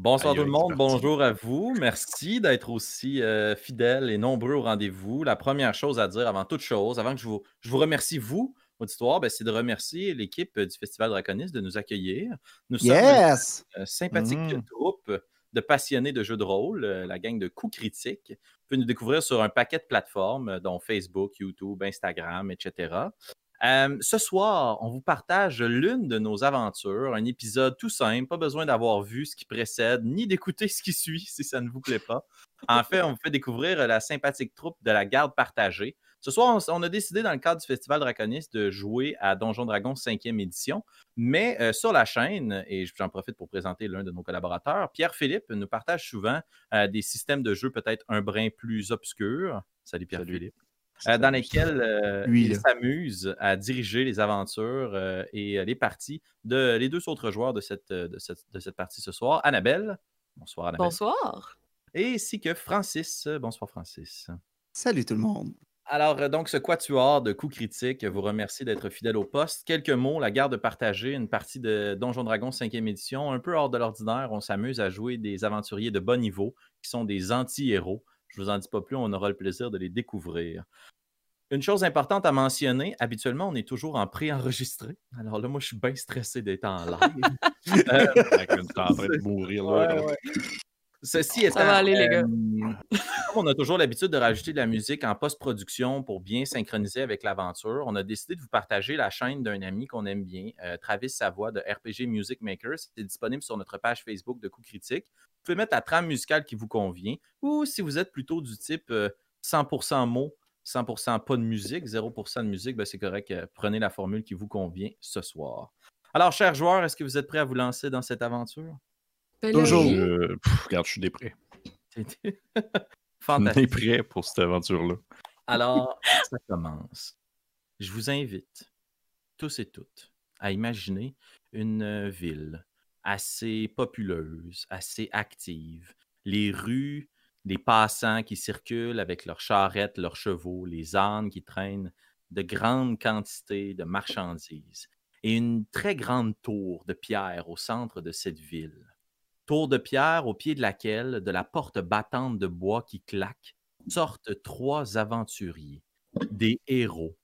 Bonsoir tout le monde, bonjour à vous. Merci d'être aussi euh, fidèles et nombreux au rendez-vous. La première chose à dire avant toute chose, avant que je vous, je vous remercie, vous, auditoire, ben, c'est de remercier l'équipe du Festival Draconis de nous accueillir. Nous sommes un sympathique Mm. groupe de passionnés de jeux de rôle, euh, la gang de coups critiques. Vous pouvez nous découvrir sur un paquet de plateformes, euh, dont Facebook, YouTube, Instagram, etc. Euh, ce soir, on vous partage l'une de nos aventures, un épisode tout simple, pas besoin d'avoir vu ce qui précède, ni d'écouter ce qui suit si ça ne vous plaît pas. En fait, on vous fait découvrir la sympathique troupe de la garde partagée. Ce soir, on, a décidé dans le cadre du Festival Draconis de jouer à Donjon Dragon 5e édition, mais euh, sur la chaîne, et j'en profite pour présenter l'un de nos collaborateurs, Pierre-Philippe nous partage souvent euh, des systèmes de jeu peut-être un brin plus obscurs. Salut Pierre-Philippe. Euh, dans lesquels euh, il s'amuse à diriger les aventures euh, et euh, les parties de les deux autres joueurs de cette, de cette, de cette partie ce soir. Annabelle. Bonsoir Annabelle. Bonsoir. Et ainsi que Francis. Bonsoir Francis. Salut tout le monde. Alors, donc, ce quatuor de coups critiques vous remercie d'être fidèle au poste. Quelques mots, la garde partagée, une partie de Donjon Dragon 5e édition, un peu hors de l'ordinaire. On s'amuse à jouer des aventuriers de bas niveau qui sont des anti-héros. Je vous en dis pas plus, on aura le plaisir de les découvrir. Une chose importante à mentionner, habituellement, on est toujours en pré-enregistré. Alors là, moi, je suis bien stressé d'être en live. Euh, T'es en train de mourir là. Ouais, ouais. Ceci étant, Ça va aller, les gars. euh, comme on a toujours l'habitude de rajouter de la musique en post-production pour bien synchroniser avec l'aventure, on a décidé de vous partager la chaîne d'un ami qu'on aime bien, euh, Travis Savoie de RPG Music Makers. C'est disponible sur notre page Facebook de Coup Critique. Vous pouvez mettre la trame musicale qui vous convient ou si vous êtes plutôt du type euh, 100% mots, 100% pas de musique, 0% de musique, ben c'est correct. euh, prenez la formule qui vous convient ce soir. Alors, chers joueurs, est-ce que vous êtes prêts à vous lancer dans cette aventure? Toujours. Je, pff, regarde, je suis dépré. Fantastique. prêt pour cette aventure-là. Alors, ça commence. Je vous invite, tous et toutes, à imaginer une euh, ville assez populeuse, assez active. Les rues, les passants qui circulent avec leurs charrettes, leurs chevaux, les ânes qui traînent de grandes quantités de marchandises et une très grande tour de pierre au centre de cette ville. Tour de pierre au pied de laquelle, de la porte battante de bois qui claque, sortent trois aventuriers, des héros,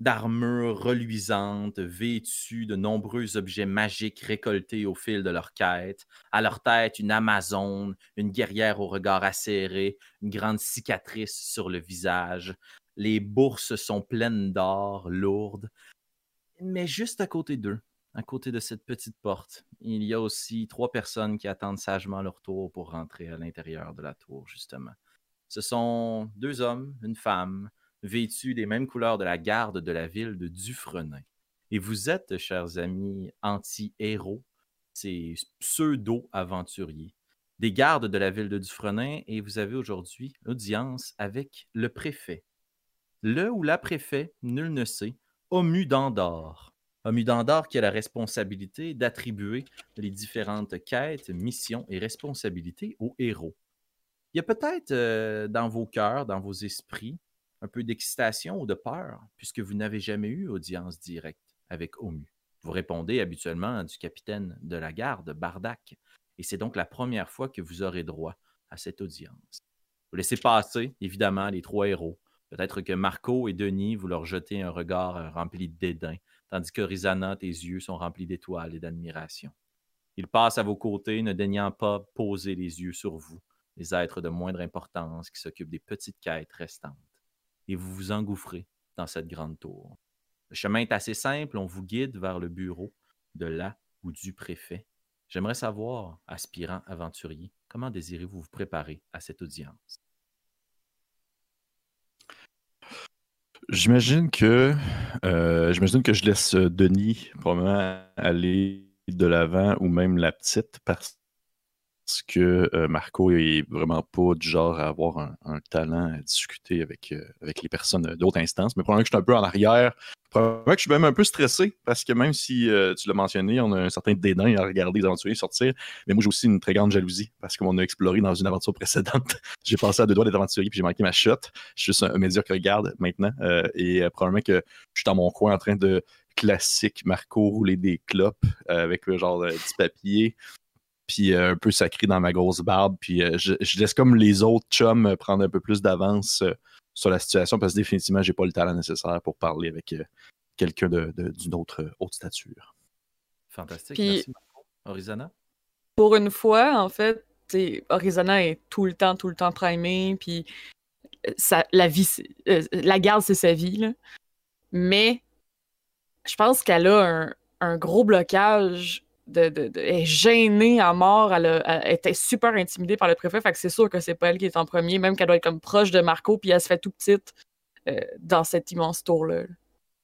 d'armures reluisantes, vêtus de nombreux objets magiques récoltés au fil de leur quête. À leur tête, une Amazone, une guerrière au regard acéré, une grande cicatrice sur le visage. Les bourses sont pleines d'or, lourdes. Mais juste à côté d'eux, à côté de cette petite porte, il y a aussi trois personnes qui attendent sagement leur tour pour rentrer à l'intérieur de la tour, justement. Ce sont deux hommes, une femme, vêtus des mêmes couleurs de la garde de la ville de Dufresne. Et vous êtes, chers amis anti-héros, ces pseudo-aventuriers, des gardes de la ville de Dufresne, et vous avez aujourd'hui audience avec le préfet. Le ou la préfet, nul ne sait, Omu d'Andorre. Omu d'Andorre qui a la responsabilité d'attribuer les différentes quêtes, missions et responsabilités aux héros. Il y a peut-être euh, dans vos cœurs, dans vos esprits, un peu d'excitation ou de peur, puisque vous n'avez jamais eu audience directe avec Omu. Vous répondez habituellement du capitaine de la garde, Bardak, et c'est donc la première fois que vous aurez droit à cette audience. Vous laissez passer, évidemment, les trois héros. Peut-être que Marco et Denis, vous leur jetez un regard euh, rempli de dédain, tandis que Rizana, tes yeux sont remplis d'étoiles et d'admiration. Ils passent à vos côtés, ne daignant pas poser les yeux sur vous, les êtres de moindre importance qui s'occupent des petites quêtes restantes. Et vous vous engouffrez dans cette grande tour. Le chemin est assez simple, on vous guide vers le bureau de la ou du préfet. J'aimerais savoir, aspirant aventurier, comment désirez-vous vous préparer à cette audience? J'imagine que euh, j'imagine que je laisse euh, Denis probablement aller de l'avant ou même la petite parce que euh, Marco est vraiment pas du genre à avoir un, talent à discuter avec, euh, avec les personnes d'autres instances. Mais probablement que je suis un peu en arrière. Probablement que je suis même un peu stressé parce que même si euh, tu l'as mentionné, on a un certain dédain à regarder les aventuriers sortir. Mais moi, j'ai aussi une très grande jalousie parce qu'on a exploré dans une aventure précédente. j'ai passé à deux doigts d'être aventurier puis j'ai manqué ma shot. Je suis juste un, un médiocre garde maintenant. euh, et euh, probablement que je suis dans mon coin en train de classique Marco rouler des clopes euh, avec euh, genre euh, du papier. Puis un peu sacré dans ma grosse barbe, puis je, laisse comme les autres chums prendre un peu plus d'avance sur la situation parce que définitivement, j'ai pas le talent nécessaire pour parler avec quelqu'un d'une autre haute stature. Fantastique. Merci, Marco. Pour une fois, en fait, Horizona est tout le temps, tout le temps primé, puis ça, la vie, la garde, c'est sa vie, là. Mais je pense qu'elle a un, gros blocage. De, de, elle est gênée à mort, elle, était super intimidée par le préfet, fait que c'est sûr que c'est pas elle qui est en premier, même qu'elle doit être comme proche de Marco, puis elle se fait tout petite euh, dans cette immense tour-là.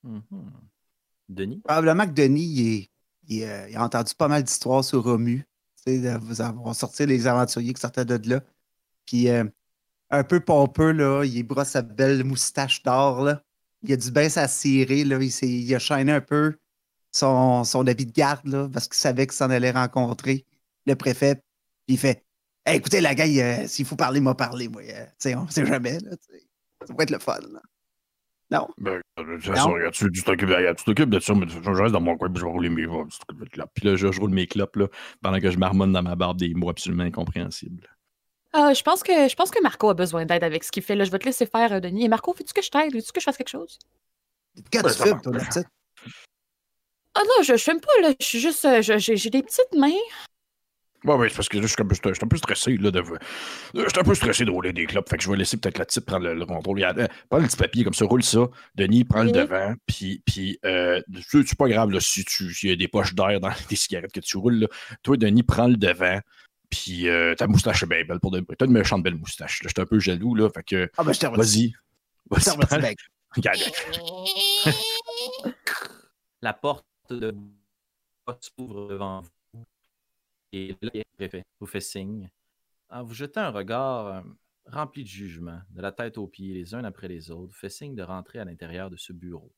Mm-hmm. Denis? Probablement que Denis, il, euh, a entendu pas mal d'histoires sur Romu. Vous avoir sorti les aventuriers qui sortaient de là. Puis euh, un peu pompeux, là, il brosse sa belle moustache d'or, là il a du baisse à cirer, là. Il, a chaîné un peu son, son habit de garde, là, parce qu'il savait qu'il s'en allait rencontrer le préfet. Puis il fait écoutez, la gars, euh, s'il faut parler, m'a parlé, moi. Euh, sais, on sait jamais, là. Ça va être le fun, là. Non. Ben, de toute façon, tu t'occupes de ça, mais je reste dans mon coin, puis je vais rouler mes Puis là, je, je roule mes clopes, là, pendant que je marmonne dans ma barbe des mots absolument incompréhensibles. Ah, je, pense que, je pense que Marco a besoin d'aide avec ce qu'il fait. Là. Je vais te laisser faire, euh, Denis. Et Marco, veux-tu que je t'aide? Veux-tu que je fasse quelque chose? Qu'est-ce que tu fais, toi, la petite? Ah non, je, filme pas, là. Je suis juste. Euh, j'ai des petites mains. Ouais, ouais, c'est parce que je suis un, un peu stressé, là. De... Je suis un peu stressé de rouler des clopes. Fait que je vais laisser peut-être la petite prendre le, contrôle. Euh, prends le petit papier, comme ça, roule ça. Denis, prends le devant. Puis, puis euh, c'est pas grave, là, si tu y a des poches d'air dans les cigarettes que tu roules, là. Toi, Denis, prends le devant. Puis euh, ta moustache est bien belle pour de T'as une méchante belle moustache. J'étais un peu jaloux, là. Fait que. Ah, ben, je t'ai Vas-y. Vas-y. Regarde. La porte de s'ouvre devant vous. Et le préfet vous fait signe. En vous jetez un regard euh, rempli de jugement, de la tête aux pieds, les uns après les autres, vous fait signe de rentrer à l'intérieur de ce bureau.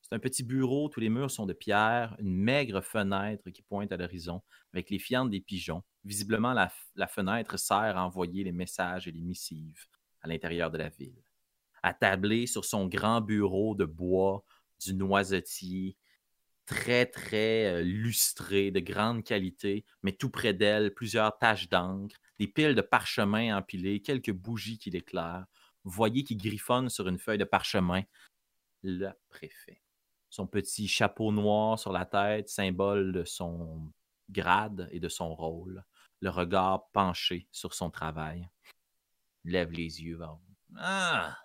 C'est un petit bureau, tous les murs sont de pierre, une maigre fenêtre qui pointe à l'horizon avec les fientes des pigeons. Visiblement, la, fenêtre sert à envoyer les messages et les missives à l'intérieur de la ville. Attablé sur son grand bureau de bois, du noisetier, très, très euh, lustré, de grande qualité, mais tout près d'elle, plusieurs taches d'encre, des piles de parchemin empilées, quelques bougies qui l'éclairent. Voyez qui griffonne sur une feuille de parchemin le préfet son petit chapeau noir sur la tête, symbole de son grade et de son rôle, le regard penché sur son travail. lève les yeux vers. Ah!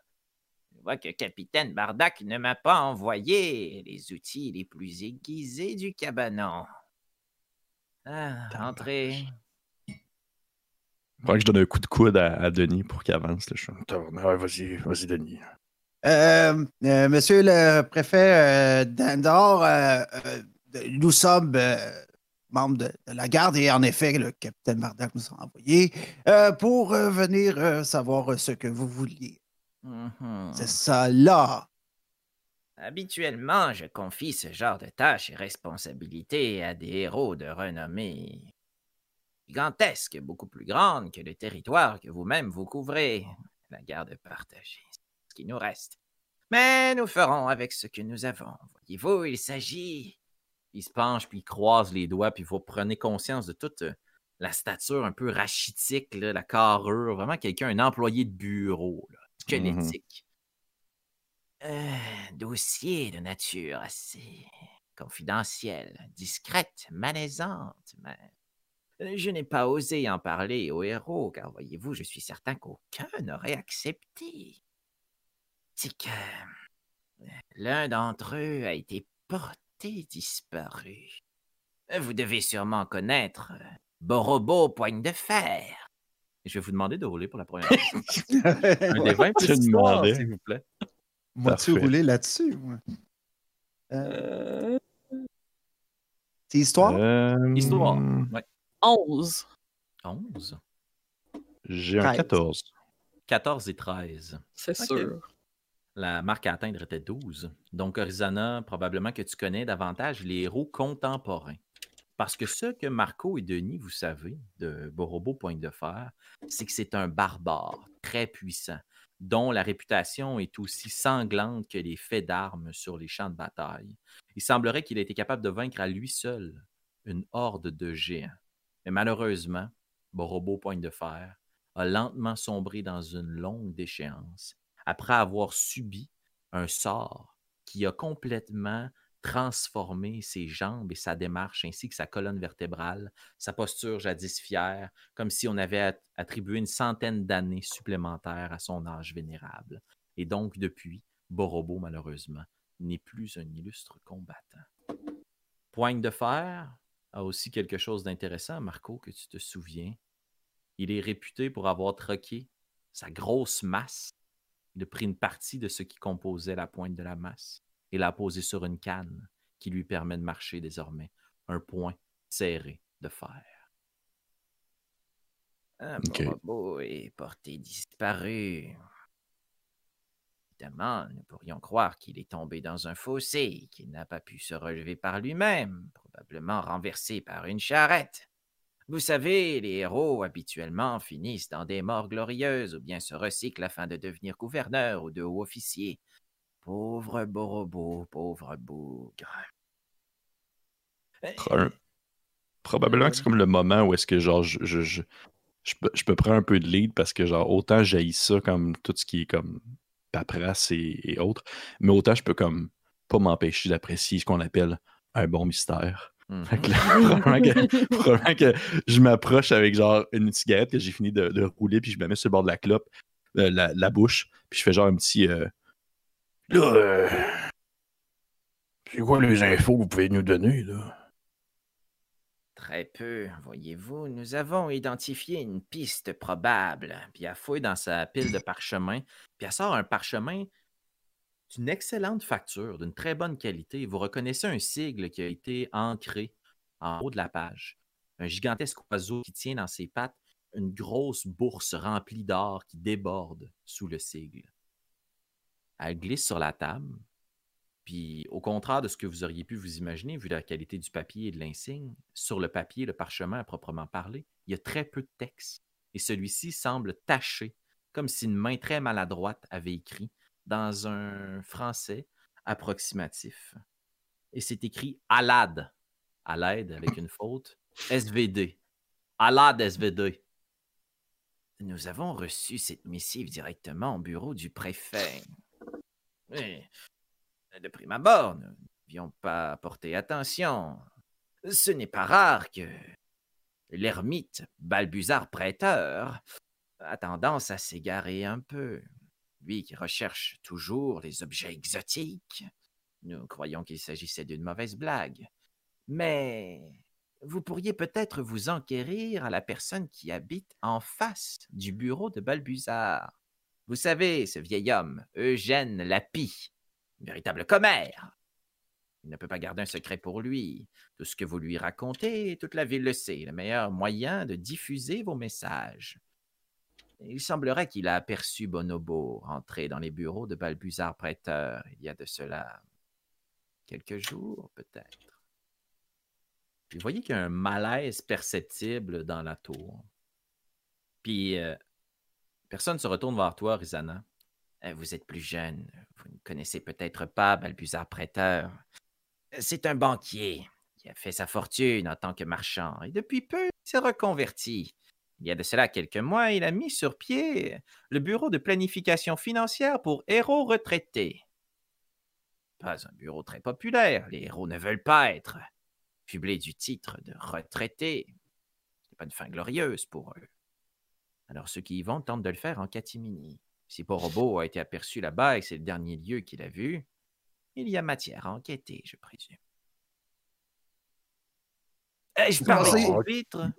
Je vois que Capitaine Bardac ne m'a pas envoyé les outils les plus aiguisés du cabanon. Ah, entrez. Faudrait que je donne un coup de coude à, Denis pour qu'il avance. vas-y, vas-y, Denis. Euh, euh, monsieur le préfet euh, d'Andor, nous sommes membres de, la garde et en effet, le capitaine Mardac nous a envoyé pour venir savoir ce que vous vouliez. Mm-hmm. C'est ça là. Habituellement, je confie ce genre de tâches et responsabilités à des héros de renommée gigantesque, beaucoup plus grande que le territoire que vous-même vous couvrez. La garde partagée qui nous reste. Mais nous ferons avec ce que nous avons. Voyez-vous, il s'agit. Il se penche, puis il croise les doigts, puis vous prenez conscience de toute euh, la stature un peu rachitique, la carrure, vraiment quelqu'un, un employé de bureau, là, squelettique. Euh, dossier de nature assez confidentielle, discrète, malaisante, mais euh, je n'ai pas osé en parler au héros, car voyez-vous, je suis certain qu'aucun n'aurait accepté c'est que l'un d'entre eux a été porté disparu. Vous devez sûrement connaître euh, Borobo Poigne de Fer. Je vais vous demander de rouler pour la première fois. Un des 20 plus s'il vous plaît. Moi, tu rouler là-dessus, moi? Euh... C'est histoire? Euh... Histoire, ouais. 11. 11? J'ai un 14. 14 et 13. C'est sûr. La marque à atteindre était 12. Donc, Horizana, probablement que tu connais davantage les héros contemporains. Parce que ce que Marco et Denis, vous savez, de Borobo Point de Fer, c'est que c'est un barbare très puissant, dont la réputation est aussi sanglante que les faits d'armes sur les champs de bataille. Il semblerait qu'il ait été capable de vaincre à lui seul une horde de géants. Mais malheureusement, Borobo Pointe de Fer a lentement sombré dans une longue déchéance après avoir subi un sort qui a complètement transformé ses jambes et sa démarche ainsi que sa colonne vertébrale, sa posture jadis fière, comme si on avait attribué une centaine d'années supplémentaires à son âge vénérable. Et donc, depuis, Borobo, malheureusement, n'est plus un illustre combattant. Poigne de fer a aussi quelque chose d'intéressant, Marco, que tu te souviens. Il est réputé pour avoir troqué sa grosse masse. Il a pris une partie de ce qui composait la pointe de la masse et l'a posé sur une canne qui lui permet de marcher désormais. Un point serré de fer. Un robot est porté disparu. Évidemment, nous pourrions croire qu'il est tombé dans un fossé, qu'il n'a pas pu se relever par lui-même, probablement renversé par une charrette. Vous savez, les héros habituellement finissent dans des morts glorieuses ou bien se recyclent afin de devenir gouverneur ou de haut officier. Pauvre Borobo, pauvre bougre. Probablement que c'est comme le moment où est-ce que genre je, je, je, je, peux, prendre un peu de lead parce que genre autant j'haïs ça comme tout ce qui est comme paperasse et, autres, mais autant je peux comme pas m'empêcher d'apprécier ce qu'on appelle un bon mystère. Mmh. probablement, que, je m'approche avec genre une cigarette que j'ai fini de, rouler, puis je me mets sur le bord de la clope, euh, la, bouche, puis je fais genre un petit. Euh, Là, euh, c'est quoi les infos que vous pouvez nous donner, là? Très peu, voyez-vous. Nous avons identifié une piste probable. Puis elle fouille dans sa pile de parchemin. Puis elle sort un parchemin d'une excellente facture, d'une très bonne qualité. Vous reconnaissez un sigle qui a été ancré en haut de la page. Un gigantesque oiseau qui tient dans ses pattes une grosse bourse remplie d'or qui déborde sous le sigle elle glisse sur la table. Puis, au contraire de ce que vous auriez pu vous imaginer, vu la qualité du papier et de l'insigne, sur le papier, le parchemin à proprement parler, il y a très peu de texte. Et celui-ci semble taché, comme si une main très maladroite avait écrit dans un français approximatif. Et c'est écrit Alad, Alad avec une faute, SVD. Alad SVD. Nous avons reçu cette missive directement au bureau du préfet. De prime abord, nous n'avions pas porté attention. Ce n'est pas rare que l'ermite Balbuzard prêteur a tendance à s'égarer un peu. Lui qui recherche toujours les objets exotiques. Nous croyons qu'il s'agissait d'une mauvaise blague. Mais vous pourriez peut-être vous enquérir à la personne qui habite en face du bureau de Balbuzard. Vous savez, ce vieil homme, Eugène Lapie, véritable commère. Il ne peut pas garder un secret pour lui. Tout ce que vous lui racontez, toute la ville le sait. Le meilleur moyen de diffuser vos messages. Il semblerait qu'il a aperçu Bonobo entrer dans les bureaux de Balbuzard prêteur il y a de cela quelques jours, peut-être. Vous voyez qu'il y a un malaise perceptible dans la tour. Puis euh, Personne se retourne vers toi, Rizana. Euh, vous êtes plus jeune. Vous ne connaissez peut-être pas Balbuzard Prêteur. C'est un banquier qui a fait sa fortune en tant que marchand et depuis peu, il s'est reconverti. Il y a de cela quelques mois, il a mis sur pied le bureau de planification financière pour héros retraités. Pas un bureau très populaire, les héros ne veulent pas être. Fublé du titre de retraité, n'est pas une fin glorieuse pour eux. Alors ceux qui y vont tentent de le faire en catimini. Si Porobo a été aperçu là-bas et que c'est le dernier lieu qu'il a vu, il y a matière à enquêter, je présume. Je parle au vitre.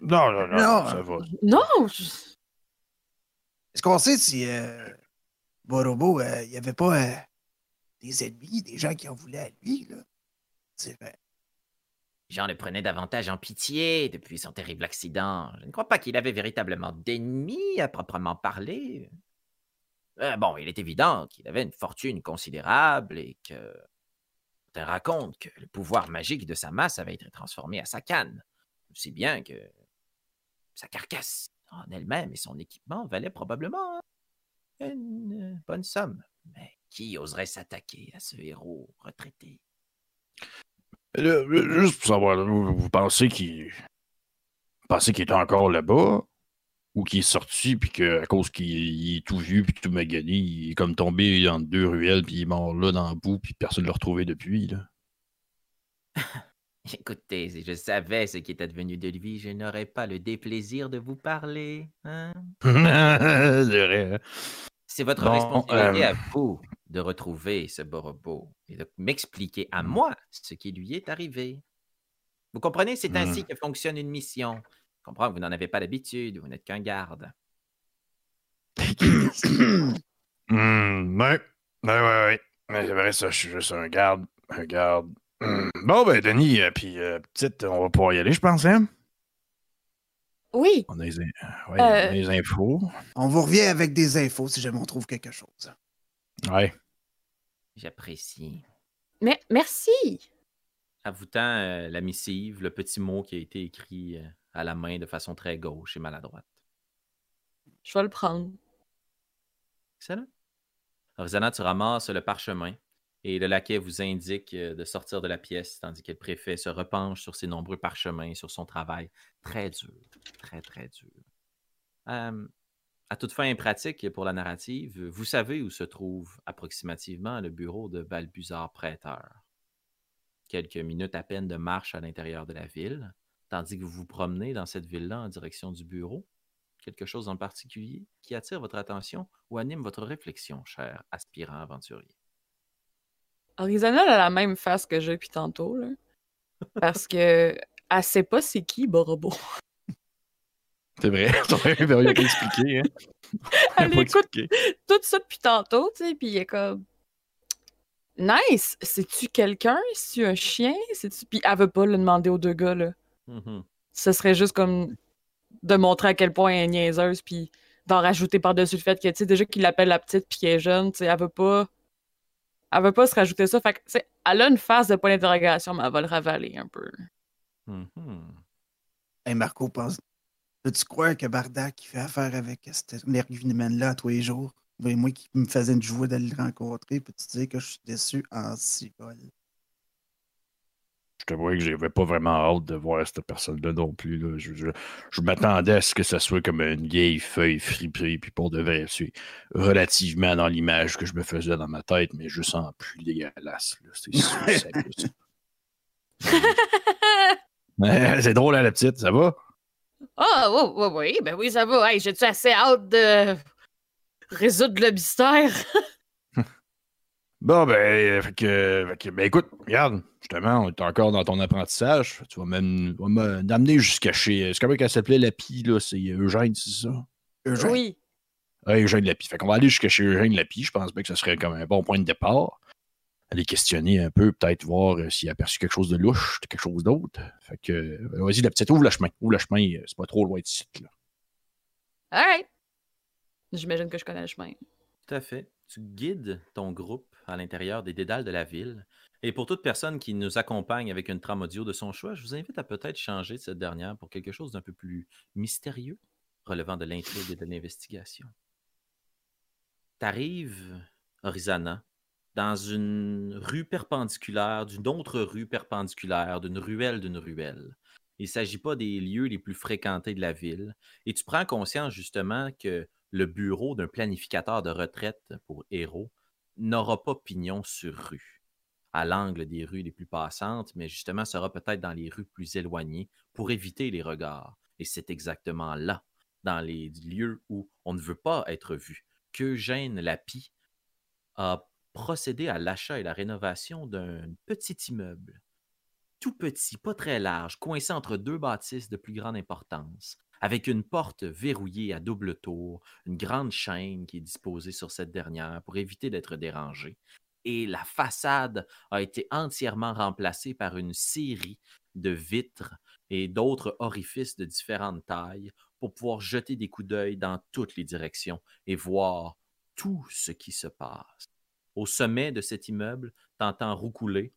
Non, non, non, ça va. Non! Est-ce qu'on sait si euh, Borobo, euh, il n'y avait pas euh, des ennemis, des gens qui en voulaient à lui, là? Jean le prenait davantage en pitié depuis son terrible accident. Je ne crois pas qu'il avait véritablement d'ennemis à proprement parler. Euh, bon, il est évident qu'il avait une fortune considérable et que. On raconte que le pouvoir magique de sa masse avait été transformé à sa canne. Aussi bien que sa carcasse en elle-même et son équipement valaient probablement une bonne somme. Mais qui oserait s'attaquer à ce héros retraité? Juste pour savoir, vous, pensez qu'il pensez qu'il est encore là-bas? Ou qu'il est sorti, puis qu'à cause qu'il est tout vu, puis tout magané, il est comme tombé entre deux ruelles, puis il est mort là dans le bout, puis personne ne l'a retrouvé depuis. Là? Écoutez, si je savais ce qui était devenu de lui, je n'aurais pas le déplaisir de vous parler. Hein? Hein? C'est votre Bon, responsabilité euh, à vous de retrouver ce Borobo et de m'expliquer à Hmm. moi ce qui lui est arrivé. Vous comprenez, c'est Hmm. ainsi que fonctionne une mission. Je comprends que vous n'en avez pas l'habitude, vous n'êtes qu'un garde. Hmm, ouais. Ouais, ouais, ouais. Mais c'est vrai, ça, je suis juste un garde. Un garde. Hmm. Bon, ben, Denis, euh, puis euh, petite, on va pouvoir y aller, je pense, hein? Oui, On a les, in- ouais, Euh. on a les infos. On vous revient avec des infos si jamais on trouve quelque chose. Ouais. J'apprécie. mais merci. À vous tend euh, la missive, le petit mot qui a été écrit euh, à la main de façon très gauche et maladroite. Je vais le prendre. Excellent. Rosanna, tu ramasses le parchemin et le laquais vous indique euh, de sortir de la pièce, tandis que le préfet se repenche sur ses nombreux parchemins, sur son travail très dur, très, très dur. Euh, à toute fin pratique pour la narrative, vous savez où se trouve approximativement le bureau de Balbuzard Prêteur. Quelques minutes à peine de marche à l'intérieur de la ville, tandis que vous vous promenez dans cette ville-là en direction du bureau. Quelque chose en particulier qui attire votre attention ou anime votre réflexion, cher aspirant aventurier? Arizona a la même face que j'ai depuis tantôt. Parce que elle sait pas c'est qui Borobo. C'est vrai. T'aurais rien pas expliqué, hein? Elle Pas écoute expliqué. tout ça depuis tantôt, tu sais, puis il est comme Nice, c'est-tu quelqu'un? C'est-tu un chien? C'est-tu. Puis elle veut pas le demander aux deux gars, là. Mhm. Ce serait juste comme de montrer à quel point elle est niaiseuse, puis d'en rajouter par-dessus le fait que, tu sais, déjà qu'il l'appelle la petite puis qu'elle est jeune, tu sais, elle veut pas. Elle veut pas se rajouter ça. Fait que, tu sais, elle a une phase de point d'interrogation, mais elle va le ravaler un peu. Mhm. Hey Marco, pense. Peux-tu croire que Bardak il fait affaire avec cette énergumène-là tous les jours? Ben, moi qui me faisais une joie d'aller le rencontrer, peux-tu dire que je suis déçu en cigole? Je te vois que j'avais pas vraiment hâte de voir cette personne-là non plus. là. Je, je- je m'attendais à ce que ça soit comme une vieille feuille fripée, puis pour de vrai, c'est relativement dans l'image que je me faisais dans ma tête, mais juste en plus dégueulasse. C'est sûr, c'est drôle, hein, la petite, ça va? Ah, oui, oui, oui, ben oui, ça va. Hey, j'ai-tu assez hâte de résoudre le mystère? Bon, ben, euh, fait que, fait que- ben écoute, regarde, justement, on est encore dans ton apprentissage. Tu vas même m'amener jusqu'à chez. C'est comment qu'elle s'appelait la pie, là? C'est Eugène, c'est ça? Eugène. Oui. Ouais, Eugène Lapie. Fait qu'on va aller jusqu'à chez Eugène Lapie. Je pense bien que ce serait comme un bon point de départ. Aller questionner un peu, peut-être voir euh, s'il a aperçu quelque chose de louche, quelque chose d'autre. Fait que, euh, vas-y, la petite, ouvre le chemin. Ouvre le chemin, euh, c'est pas trop loin de site, là. All right. J'imagine que je connais le chemin. Tout à fait. Tu guides ton groupe à l'intérieur des dédales de la ville. Et pour toute personne qui nous accompagne avec une trame audio de son choix, je vous invite à peut-être changer de cette dernière pour quelque chose d'un peu plus mystérieux, relevant de l'intrigue et de l'investigation. T'arrives, Orizana, dans une rue perpendiculaire, d'une autre rue perpendiculaire, d'une ruelle d'une ruelle. Il ne s'agit pas des lieux les plus fréquentés de la ville. Et tu prends conscience justement que le bureau d'un planificateur de retraite pour héros n'aura pas pignon sur rue, à l'angle des rues les plus passantes, mais justement sera peut-être dans les rues plus éloignées pour éviter les regards. Et c'est exactement là, dans les lieux où on ne veut pas être vu, qu'Eugène Lapie a procédé à l'achat et la rénovation d'un petit immeuble. Tout petit, pas très large, coincé entre deux bâtisses de plus grande importance, avec une porte verrouillée à double tour, une grande chaîne qui est disposée sur cette dernière pour éviter d'être dérangée. Et la façade a été entièrement remplacée par une série de vitres et d'autres orifices de différentes tailles pour pouvoir jeter des coups d'œil dans toutes les directions et voir tout ce qui se passe. Au sommet de cet immeuble, t'entends roucouler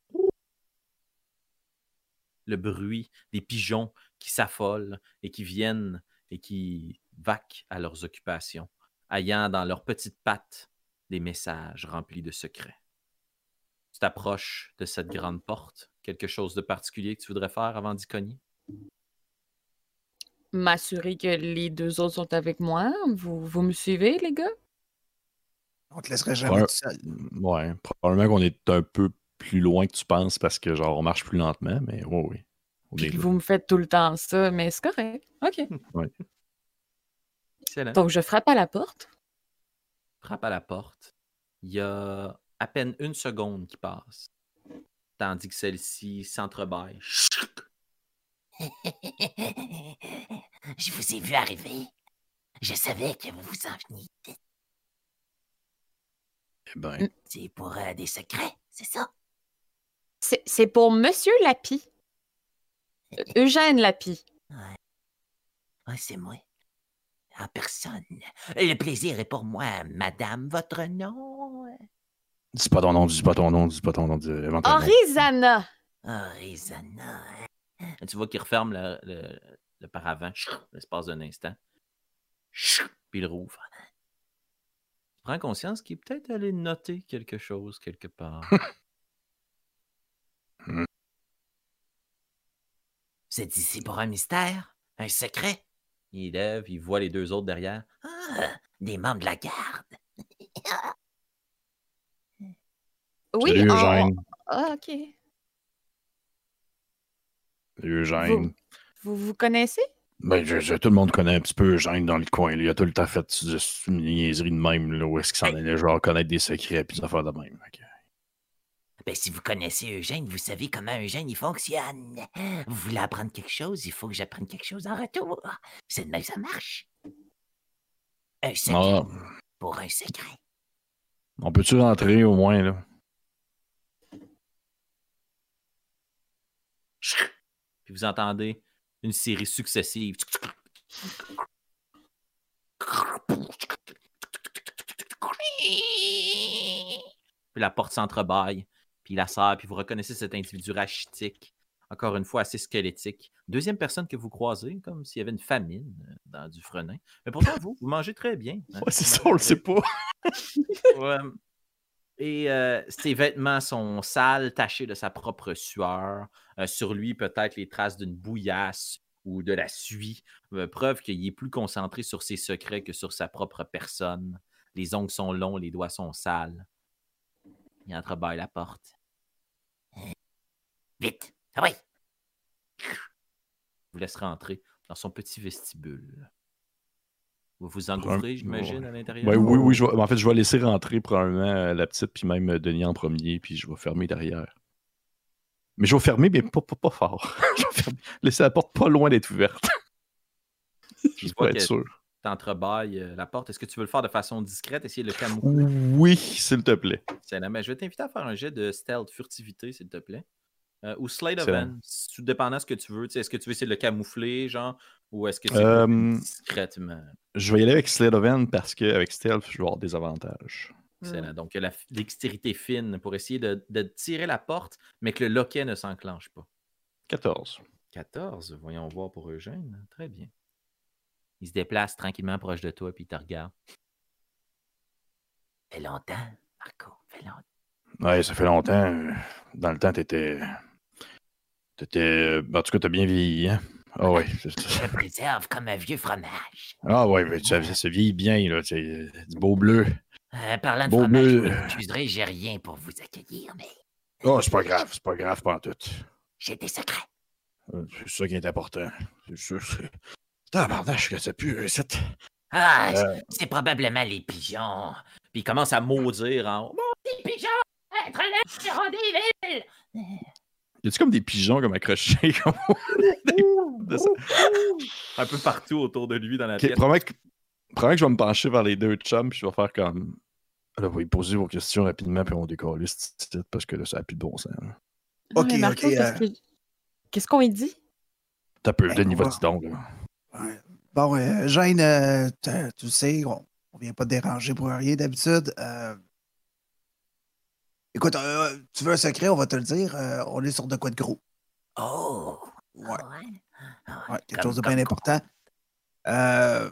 le bruit des pigeons qui s'affolent et qui viennent et qui vaquent à leurs occupations, ayant dans leurs petites pattes des messages remplis de secrets. Tu t'approches de cette grande porte, quelque chose de particulier que tu voudrais faire avant d'y cogner? m'assurer que les deux autres sont avec moi. Vous, vous me suivez, les gars? On te laisserait jamais Ouais. tout seul. Ouais, probablement qu'on est un peu plus loin que tu penses parce que genre on marche plus lentement, mais oui, oui. Là. vous me faites tout le temps ça, mais c'est correct. OK. Excellent. Donc, je frappe à la porte. frappe à la porte. Il y a à peine une seconde qui passe, tandis que celle-ci s'entrebâille. Je vous ai vu arriver. Je savais que vous vous en veniez. Ben, C'est pour euh, des secrets, c'est ça? C'est pour Monsieur Lapi. Euh, Eugène Lapi. Ouais. Ouais, c'est moi. En personne. Le plaisir est pour moi, madame. Votre nom? dis pas ton nom, dis pas ton nom, dis pas ton nom, nom. Orizana. Arizona. Tu vois qu'il referme le, le, le paravent, l'espace d'un instant. Puis il rouvre. Tu prends conscience qu'il est peut-être allé noter quelque chose quelque part. Vous êtes ici pour un mystère? Un secret? il lève, il voit les deux autres derrière. Ah, des membres de la garde. Oui, Salut on- Eugène. Ah, OK. Salut Eugène. Vous vous connaissez? Ben, je- je- tout le monde connaît un petit peu Eugène dans le coin. là. Il a tout le temps fait de- une niaiserie de même, là, où est-ce qu'il s'en allait, genre, connaître des secrets puis des affaires de même. Ben, si vous connaissez Eugène, vous savez comment Eugène il fonctionne. Vous voulez apprendre quelque chose, il faut que j'apprenne quelque chose en retour. C'est de même que ça marche. Un secret Ah, pour un secret. on peut-tu rentrer au moins, là? Puis vous entendez une série successive. Puis la porte s'entrebâille. Puis la sort. Puis vous reconnaissez cet individu rachitique. Encore une fois, assez squelettique. Deuxième personne que vous croisez, comme s'il y avait une famine euh, dans du frenin. Mais pourtant, vous, vous mangez très bien. hein. Ouais, c'est ça, on le sait pas. Ouais. Et euh, ses vêtements sont sales, tachés de sa propre sueur. Euh, sur lui, peut-être les traces d'une bouillasse ou de la suie. Euh, preuve qu'il est plus concentré sur ses secrets que sur sa propre personne. Les ongles sont longs, les doigts sont sales. Il entrebâille la porte. Vite. Ah oui. Vous laisse rentrer dans son petit vestibule. Vous vous engouffrez, j'imagine, à l'intérieur? Ouais, oui, oui, je vais- en fait, je vais laisser rentrer probablement euh, la petite, puis même Denis en premier, puis je vais fermer derrière. Mais je vais fermer, mais pas, pas, pas fort. je vais fermer. Laisser la porte pas loin d'être ouverte. Juste pour être sûr. T'entrebâilles euh, la porte. Est-ce que tu veux le faire de façon discrète, essayer de le camoufler? Oui, s'il te plaît. Mais je vais t'inviter à faire un jet de stealth furtivité, s'il te plaît. Euh, ou slate of hand, tout dépendant de ce que tu veux. Est-ce que tu veux essayer de le camoufler, genre, ou est-ce que tu Euh, veux discrètement? Je vais y aller avec Slade of Hand parce qu'avec Stealth, je vais avoir des avantages. Excellent. Donc, il y a la dextérité fine pour essayer de, de tirer la porte, mais que le loquet ne s'enclenche pas. 14. 14, voyons voir pour Eugène. Très bien. Il se déplace tranquillement proche de toi, puis il te regarde. Fait longtemps, Marco. Fait longtemps. Ouais, ça fait longtemps. euh, Dans le temps, t'étais. T'étais. En tout cas, t'as bien vieilli, hein? Ah ouais. c'est- Je me préserve comme un vieux fromage. Ah ouais, mais ça, ça se vieillit bien, là. c'est, euh, Du beau bleu. Euh, parlant de Bon, fromage, vous m'excuserez, j'ai rien pour vous accueillir, mais Oh, c'est pas grave, c'est pas grave, pas en tout. j'ai des secrets. Euh, C'est ça qui est important. C'est sûr. c'est- Tabarnache, que ça pue, cette. Ah, Euh. c'est probablement les pigeons. Puis il commence à maudire en haut. Les pigeons! Être là, des villes! Y a-tu comme des pigeons comme accrochés? comme- de ça? un peu partout autour de lui dans la Ok, pièce. probablement que, probablement que je vais me pencher vers les deux chums, puis je vais faire comme. Là, vous pouvez poser vos questions rapidement, puis on décolle ici, parce que là, ça n'a plus de bon sens. là. Ok, Ouais, Marco, ok, qu'est-ce euh, Qu'est-ce qu'on lui dit? T'as peu, Ben, Denis, va- donc. là. Ouais. Bon, euh, Jeanne, euh, tu le sais, on, on vient pas te déranger pour rien d'habitude. Euh, Écoute, euh, tu veux un secret, on va te le dire. euh, on est sur de quoi de gros. Oh! Ouais. Ah ouais? Ah Ouais, quelque Comme- chose de bien quoi? important. Euh,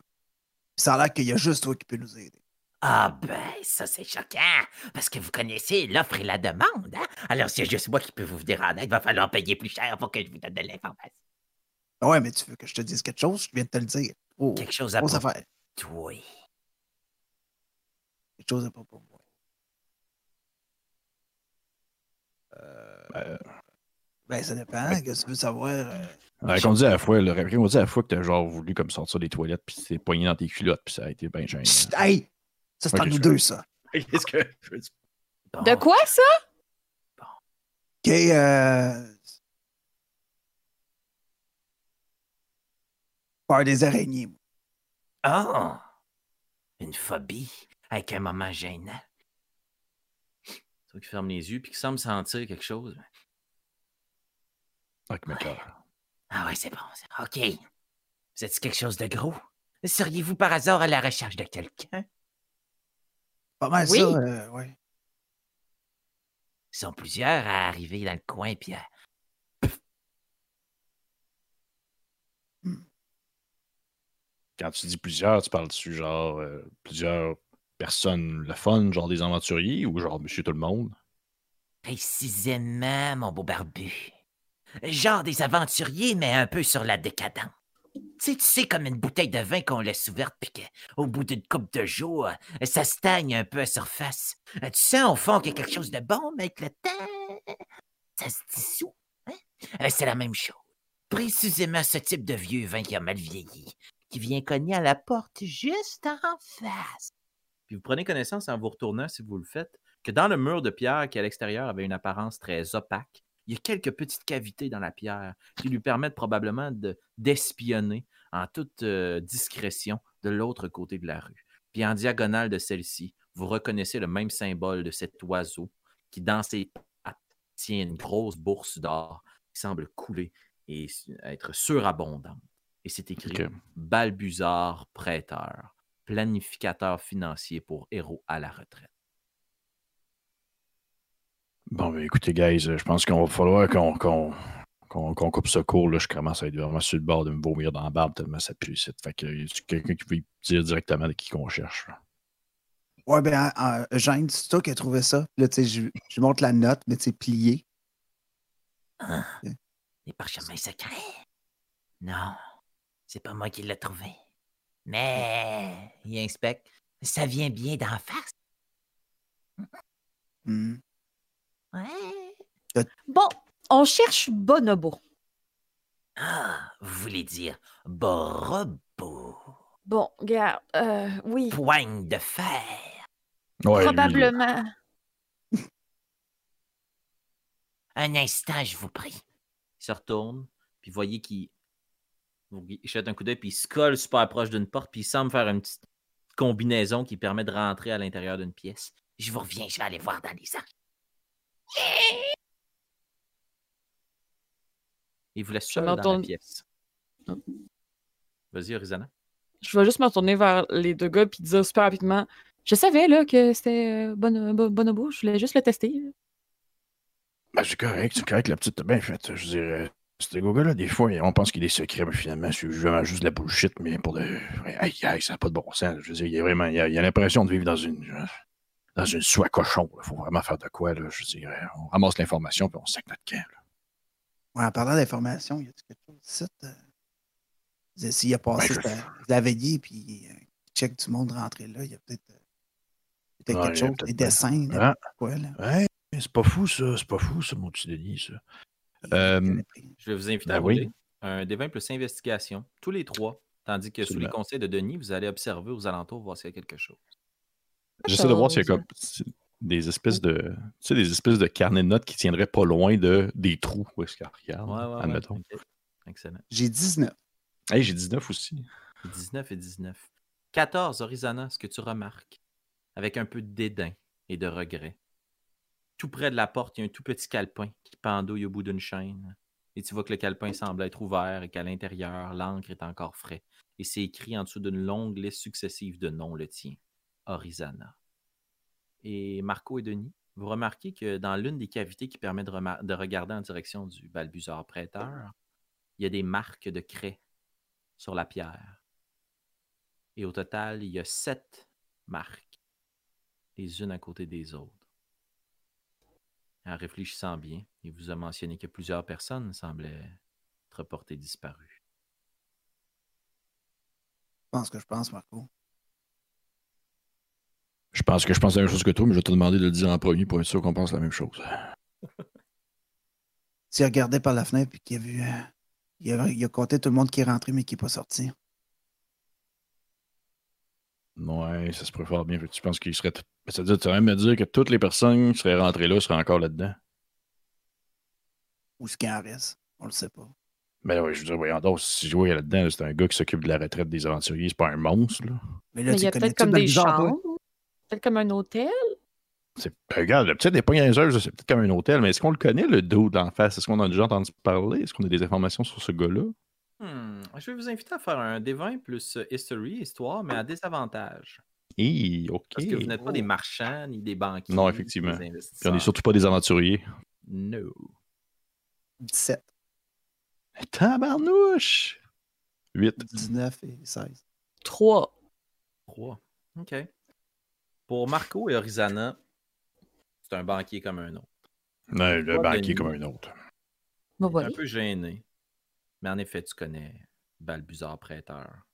ça a l'air qu'il y a juste toi qui peux nous aider. Ah ben, ça c'est choquant, parce que vous connaissez l'offre et la demande, hein? Alors y a juste moi qui peux vous venir en aide, il va falloir payer plus cher pour que je vous donne de l'information. Ah Ouais, mais tu veux que je te dise quelque chose? Je viens de te le dire. Oh, Quelque chose à propos de toi. Quelque chose à propos de moi. Euh, Ben, ça dépend. Qu'est-ce que tu veux savoir? euh, Raconte-y à la fois, là, raconte-y à la fois que t'as genre voulu comme sortir des toilettes, puis t'es poigné dans tes culottes, puis ça a été bien gênant. Chut, hey! Ça, c'est Ok, entre nous deux, ça. Qu'est-ce que. Bon, De quoi ça? OK, euh... Peur des araignées. Ah! Une phobie avec un moment gênant. Toi qui ferme les yeux puis qui semble sentir quelque chose. Avec mes cœurs. Ah ouais, c'est bon. c'est- OK. Vous êtes quelque chose de gros? Seriez-vous par hasard à la recherche de quelqu'un? Pas mal Oui. ça, euh, ouais. Ils sont plusieurs à arriver dans le coin puis à... Quand tu dis plusieurs, tu parles-tu genre euh, plusieurs personnes, le fun, genre des aventuriers, ou genre monsieur tout le monde? Précisément, mon beau barbu. Genre des aventuriers, mais un peu sur la décadence. Tu sais, tu comme une bouteille de vin qu'on laisse ouverte, puis qu'au bout d'une coupe de jours, euh, ça stagne un peu à surface. Euh, Tu sens au fond qu'il y a quelque chose de bon, mais avec le temps, ça se dissout. hein? Euh, C'est la même chose. Précisément ce type de vieux vin qui a mal vieilli, qui vient cogner à la porte juste en face. Puis vous prenez connaissance en vous retournant, si vous le faites, que dans le mur de pierre qui à l'extérieur avait une apparence très opaque, il y a quelques petites cavités dans la pierre qui lui permettent probablement de- d'espionner en toute euh, discrétion de l'autre côté de la rue. Puis en diagonale de celle-ci, vous reconnaissez le même symbole de cet oiseau qui, dans ses pattes, tient une grosse bourse d'or qui semble couler et être surabondante. Et c'est écrit. Balbuzard prêteur, planificateur financier pour héros à la retraite. Bon, ben écoutez, guys, euh, je pense qu'on va falloir qu'on qu'on qu'on- qu'on coupe ce cours. Là, je commence à être vraiment sur le bord de me vomir dans la barbe tellement ça pue ici. Fait que y a quelqu'un qui veut dire directement de qui qu'on cherche? là? Ouais, ben, euh, Eugène, c'est toi qui as trouvé ça. Là, tu sais, je, je montre la note, mais tu sais, pliée. Ah, les parchemins secrets? Non, c'est pas moi qui l'ai trouvé. Mais, il inspecte, ça vient bien d'en face. Hmm. Ouais. Bon, on cherche Bonobo. Ah, vous voulez dire Borobo. Bon, regarde, euh, oui, Poigne de fer. Ouais, lui, là. probablement. Un instant, je vous prie. Il se retourne, puis vous voyez qu'il vous- il jette un coup d'œil, puis il se colle super proche d'une porte, puis il semble faire une petite combinaison qui permet de rentrer à l'intérieur d'une pièce. Je vous reviens, je vais aller voir dans les arcs. Il vous laisse seul dans la pièce. Vas-y, Horizana. Je vais juste me retourner vers les deux gars puis dire super rapidement Je savais là que c'était euh, Bon- Bo- Bonobo, je voulais juste le tester. Ben, c'est correct, c'est correct, la petite bien fait. Je dirais, ces gars-là, des fois, on pense qu'il des secrets, mais finalement, c'est vraiment juste de la bullshit, mais pour de. Aïe, aïe, ça n'a pas de bon sens. Je veux dire, il y a vraiment. Il y a, il y a l'impression de vivre dans une. Dans une soie cochon. Il faut vraiment faire de quoi, là. Je dirais. On ramasse l'information, puis on sac notre camp, là. Ouais, en parlant d'information, y a quelque chose ici? euh? S'il a passé Ben, je- c'était la veillée, puis euh, il check du monde rentré là, il y a peut-être euh, peut-être Ouais, quelque il chose, des pas- dessins, Ah. quoi, là. Ouais, c'est pas fou, ça. C'est pas fou, ça, mon petit Denis, ça. Il- Euh, il. Je vais vous inviter Ben à oui. un des 20 plus investigation, tous les trois, tandis que sous les conseils de Denis, vous allez observer aux alentours, voir s'il y a quelque chose. J'essaie de voir s'il y a comme des espèces de. Tu sais, des espèces de carnets de notes qui tiendraient pas loin de des trous. Où est-ce qu'elle regarde? Ouais, ouais, ouais. admettons. Excellent. J'ai 19. Hey, j'ai 19 aussi. 19 et 19. 14, Horizana, ce que tu remarques, avec un peu de dédain et de regret. Tout près de la porte, il y a un tout petit calepin qui pendouille au bout d'une chaîne. Et tu vois que le calepin semble être ouvert et qu'à l'intérieur, l'encre est encore frais. Et c'est écrit en dessous d'une longue liste successive de noms le tien. Horizana. Et Marco et Denis, vous remarquez que dans l'une des cavités qui permet de, regarder en direction du balbuzard prêteur, il y a des marques de craie sur la pierre. Et au total, il y a sept marques, les unes à côté des autres. En réfléchissant bien, il vous a mentionné que plusieurs personnes semblaient être portées disparues. pense que je pense, Marco. Je pense que je pense la même chose que toi, mais je vais te demander de le dire en premier pour être sûr qu'on pense la même chose. S'il regardait par la fenêtre puis qu'il a vu. euh, il, a, il a compté tout le monde qui est rentré mais qui n'est pas sorti. Ouais, ça se pourrait fort bien. Tu penses qu'il serait. C'est-à-dire, tu vas même me dire que toutes les personnes qui seraient rentrées là seraient encore là-dedans? Ou ce qu'il en reste. On le sait pas. Mais oui, je veux dire, voyons donc, si je vois là-dedans, là, c'est un gars qui s'occupe de la retraite des aventuriers, c'est pas un monstre, là. Mais là, Mais il tu y a peut-être comme des chambres. Peut-être comme un hôtel? C'est, regarde, le petit n'est pas là, c'est peut-être comme un hôtel, mais est-ce qu'on le connaît, le dos d'en face? Est-ce qu'on a déjà entendu parler? Est-ce qu'on a des informations sur ce gars-là? Hmm, Je vais vous inviter à faire un D20 plus euh, History, Histoire, mais à désavantage. Hi, ok. Parce que vous n'êtes pas Oh. des marchands ni des banquiers. Non, ni effectivement. des Puis on n'est surtout pas des aventuriers. No. 17, Tabarnouche! 8. 19 et 16. Trois. 3. OK. Pour Marco et Orizana, c'est un banquier comme un autre. Non, le Toi, banquier Denis. comme un autre. Bon, T'es voilà. un peu gêné. Mais en effet, tu connais Balbuzard Prêteur.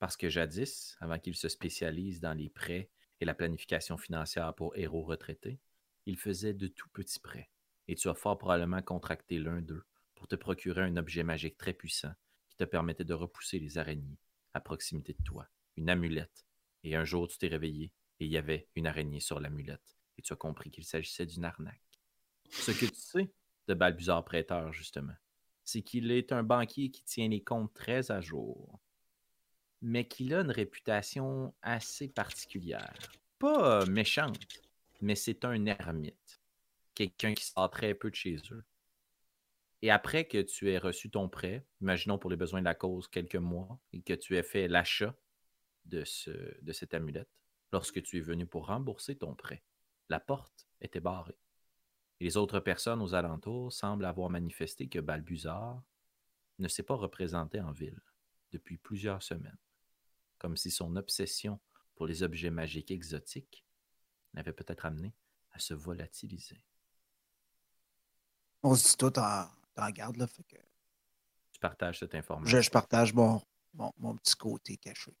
Parce que jadis, avant qu'il se spécialise dans les prêts et la planification financière pour héros retraités, il faisait de tout petits prêts. Et tu as fort probablement contracté l'un d'eux pour te procurer un objet magique très puissant qui te permettait de repousser les araignées à proximité de toi. Une amulette. Et un jour, tu t'es réveillé et il y avait une araignée sur l'amulette. Et tu as compris qu'il s'agissait d'une arnaque. Ce que tu sais de Balbuzard Prêteur, justement, c'est qu'il est un banquier qui tient les comptes très à jour, mais qu'il a une réputation assez particulière. Pas euh, méchante, mais c'est un ermite. Quelqu'un qui sort très peu de chez eux. Et après que tu aies reçu ton prêt, imaginons pour les besoins de la cause quelques mois, et que tu aies fait l'achat de, ce, de cette amulette, lorsque tu es venu pour rembourser ton prêt, la porte était barrée. Et les autres personnes aux alentours semblent avoir manifesté que Balbuzard ne s'est pas représenté en ville depuis plusieurs semaines, comme si son obsession pour les objets magiques exotiques l'avait peut-être amené à se volatiliser. On se dit tout en, en garde, là. Fait que Tu partages cette information. je, je partage mon, mon, mon petit côté caché.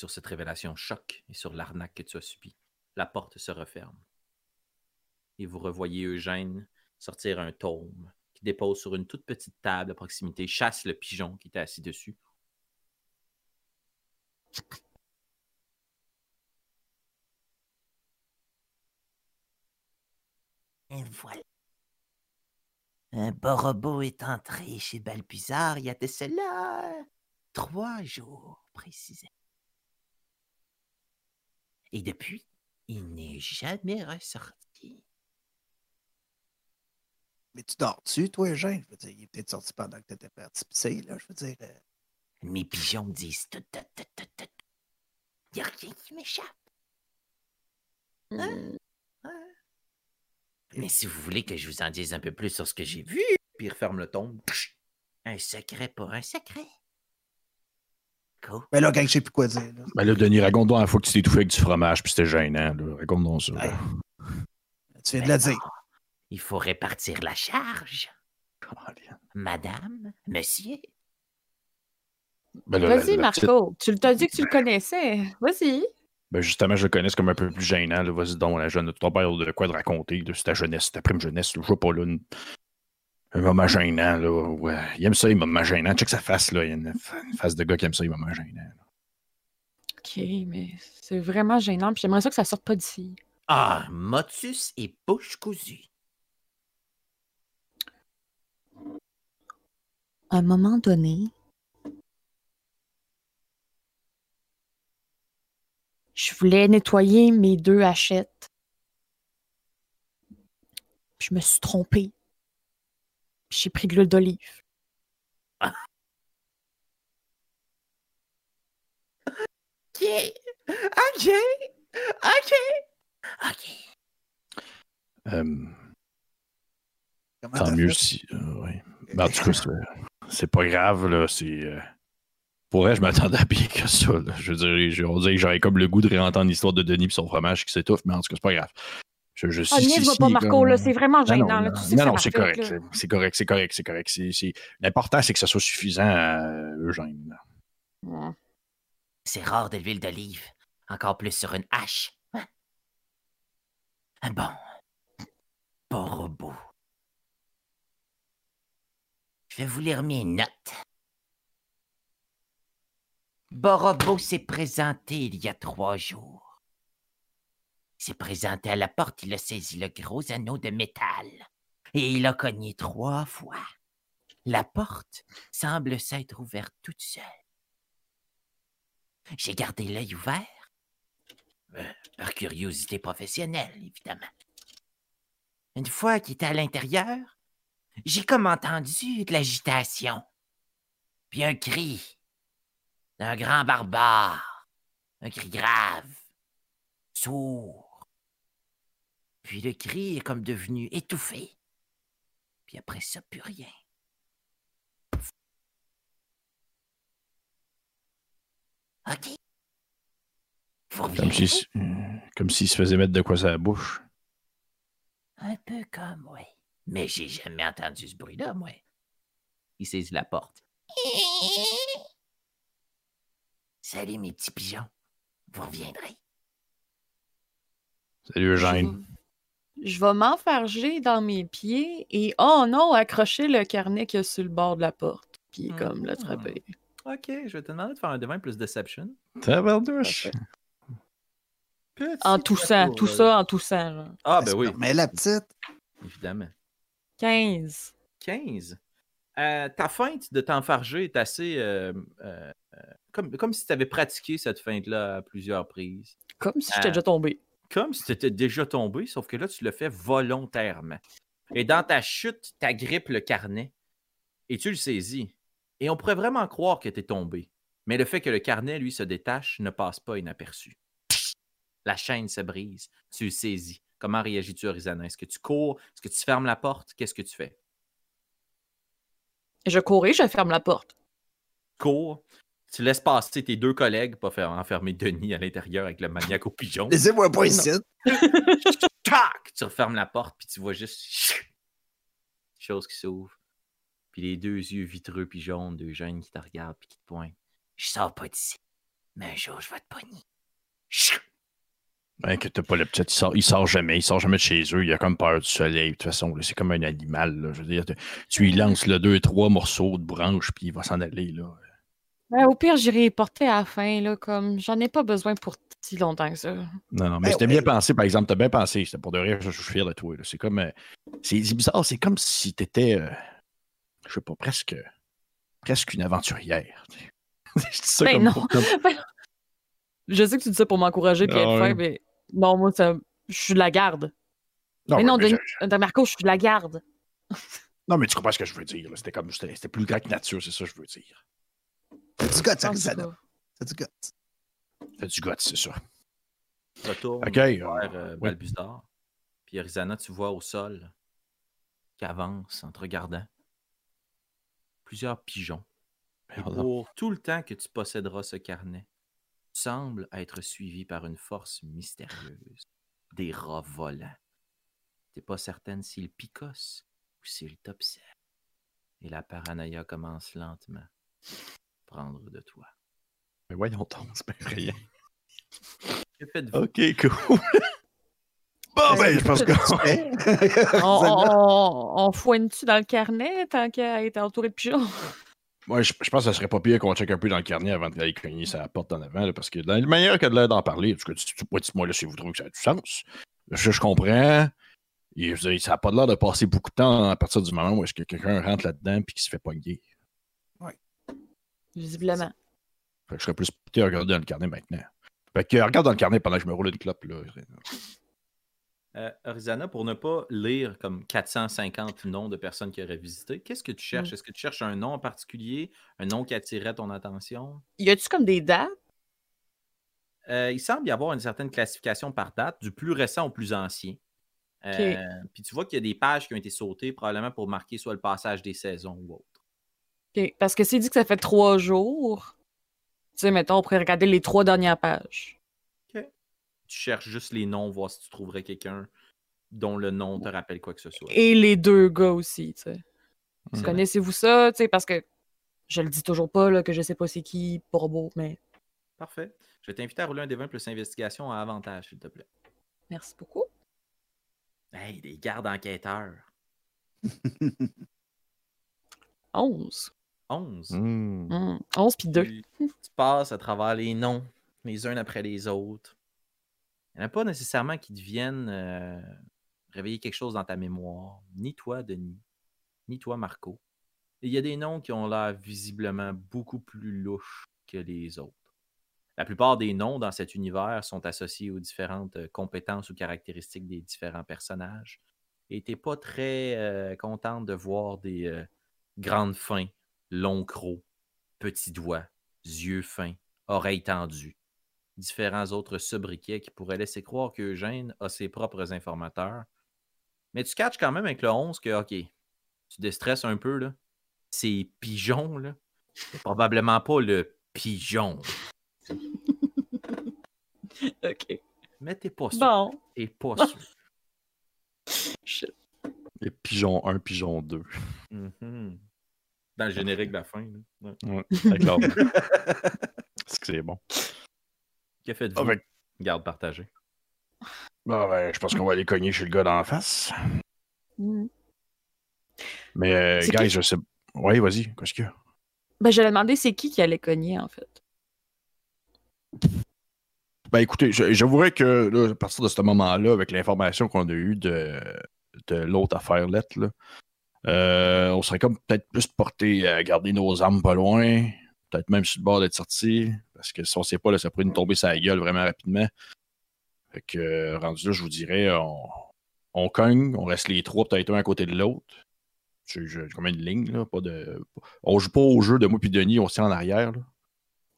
Sur cette révélation choc et sur l'arnaque que tu as subie. La porte se referme. Et vous revoyez Eugène sortir un tome qui dépose sur une toute petite table à proximité, chasse le pigeon qui était assis dessus. Et voilà. Un borobo est entré chez Balbuzard il y a de cela trois jours précisément. Et depuis, il n'est jamais ressorti. Mais tu dors dessus, toi, Eugène? Je veux dire, il est peut-être sorti pendant que tu étais parti pisser, là. Je veux dire. euh, Mes pigeons me disent tout, tout, tout, tout, tout. Il n'y a rien qui m'échappe. Hmm. Mais si vous voulez que je vous en dise un peu plus sur ce que j'ai vu, Puis il referme le tome. un secret pour un secret. Cool. Mais là, quand je sais plus quoi dire, là. Ben là, Denis, raconte-donc la fois que tu t'es avec du fromage, puis c'était gênant. là. Raconte-donc ça. Ouais. Tu viens de le dire. Il faut répartir la charge. Madame, monsieur. Ben là, la- Vas-y, la petite- Marco. Tu t'as dit que tu le connaissais. Vas-y. Ben justement, je le connais comme un peu plus gênant. là. Vas-y donc, la jeune. Ton père a de quoi de raconter de ta jeunesse, ta prime jeunesse. Je vois pas là une- un moment gênant. Là. Ouais. Il aime ça, il moment gênant. Check sa face. Là. Il y a une, fa- une face de gars qui aime ça, il moment gênant. là. OK, mais c'est vraiment gênant. Puis j'aimerais ça que ça sorte pas d'ici. Ah, motus et bouche cousue. À un moment donné, je voulais nettoyer mes deux hachettes. Puis je me suis trompée. Puis J'ai pris de l'huile d'olive. OK. OK. OK. OK. Euh, tant mieux fait? si. euh, ouais. Ben, en tout cas, c'est- pas grave. Là. C'est. euh, Pour vrai, je m'attendais à pire que ça. là. Je veux dire, je- on dirait que j'aurais comme le goût de réentendre l'histoire de Denis et son fromage qui s'étouffe, mais en tout cas, c'est pas grave. Je, je, Ah, si- niaise si- pas, Marco, là, c'est vraiment Non, gênant. non, là. non, Tu sais que non, ça non, c'est correct. c'est- correct, c'est correct, c'est correct. C'est- c'est- L'important, c'est que ça soit suffisant à Eugène. Ouais. C'est rare de l'huile d'olive. Encore plus sur une hache. Hein? Un bon. Bon robot. Je vais vous lire mes notes. Borobo s'est présenté il y a trois jours. S'est présenté à la porte, il a saisi le gros anneau de métal et il a cogné trois fois. La porte semble s'être ouverte toute seule. J'ai gardé l'œil ouvert. Euh, par curiosité professionnelle, évidemment. Une fois qu'il était à l'intérieur, j'ai comme entendu de l'agitation. Puis un cri d'un grand barbare. Un cri grave, sourd. Puis le cri est comme devenu étouffé. Puis après ça, plus rien. OK. Vous Comme s'il euh, comme se faisait mettre de quoi sur la bouche. Un peu comme, oui. Mais j'ai jamais entendu ce bruit-là, moi. Il saisit la porte. Salut, mes petits pigeons. Vous reviendrez. Salut Eugène. Je vais m'enfarger dans mes pieds et, oh non, accrocher le carnet qu'il y a sur le bord de la porte. Puis comme l'attraper. Ok, je vais te demander de faire un devin plus Deception. Tabardouche. En toussant, tout là. ça en toussant. genre. Ah, ben oui, Mais la petite, évidemment. 15. 15. Euh, ta feinte de t'enfarger est assez. euh, euh, euh, comme, comme si tu avais pratiqué cette feinte-là à plusieurs prises. Comme si j'étais Ah. déjà tombé. Comme si tu étais déjà tombé, sauf que là, tu le fais volontairement. Et dans ta chute, tu agrippes le carnet et tu le saisis. Et on pourrait vraiment croire que tu es tombé. Mais le fait que le carnet, lui, se détache ne passe pas inaperçu. La chaîne se brise. Tu le saisis. Comment réagis-tu, Arizana? Est-ce que tu cours? Est-ce que tu fermes la porte? Qu'est-ce que tu fais? Je courais, je ferme la porte. cours, tu laisses passer tes deux collègues, pas faire enfermer Denis à l'intérieur avec le maniaque au pigeon. laissez-moi pas ici. Tac! Tu refermes la porte, puis tu vois juste chose qui s'ouvre. Puis les deux yeux vitreux puis jaunes de jeunes qui te regardent puis qui te pointent. Je sors pas d'ici. Mais un jour, je vais te pogner. Ben, que t'as pas le petit, il sort, il sort jamais, il sort jamais de chez eux, il a comme peur du soleil. De toute façon, là, c'est comme un animal. là. Je veux dire, tu- tu lui lances le deux, trois morceaux de branche, puis il va s'en aller. Là. Ouais, au pire, j'irai porter à la fin, là, comme j'en ai pas besoin pour si longtemps que ça. Non, non, mais Ben c'était ouais. bien pensé, par exemple. T'as bien pensé. C'était pour de rire, je, je suis fier de toi. C'est comme. euh, c'est bizarre, c'est comme si t'étais. euh, je sais pas, presque. Presque une aventurière. Je dis ça Ben comme non. pour- comme- Je sais que tu dis ça pour m'encourager puis Ah être fin, mais non, moi, ça... je suis de la garde. mais non, mais Denis- je- de Marco, je suis de la garde. non, mais tu comprends ce que je veux dire. C'était comme. C'était c'était plus grand que nature, c'est ça que je veux dire. T'as du guts, cas. T'as du guts. T'as du goût, c'est ça. Retourne Ok, vers euh, euh, oui. Puis Arizana, tu vois au sol qui avance en te regardant plusieurs pigeons. Et Merde. pour tout le temps que tu posséderas ce carnet, tu sembles être suivi par une force mystérieuse, des rats volants. T'es pas certaine s'ils picossent ou s'ils t'observent. Et la paranoïa commence lentement prendre de toi. Mais voyons donc, c'est bien rien. Que faites-vous? Ok, cool. bon, ben, je pense qu'on. Hey. On, on, on, fouine-tu dans le carnet tant qu'à être entouré de pigeons? Moi, je, je pense que ça serait pas pire qu'on check un peu dans le carnet avant d'aller cogner sa porte en avant, là, parce que de la manière que de l'air d'en parler, en tout cas, tu- tu- dites-moi là si vous trouvez que ça a du sens. Je, je comprends. Et, je veux dire, ça n'a pas l'air de passer beaucoup de temps à partir du moment où est-ce que quelqu'un rentre là-dedans et qui se fait pogner. Visiblement. Fait que je serais plus à regarder dans le carnet maintenant. Fait que regarde dans le carnet pendant que je me roule une clope. Là. Euh, Arizana, pour ne pas lire comme 450 noms de personnes qui auraient visité, qu'est-ce que tu cherches? Mm. Est-ce que tu cherches un nom en particulier, un nom qui attirait ton attention? Y a-tu comme des dates? Euh, il semble y avoir une certaine classification par date, du plus récent au plus ancien. Euh, Puis tu vois qu'il y a des pages qui ont été sautées, probablement pour marquer soit le passage des saisons ou autre. Ok, Parce que s'il dit que ça fait trois jours, tu sais, mettons, on pourrait regarder les trois dernières pages. Tu cherches juste les noms, voir si tu trouverais quelqu'un dont le nom te rappelle quoi que ce soit. Et les deux gars aussi, tu sais. Connaissez-vous ça? Tu sais, parce que je le dis toujours pas là, que je sais pas c'est qui pour beau, mais Parfait. Je vais t'inviter à rouler un des 20 plus investigation à avantage, s'il te plaît. merci beaucoup. Hey, des gardes enquêteurs. 11. 11. Hmm. Hmm, 11 puis 2. Tu, tu passes à travers les noms, les uns après les autres. Il n'y en a pas nécessairement qui deviennent euh, réveiller quelque chose dans ta mémoire. Ni toi, Denis, ni toi, Marco. Il y a des noms qui ont l'air visiblement beaucoup plus louches que les autres. La plupart des noms dans cet univers sont associés aux différentes euh, compétences ou caractéristiques des différents personnages. Et t'es pas très euh, contente de voir des euh, grandes fins, longs crocs, petits doigts, yeux fins, oreilles tendues. Différents autres sobriquets qui pourraient laisser croire qu'Eugène a ses propres informateurs. Mais tu catches quand même avec le 11 que, OK, tu déstresses un peu, là. Ces pigeons, là, c'est probablement pas le pigeon. Ok. Mais t'es pas sûr. Bon. T'es pas sûr. Shit. Et pigeon 1, pigeon 2. Mhm. Dans le générique de la fin. là. Ouais. Ouais, d'accord. Est-ce que c'est bon? Que faites-vous? Ah, ben- Garde partagée. Bon, ben, je pense qu'on va aller cogner chez le gars d'en face. Hmm. Mais, euh, C'est guys, qui? je sais. Oui, vas-y, qu'est-ce qu'il y a? Ben, j'allais demander c'est qui qui allait cogner, en fait? Ben écoutez, j'avouerais que là, à partir de ce moment-là, avec l'information qu'on a eue de, de l'autre affaire lettre, là, euh, on serait comme peut-être plus porté à garder nos armes pas loin, peut-être même sur le bord d'être sorti, parce que si on sait pas, là, ça pourrait nous tomber sa gueule vraiment rapidement. Fait que rendu là, je vous dirais, on, on cogne, on reste les trois peut-être un à côté de l'autre. J'ai j'ai combien de lignes, là? Pas de... On joue pas au jeu de moi puis Denis, on se tient en arrière. Là.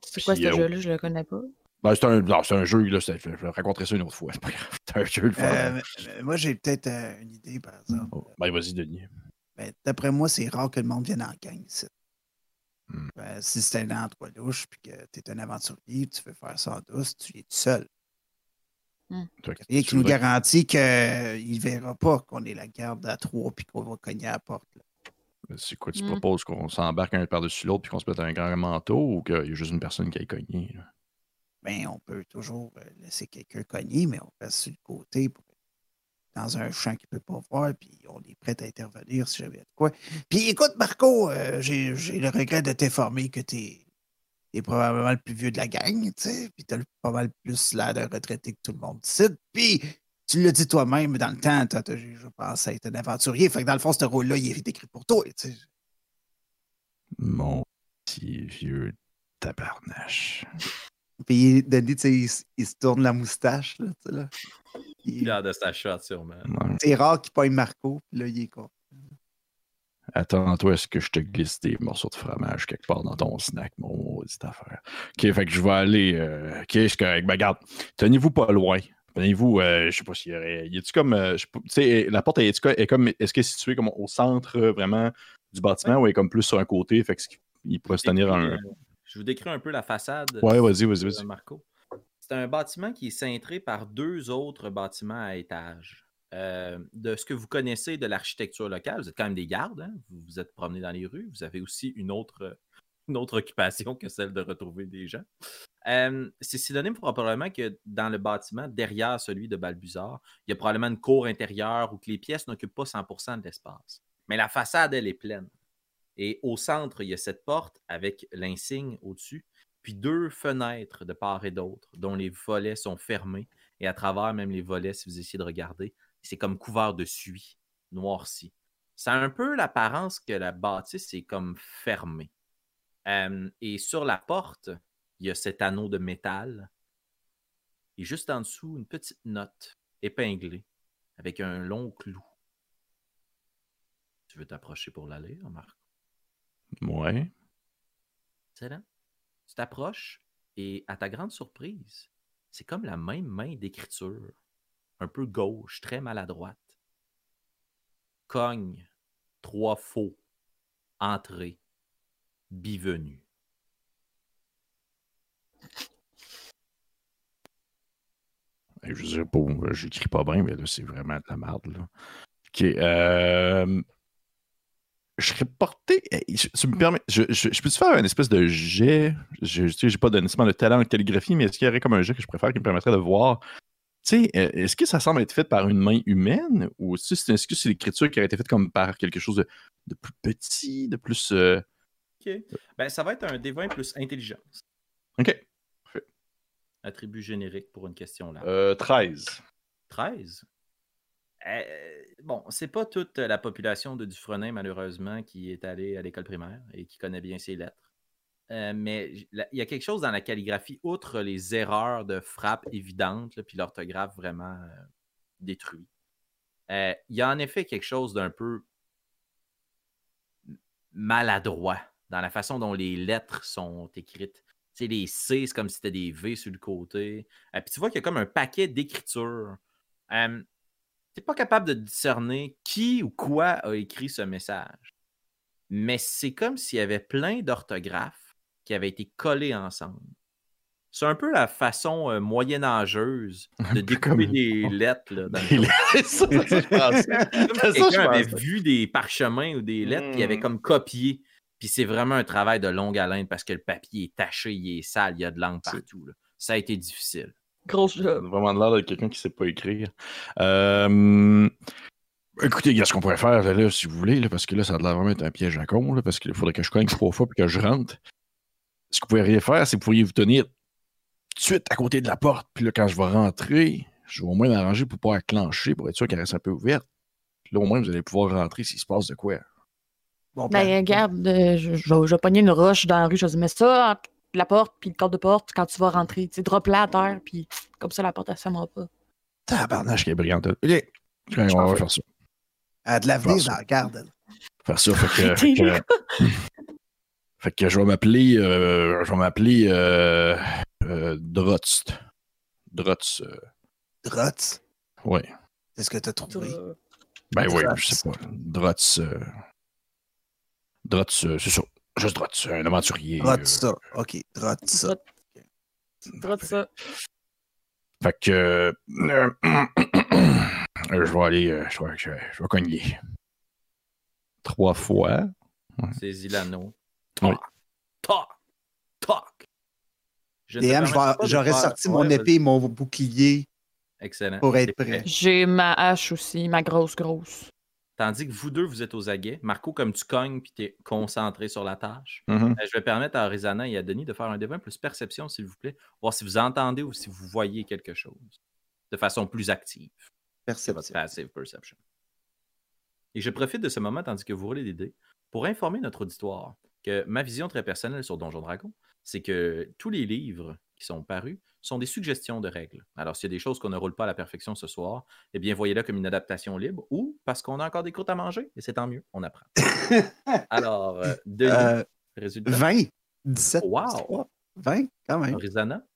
C'est quoi ce euh, jeu-là? Je le connais pas. Ben, c'est un, non, c'est un jeu, là, c'est- je vais raconter ça une autre fois, c'est pas grave. C'est un jeu, le. Euh, mais- moi, j'ai peut-être euh, une idée, par exemple. Oh, Ben, vas-y, Denis. Ben, D'après moi, c'est rare que le monde vienne en gang ici. Hmm. Ben, si c'est un endroit louche puis que tu es un aventurier, tu veux faire ça en douce, tu es tout seul. Toi, Rien qui nous garantit qu'il ne verra pas qu'on est la garde à trois puis qu'on va cogner à la porte. là. C'est quoi, tu Hmm. proposes qu'on s'embarque un par-dessus l'autre puis qu'on se mette un grand manteau ou qu'il y a juste une personne qui cognée? là? Ben, on peut toujours euh, laisser quelqu'un cogner, mais on reste sur le côté pour- dans un champ qu'il ne peut pas voir, puis on est prêt à intervenir si jamais de quoi. Puis écoute, Marco, euh, j'ai j'ai le regret de t'informer que tu es, probablement le plus vieux de la gang, tu sais, puis tu as pas mal plus l'air d'un retraité que tout le monde ici. Puis tu l'as dit toi-même, dans le temps, t'as- t'as- je pense être un aventurier. Fait que dans le fond, ce rôle-là, il est écrit pour toi, tu sais. Mon petit vieux tabarnache. Puis Denis, tu sais, il, il se tourne la moustache, là, tu sais, là. Il- Il garde sa shot, sûrement. Ouais. C'est rare qu'il pogne Marco, puis là, il est con. Attends-toi, est-ce que je te glisse des morceaux de fromage quelque part dans ton snack, mon maudite affaire? Ok, fait que je vais aller. euh, ok, c'est correct. Ben, regarde, tenez-vous pas loin. Tenez-vous, euh, je sais pas s'il y aurait. Y a-tu comme. euh, sais tu la porte est, est comme. Est-ce qu'elle est située comme au centre euh, vraiment du bâtiment ou elle est comme plus sur un côté? Fait que ce qui- il pourrait se tenir un. Euh, Je vous décris un peu la façade. Ouais, vas-y, vas-y, vas-y. Marco. C'est un bâtiment qui est cintré par deux autres bâtiments à étages. Euh, de ce que vous connaissez de l'architecture locale, vous êtes quand même des gardes, hein? vous vous êtes promenés dans les rues, vous avez aussi une autre, une autre occupation que celle de retrouver des gens. Euh, c'est synonyme probablement que dans le bâtiment, derrière celui de Balbuzard, il y a probablement une cour intérieure où que les pièces n'occupent pas 100% de l'espace. Mais la façade, elle est pleine. Et au centre, il y a cette porte avec l'insigne au-dessus, puis deux fenêtres de part et d'autre, dont les volets sont fermés. Et à travers même les volets, si vous essayez de regarder, c'est comme couvert de suie, noirci. Ça a un peu l'apparence que la bâtisse est comme fermée. Euh, et sur la porte, il y a cet anneau de métal. Et juste en dessous, une petite note épinglée avec un long clou. Tu veux t'approcher pour la lire, Marc? Ouais. Excellent. Tu t'approches et à ta grande surprise, c'est comme la même main d'écriture, un peu gauche, très maladroite. Cogne, trois faux, entrée, bienvenue. Je veux dire, j'écris pas bien, mais là, c'est vraiment de la merde. Là. Ok. euh, je serais porté. eh, je- Tu me permets. Je, je, je peux-tu faire une espèce de jet? Je j'ai pas de, nécessairement de talent en calligraphie, mais est-ce qu'il y aurait comme un jet que je préfère qui me permettrait de voir? Tu sais, euh, est-ce que ça semble être fait par une main humaine? Ou est-ce que c'est est-ce que c'est l'écriture qui aurait été faite comme par quelque chose de, de plus petit, de plus. euh, OK. Ben, ça va être un D20 plus intelligence. Ok. Attribut générique pour une question là. Euh, 13. 13. Euh, bon, c'est pas toute la population de Dufresne, malheureusement, qui est allée à l'école primaire et qui connaît bien ses lettres. Euh, mais il y a quelque chose dans la calligraphie, outre les erreurs de frappe évidentes, puis l'orthographe vraiment euh, détruit. Euh, il y a en effet quelque chose d'un peu maladroit dans la façon dont les lettres sont écrites. Tu sais, les C, c'est comme si c'était des V sur le côté. Euh, puis tu vois qu'il y a comme un paquet d'écritures. Tu n'es pas capable de discerner qui ou quoi a écrit ce message. Mais c'est comme s'il y avait plein d'orthographes qui avaient été collés ensemble. C'est un peu la façon euh, moyenâgeuse de découper des lettres. Là, dans le est- ça, ça, je pensais. comme quelqu'un avait vu des parchemins ou des lettres, puis il avait Hmm. comme copié. Puis c'est vraiment un travail de longue haleine parce que le papier est taché, il est sale, il y a de l'encre partout. là. Ça a été difficile. Gros Ça a job. vraiment l'air de quelqu'un qui sait pas écrire. Euh, Écoutez, ce qu'on pourrait faire, là, si vous voulez, là, parce que là, ça a l'air vraiment être un piège à con, là, parce qu'il faudrait que je cogne trois fois puis que je rentre. Ce que vous pourriez faire, c'est que vous pourriez vous tenir tout de suite à côté de la porte. Puis là, quand je vais rentrer, je vais au moins m'arranger pour pouvoir clencher, pour être sûr qu'elle reste un peu ouverte. Puis là, au moins, vous allez pouvoir rentrer s'il se passe de quoi. Bon, ben, Ben, regarde, euh, je, je vais, je vais pogner une roche dans la rue, je vais dire, mets ça la porte puis le cadre de porte quand tu vas rentrer. Tu sais, drop-la à terre, puis comme ça, la porte, elle ne fermera pas. Tabarnache qui est brillante. OK. Ok, on va faire ça. elle a de l'avenir dans la garde. faire ça. Fait que, fait que, fait que je vais m'appeler, euh, je vais m'appeler euh, euh, Drotz. Drotz, euh, Drotz, ouais. c'est ce que tu as trouvé. Euh, Ben oui, je sais pas. Drotz. Euh, Drotz, euh, c'est ça. Juste Drotz, un aventurier. Drotz, euh, ça. OK, Drotz, ça. drop ça. Fait que. euh, je vais aller. euh, je, vais, je, vais- je vais cogner. Trois fois. Saisis l'anneau. Oui. Toc, toc, DM, j'aurais sorti Ouais, mon vas-y. épée et mon bouclier Excellent. pour être prêt. J'ai ma hache aussi, ma grosse, grosse. Tandis que vous deux, vous êtes aux aguets. Marco, comme tu cognes puis tu es concentré sur la tâche, Mhm. euh, je vais permettre à Rizana et à Denis de faire un débat plus perception, s'il vous plaît, voir si vous entendez ou si vous voyez quelque chose de façon plus active. Perception. passive perception. Et je profite de ce moment, tandis que vous roulez des dés, pour informer notre auditoire que ma vision très personnelle sur Donjon Dragon, c'est que tous les livres qui sont parus sont des suggestions de règles. Alors, s'il y a des choses qu'on ne roule pas à la perfection ce soir, eh bien, voyez-la comme une adaptation libre ou parce qu'on a encore des croûtes à manger, et c'est tant mieux, on apprend. Alors, euh, Denis, Euh, résultat? 20. 17. Wow. 3, 20, quand même. Rizana,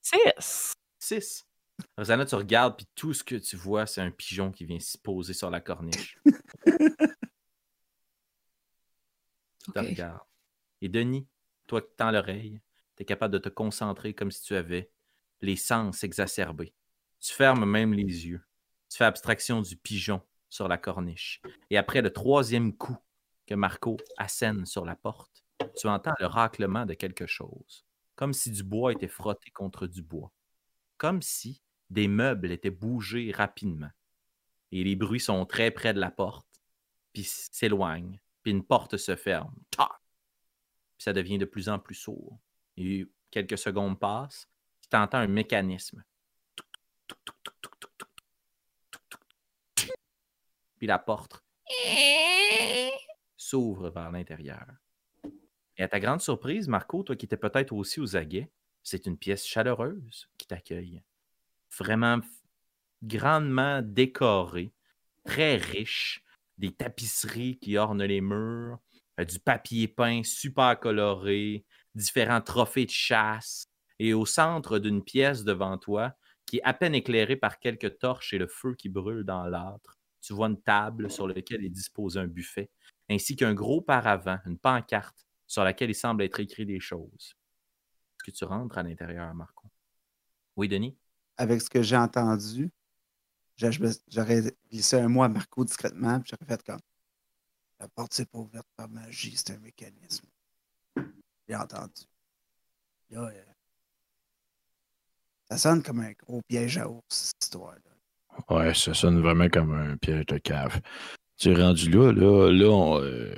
Six. 6. Rosanna, tu regardes, puis tout ce que tu vois, c'est un pigeon qui vient s'y poser sur la corniche. Tu te regardes. Et Denis, toi qui tends l'oreille, tu es capable de te concentrer comme si tu avais les sens exacerbés. Tu fermes même les yeux. Tu fais abstraction du pigeon sur la corniche. Et après le troisième coup que Marco assène sur la porte, tu entends le raclement de quelque chose. Comme si du bois était frotté contre du bois. Comme si des meubles étaient bougés rapidement. Et les bruits sont très près de la porte, puis s'éloignent, puis une porte se ferme. Puis ça devient de plus en plus sourd. Et quelques secondes passent. Tu entends un mécanisme. Puis la porte s'ouvre vers l'intérieur. Et à ta grande surprise, Marco, toi qui étais peut-être aussi aux aguets, c'est une pièce chaleureuse qui t'accueille. Vraiment grandement décorée, très riche, des tapisseries qui ornent les murs, euh, du papier peint super coloré, différents trophées de chasse, et au centre d'une pièce devant toi, qui est à peine éclairée par quelques torches et le feu qui brûle dans l'âtre, tu vois une table sur laquelle est disposé un buffet, ainsi qu'un gros paravent, une pancarte sur laquelle il semble être écrit des choses. Est-ce que tu rentres à l'intérieur, Marco? Oui, Denis? Avec ce que j'ai entendu, j'aurais glissé un mot à Marco discrètement, puis j'aurais fait comme. La porte s'est pas ouverte par magie, c'est un mécanisme. J'ai entendu. Là, euh, ça sonne comme un gros piège à ours, cette histoire-là. Ouais, ça sonne vraiment comme un piège de cave. Tu es rendu là, là, là, on, euh,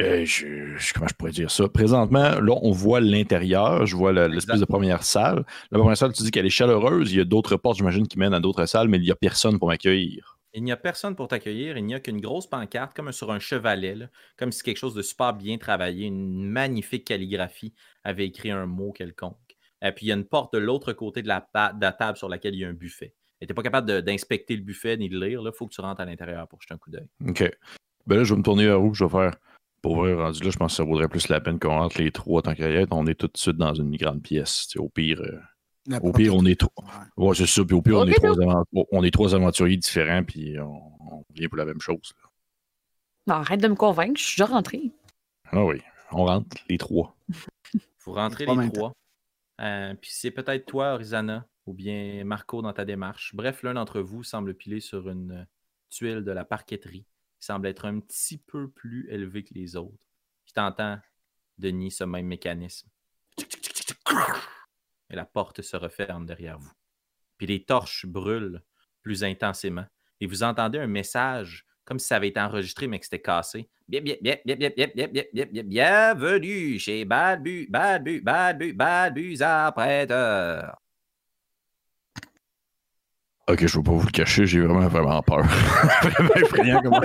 euh, je, je- comment je pourrais dire ça? Présentement, là, on voit l'intérieur, je vois l'espèce de première salle. La première salle, tu dis qu'elle est chaleureuse, il y a d'autres portes, j'imagine, qui mènent à d'autres salles, mais il n'y a personne pour m'accueillir. Il n'y a personne pour t'accueillir, il n'y a qu'une grosse pancarte, comme sur un chevalet, comme si quelque chose de super bien travaillé, une magnifique calligraphie avait écrit un mot quelconque. Et puis il y a une porte de l'autre côté de la, de la table sur laquelle il y a un buffet. Et tu pas capable d'inspecter le buffet ni de lire, il faut que tu rentres à l'intérieur pour jeter un coup d'œil. OK. Ben là, je vais me tourner vers où je vais faire? Pour vrai, rendu là, je pense que ça vaudrait plus la peine qu'on rentre les trois tant qu'à. On est tout de suite dans une grande pièce. Au pire, euh, au pire, on est. Ouais. C'est ça. Puis au pire, on, est trois on est aventuriers différents, puis on, on vient pour la même chose. là. Non, arrête de me convaincre, je suis déjà rentrée. Ah oui, on rentre les trois. Vous rentrez les trois. Euh, puis c'est peut-être toi, Orizana, ou bien Marco dans ta démarche. Bref, l'un d'entre vous semble piler sur une euh, tuile de la parqueterie qui semble être un petit peu plus élevée que les autres. Puis t'entends, Denis, ce même mécanisme. Et la porte se referme derrière vous. Puis les torches brûlent plus intensément. Et vous entendez un message comme si ça avait été enregistré mais que c'était cassé. Bien, bien, bien, bien, bien, bien, bien, bien, bien, bien, bienvenue chez Balbu, Balbu, Balbu, Balbuzard Prêteur. Ok, je vais pas vous le cacher, j'ai vraiment, vraiment peur. comme.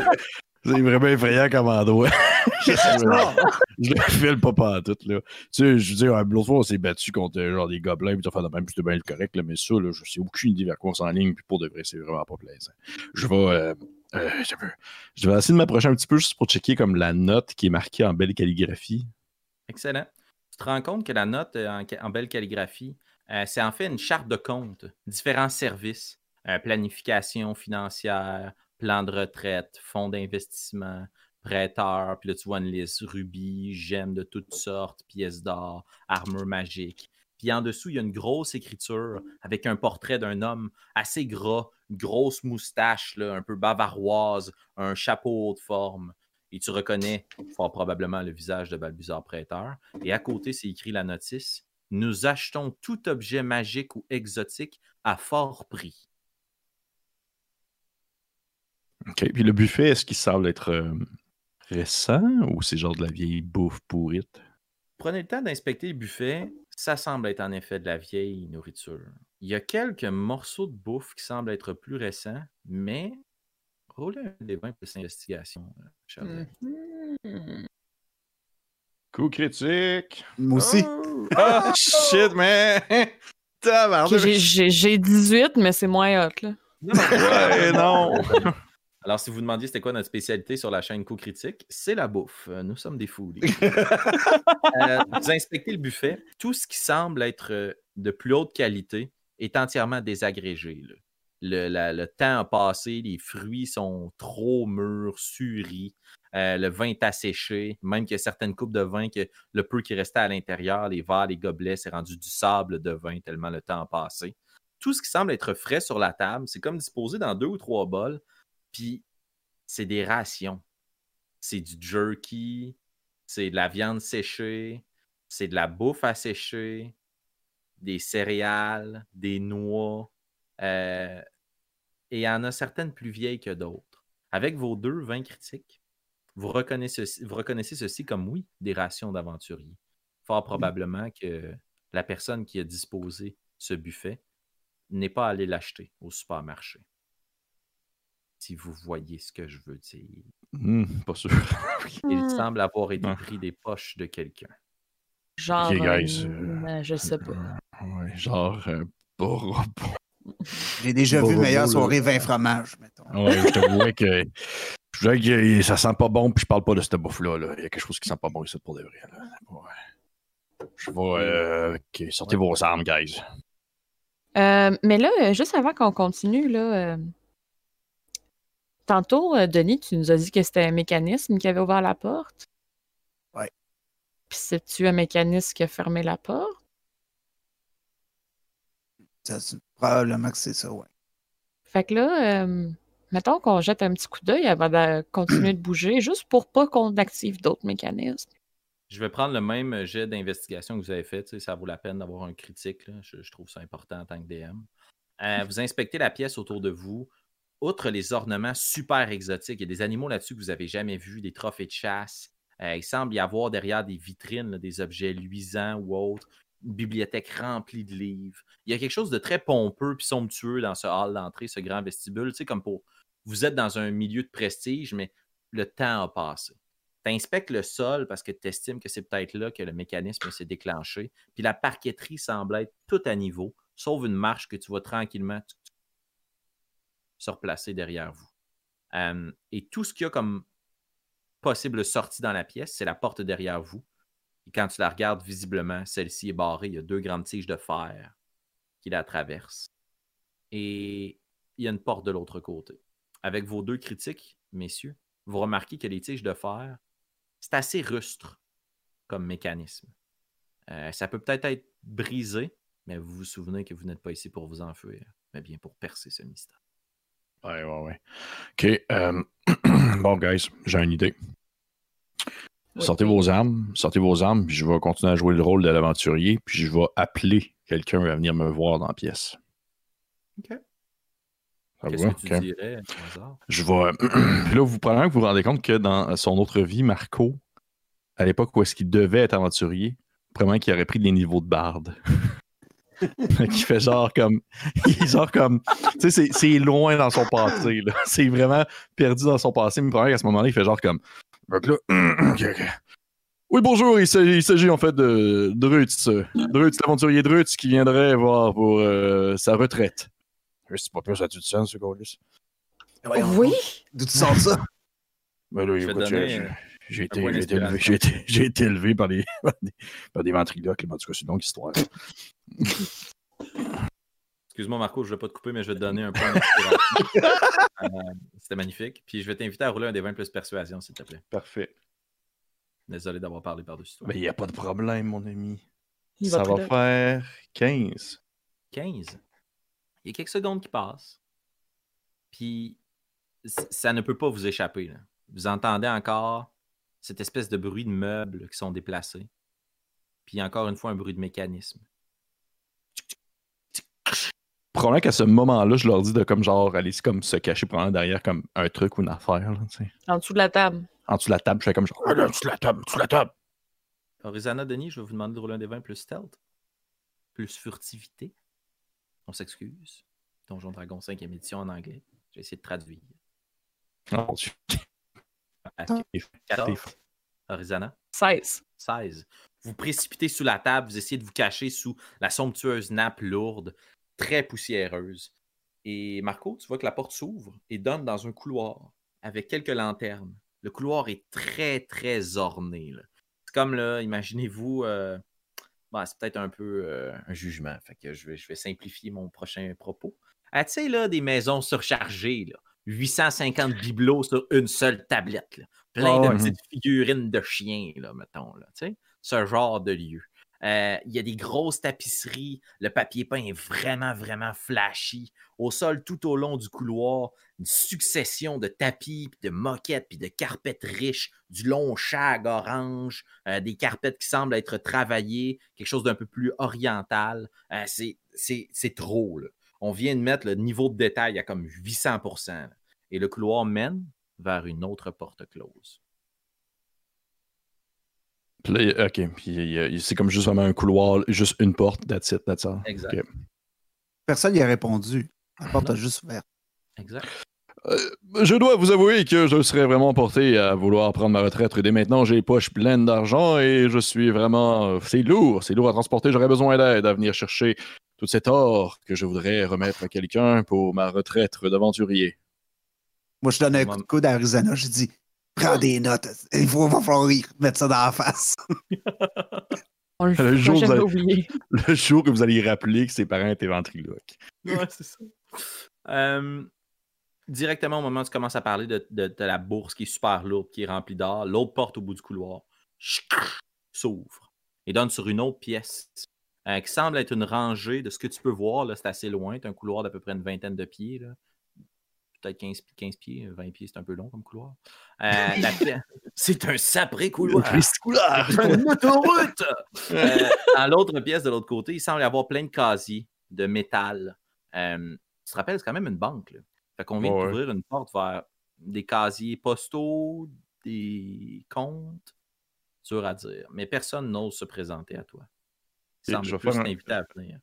C'est vraiment effrayant comme endroit. je le file pas pas tout là. Tu sais, je veux dire, l'autre fois, on s'est battu contre euh, genre des gobelins, puis de même, puis c'était bien correct, là, mais ça, là, je sais aucune idée vers quoi on s'enligne, puis pour de vrai, c'est vraiment pas plaisant. Je vais. euh, euh, je, vais je essayer de m'approcher un petit peu juste pour checker comme la note qui est marquée en belle calligraphie. Excellent. Tu te rends compte que la note en, belle calligraphie, euh, c'est en fait une charte de compte, différents services, planification financière, plan de retraite, fonds d'investissement, prêteur, puis là tu vois une liste rubis, gemmes de toutes sortes, pièces d'or, armure magique. Puis en dessous, il y a une grosse écriture avec un portrait d'un homme assez gras, une grosse moustache, un peu bavaroise, un chapeau haute forme. Et tu reconnais fort probablement le visage de Balbuzard Prêteur. Et à côté, c'est écrit la notice Nous achetons tout objet magique ou exotique à fort prix. Ok, puis le buffet, est-ce qu'il semble être euh, récent ou c'est genre de la vieille bouffe pourrite? Prenez le temps d'inspecter le buffet. Ça semble être en effet de la vieille nourriture. Il y a quelques morceaux de bouffe qui semblent être plus récents, mais roulez un des 20 plus investigation, euh, cher ami. Mhm. Coup critique! Moi aussi. Ah, shit, man! Ok, Tabarnak! j'ai- J'ai j'ai 18, mais c'est moins hot, là. Ouais, non! Alors, si vous demandiez c'était quoi notre spécialité sur la chaîne Co-Critique, c'est la bouffe. Euh, Nous sommes des gars. Euh, vous inspectez le buffet. Tout ce qui semble être euh, de plus haute qualité est entièrement désagrégé. là. Le, la- le temps a passé, les fruits sont trop mûrs, suris. euh, le vin est asséché. Même qu'il y a certaines coupes de vin que le peu qui restait à l'intérieur, les verres, les gobelets, c'est rendu du sable de vin tellement le temps a passé. Tout ce qui semble être frais sur la table, c'est comme disposé dans deux ou trois bols. Puis c'est des rations. C'est du jerky, c'est de la viande séchée, c'est de la bouffe à sécher, des céréales, des noix. euh, et il y en a certaines plus vieilles que d'autres. Avec vos deux vins critiques, vous reconnaissez, ceci, comme oui, des rations d'aventuriers. Fort probablement que la personne qui a disposé ce buffet n'est pas allée l'acheter au supermarché si vous voyez ce que je veux dire. Hmm, pas sûr. Il Hmm. semble avoir été Ah. pris des poches de quelqu'un. Genre, Ok, guys, euh, euh, euh, je sais pas. Ouais, genre, euh, J'ai déjà vu bon, soirée 20 fromages, mettons. Ouais, je t'avouais que. Je dirais que ça sent pas bon, puis je parle pas de cette bouffe-là. là. Il y a quelque chose qui sent pas bon ici pour de vrai. là. Ouais. Je vais. euh, ok, sortez vos armes, guys. Euh, mais là, euh, juste avant qu'on continue, là, euh, tantôt, euh, Denis, tu nous as dit que c'était un mécanisme qui avait ouvert la porte. Ouais. Puis c'est-tu un mécanisme qui a fermé la porte? Ça, c'est- probablement que c'est ça, ouais. Fait que là, euh, mettons qu'on jette un petit coup d'œil avant de continuer de bouger, juste pour pas qu'on active d'autres mécanismes. Je vais prendre le même jet d'investigation que vous avez fait. Ça vaut la peine d'avoir un critique. là. Je, je trouve ça important en tant que DM. Euh, vous inspectez la pièce autour de vous. Outre les ornements super exotiques, il y a des animaux là-dessus que vous n'avez jamais vus, des trophées de chasse. Euh, il semble y avoir derrière des vitrines des objets luisants ou autres, une bibliothèque remplie de livres. Il y a quelque chose de très pompeux puis somptueux dans ce hall d'entrée, ce grand vestibule. Tu comme pour. Vous êtes dans un milieu de prestige, mais le temps a passé. Tu inspectes le sol parce que tu estimes que c'est peut-être là que le mécanisme s'est déclenché. Puis la parqueterie semble être tout à niveau, sauf une marche que tu vas tranquillement se replacer derrière vous. Euh, et tout ce qu'il y a comme possible sortie dans la pièce, c'est la porte derrière vous. Et quand tu la regardes visiblement, celle-ci est barrée. Il y a deux grandes tiges de fer qui la traversent. Et il y a une porte de l'autre côté. Avec vos deux critiques, messieurs, vous remarquez que les tiges de fer, c'est assez rustre comme mécanisme. Euh, ça peut peut-être être brisé, mais vous vous souvenez que vous n'êtes pas ici pour vous enfuir, mais bien pour percer ce mystère. Ouais, ouais, ouais. OK. euh, bon, guys, j'ai une idée. Oui. Sortez vos armes, sortez vos armes, puis je vais continuer à jouer le rôle de l'aventurier, puis je vais appeler quelqu'un à venir me voir dans la pièce. OK. Ça Qu'est-ce va? que tu OK. dirais, hasard? Je vais. Puis là, vous probablement que vous vous rendez compte que dans son autre vie, Marco, à l'époque où est-ce qu'il devait être aventurier, probablement qu'il aurait pris des niveaux de barde. qui fait genre comme. Il est genre comme. Tu sais, c'est- c'est loin dans son passé. là. C'est vraiment perdu dans son passé. Mais probablement qu'à ce moment-là, il fait genre comme. Donc là, ok, ok. Oui, bonjour, il s'agit en fait de Drutz. Drutz, l'aventurier Drutz qui viendrait voir pour euh, sa retraite. C'est pas plus ça tu te sens, ce gars-là. Oui! D'où tu sors ça? Ben là, écoute, donner, j'ai- été, été élevé, d'inspiration. j'ai été- j'ai été élevé par des, par des, par des ventriloques. En tout cas, c'est une longue histoire. Excuse-moi, Marco, je ne vais pas te couper, mais je vais te donner un point. Euh, C'était magnifique. Puis je vais t'inviter à rouler un des 20 plus persuasion, s'il te plaît. Parfait. Désolé d'avoir parlé par-dessus toi. Ben, il n'y a pas de problème, mon ami. Il ça va faire 15. 15. Il y a quelques secondes qui passent. Puis ça ne peut pas vous échapper. là. Vous entendez encore cette espèce de bruit de meubles qui sont déplacés. Puis encore une fois, un bruit de mécanisme. Probablement qu'à ce moment-là, je leur dis de comme genre aller se- comme se cacher probablement derrière comme un truc ou une affaire. Là. En dessous de la table. en dessous de la table, je fais comme genre. En dessous de la table, en dessous de la table. Horizana, Denis, je vais vous demander de rouler un des 20 plus stealth. Plus furtivité. On s'excuse. Donjon Dragon 5e édition en anglais. Je vais essayer de traduire. Oh, Ah. 14. Horizana. 16. 16. Vous précipitez sous la table, vous essayez de vous cacher sous la somptueuse nappe lourde, très poussiéreuse. Et Marco, tu vois que la porte s'ouvre et donne dans un couloir avec quelques lanternes. Le couloir est très, très orné. là. C'est comme, là, imaginez-vous, euh, bon, c'est peut-être un peu euh, un jugement, fait que je vais, je vais simplifier mon prochain propos. Ah, tu sais, là, des maisons surchargées, là. 850 bibelots sur une seule tablette, là. plein Ah de ouais. petites figurines de chiens, là, mettons, là, ce genre de lieu. Euh, Il y a des grosses tapisseries, le papier peint est vraiment, vraiment flashy. Au sol, tout au long du couloir, une succession de tapis, puis de moquettes, puis de carpettes riches, du long shag orange, euh, des carpettes qui semblent être travaillées, quelque chose d'un peu plus oriental. Euh, c'est- c'est c'est trop, là. On vient de mettre le niveau de détail à comme 800 là. Et le couloir mène vers une autre porte close. Puis ok. Puis c'est comme juste vraiment un couloir, juste une porte, that's it, that's all. Exact. Personne n'y a répondu. La porte a juste ouvert. Exact. Euh, je dois vous avouer que je serais vraiment porté à vouloir prendre ma retraite. Dès maintenant, j'ai les poches pleines d'argent et je suis vraiment. C'est lourd, c'est lourd à transporter. J'aurais besoin d'aide à venir chercher tout cet or que je voudrais remettre à quelqu'un pour ma retraite d'aventurier. Moi, je donne un coup de coude à Arizona. Je dis Prends des notes. Il faut, va falloir y mettre ça dans la face. On le jour, vous jamais allez- oublier. Le jour que vous allez rappeler que ses parents étaient ventriloques. Ouais, c'est ça. Euh, directement au moment où tu commences à parler de, de- de la bourse qui est super lourde, qui est remplie d'or, l'autre porte au bout du couloir s'ouvre et donne sur une autre pièce euh, qui semble être une rangée de ce que tu peux voir. là, C'est assez loin. C'est un couloir d'à peu près une vingtaine de pieds. là. peut-être 15, 15 pieds, 20 pieds, c'est un peu long comme couloir. Euh, c'est un sapré couloir. couloir! une autoroute! Euh, dans l'autre pièce de l'autre côté, il semble y avoir plein de casiers de métal. Euh, tu te rappelles, c'est quand même une banque. Là. Fait qu'on vient ouais. d'ouvrir une porte vers des casiers postaux, des comptes. Dur à dire. Mais personne n'ose se présenter à toi. Semble je vais plus faire un- t'inviter à venir.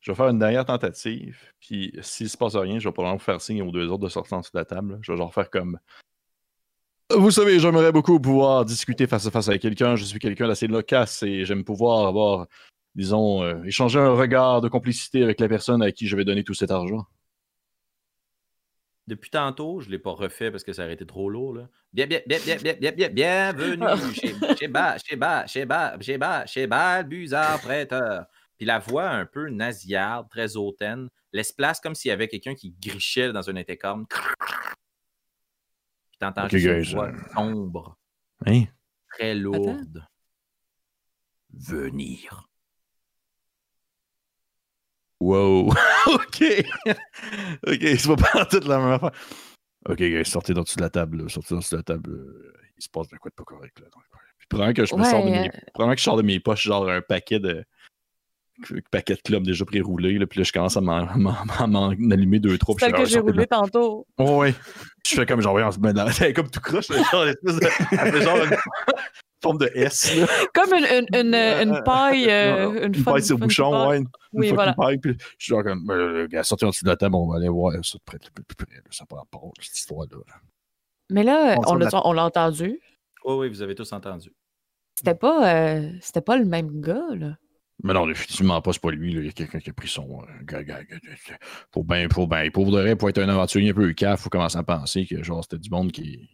Je vais faire une dernière tentative, puis s'il se passe rien, je vais probablement faire signe aux deux autres de sortir en dessous de la table. Je vais genre faire comme. Vous savez, j'aimerais beaucoup pouvoir discuter face à face avec quelqu'un. Je suis quelqu'un d'assez loquace et j'aime pouvoir avoir, disons, euh, échanger un regard de complicité avec la personne à qui je vais donner tout cet argent. Depuis tantôt, je ne l'ai pas refait parce que ça aurait été trop lourd. Là. Bien, bien, bien, bien, bien, bien, bien, bienvenue chez, chez, Ba- chez, Ba- chez, Ba- chez, Ba- chez Balbuzard Prêteur. Puis la voix un peu nasillarde, très hautaine, laisse place comme s'il y avait quelqu'un qui grichait dans un intercom. Puis t'entends Ok, juste une voix euh, sombre, Hein? très lourde. Venir. Wow! ok! ok, c'est pas toute la même affaire. Ok, gars, sortez dans dessous de la table, là. sortez dans dessous de la table. euh, Il se passe de quoi de pas correct là. Puis probablement que je me Ouais, sors de mes... euh, probablement que je sors de mes poches genre un paquet de paquet de clubs déjà pré-roulés, là, puis là je commence à m'en, allumer deux, trois. je que j'ai ah, roulée tantôt. là. Ouais. Je fais comme genre, on se met dans... c'est comme tout croche, là, genre, de... genre forme de S, là. Comme une, une, une, une paille. euh, une, paille sur bouchon, ouais. Une, Oui, une voilà. paille, puis je suis genre comme, euh, gars, sortez en dessous de la table, on va aller voir ça de près, de plus près, là, ça part pas cette histoire-là. là. Mais là, On on l'a, entendu? Oui, oui, vous avez tous entendu. C'était pas, euh, c'était pas le même gars, là. Mais non, définitivement pas, c'est pas lui. là. Il y a quelqu'un qui a pris son. euh, gars, gars, gars, gars, Pour ben, pour ben, pour de vrai, pour être un aventurier un peu caf, faut commencer à penser que genre c'était du monde qui,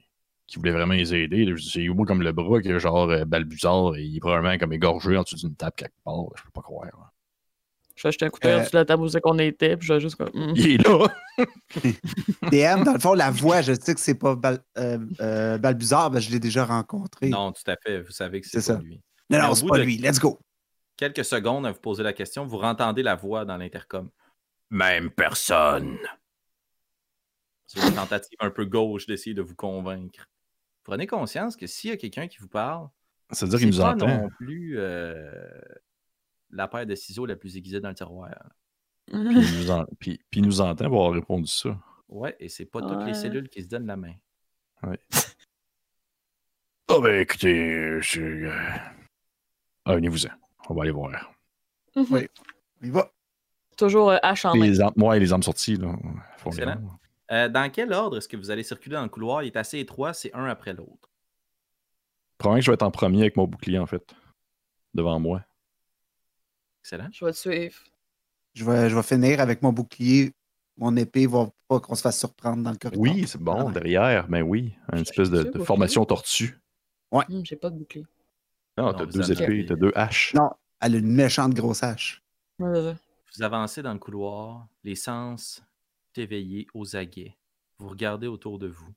qui voulait vraiment les aider. C'est moi comme le bras que genre euh, Balbuzard, et il est probablement comme égorgé en dessous d'une table quelque part. Je peux pas croire. là. Je vais jeter un coup d'œil Euh, sur la table où c'est qu'on était, puis je vais juste comme. hmm. Il est là! DM, dans le fond, la voix, je sais que c'est pas Bal, euh, euh, Balbuzard, ben, je l'ai déjà rencontré. Non, tout à fait. Vous savez que c'est pas ça. lui. non, mais non, c'est pas de- lui. Let's go. quelques secondes à vous poser la question, vous entendez la voix dans l'intercom. Même personne. C'est une tentative un peu gauche d'essayer de vous convaincre. Prenez conscience que s'il y a quelqu'un qui vous parle, Ça veut dire qu'il nous pas entend. non plus euh, la paire de ciseaux la plus aiguisée dans le tiroir. Puis il nous, en- puis- puis il nous entend pour avoir répondu ça. Ouais, et c'est pas toutes les Ouais. cellules qui se donnent la main. Oh ben écoutez, euh, je. euh, Ah, venez-vous-en. On va aller voir. Il va. Toujours euh, hache en main. Les armes, ouais, les armes sorties, là. Faut Excellent. Euh, dans quel ordre est-ce que vous allez circuler dans le couloir? Il est assez étroit, c'est un après l'autre. Probablement que je vais être en premier avec mon bouclier, en fait. Devant moi. Excellent. Je vais te suivre. Je vais, je vais finir avec mon bouclier. Mon épée va pas qu'on se fasse surprendre dans le corridor. Oui, c'est bon, Ah ouais. derrière, ben oui. Une espèce de, formation tortue. Hum, J'ai pas de bouclier. Non, Non, t'as deux avez- épées, t'as deux haches. Non, elle a une méchante grosse hache. Ouais. Vous avancez dans le couloir, les sens éveillés aux aguets. Vous regardez autour de vous.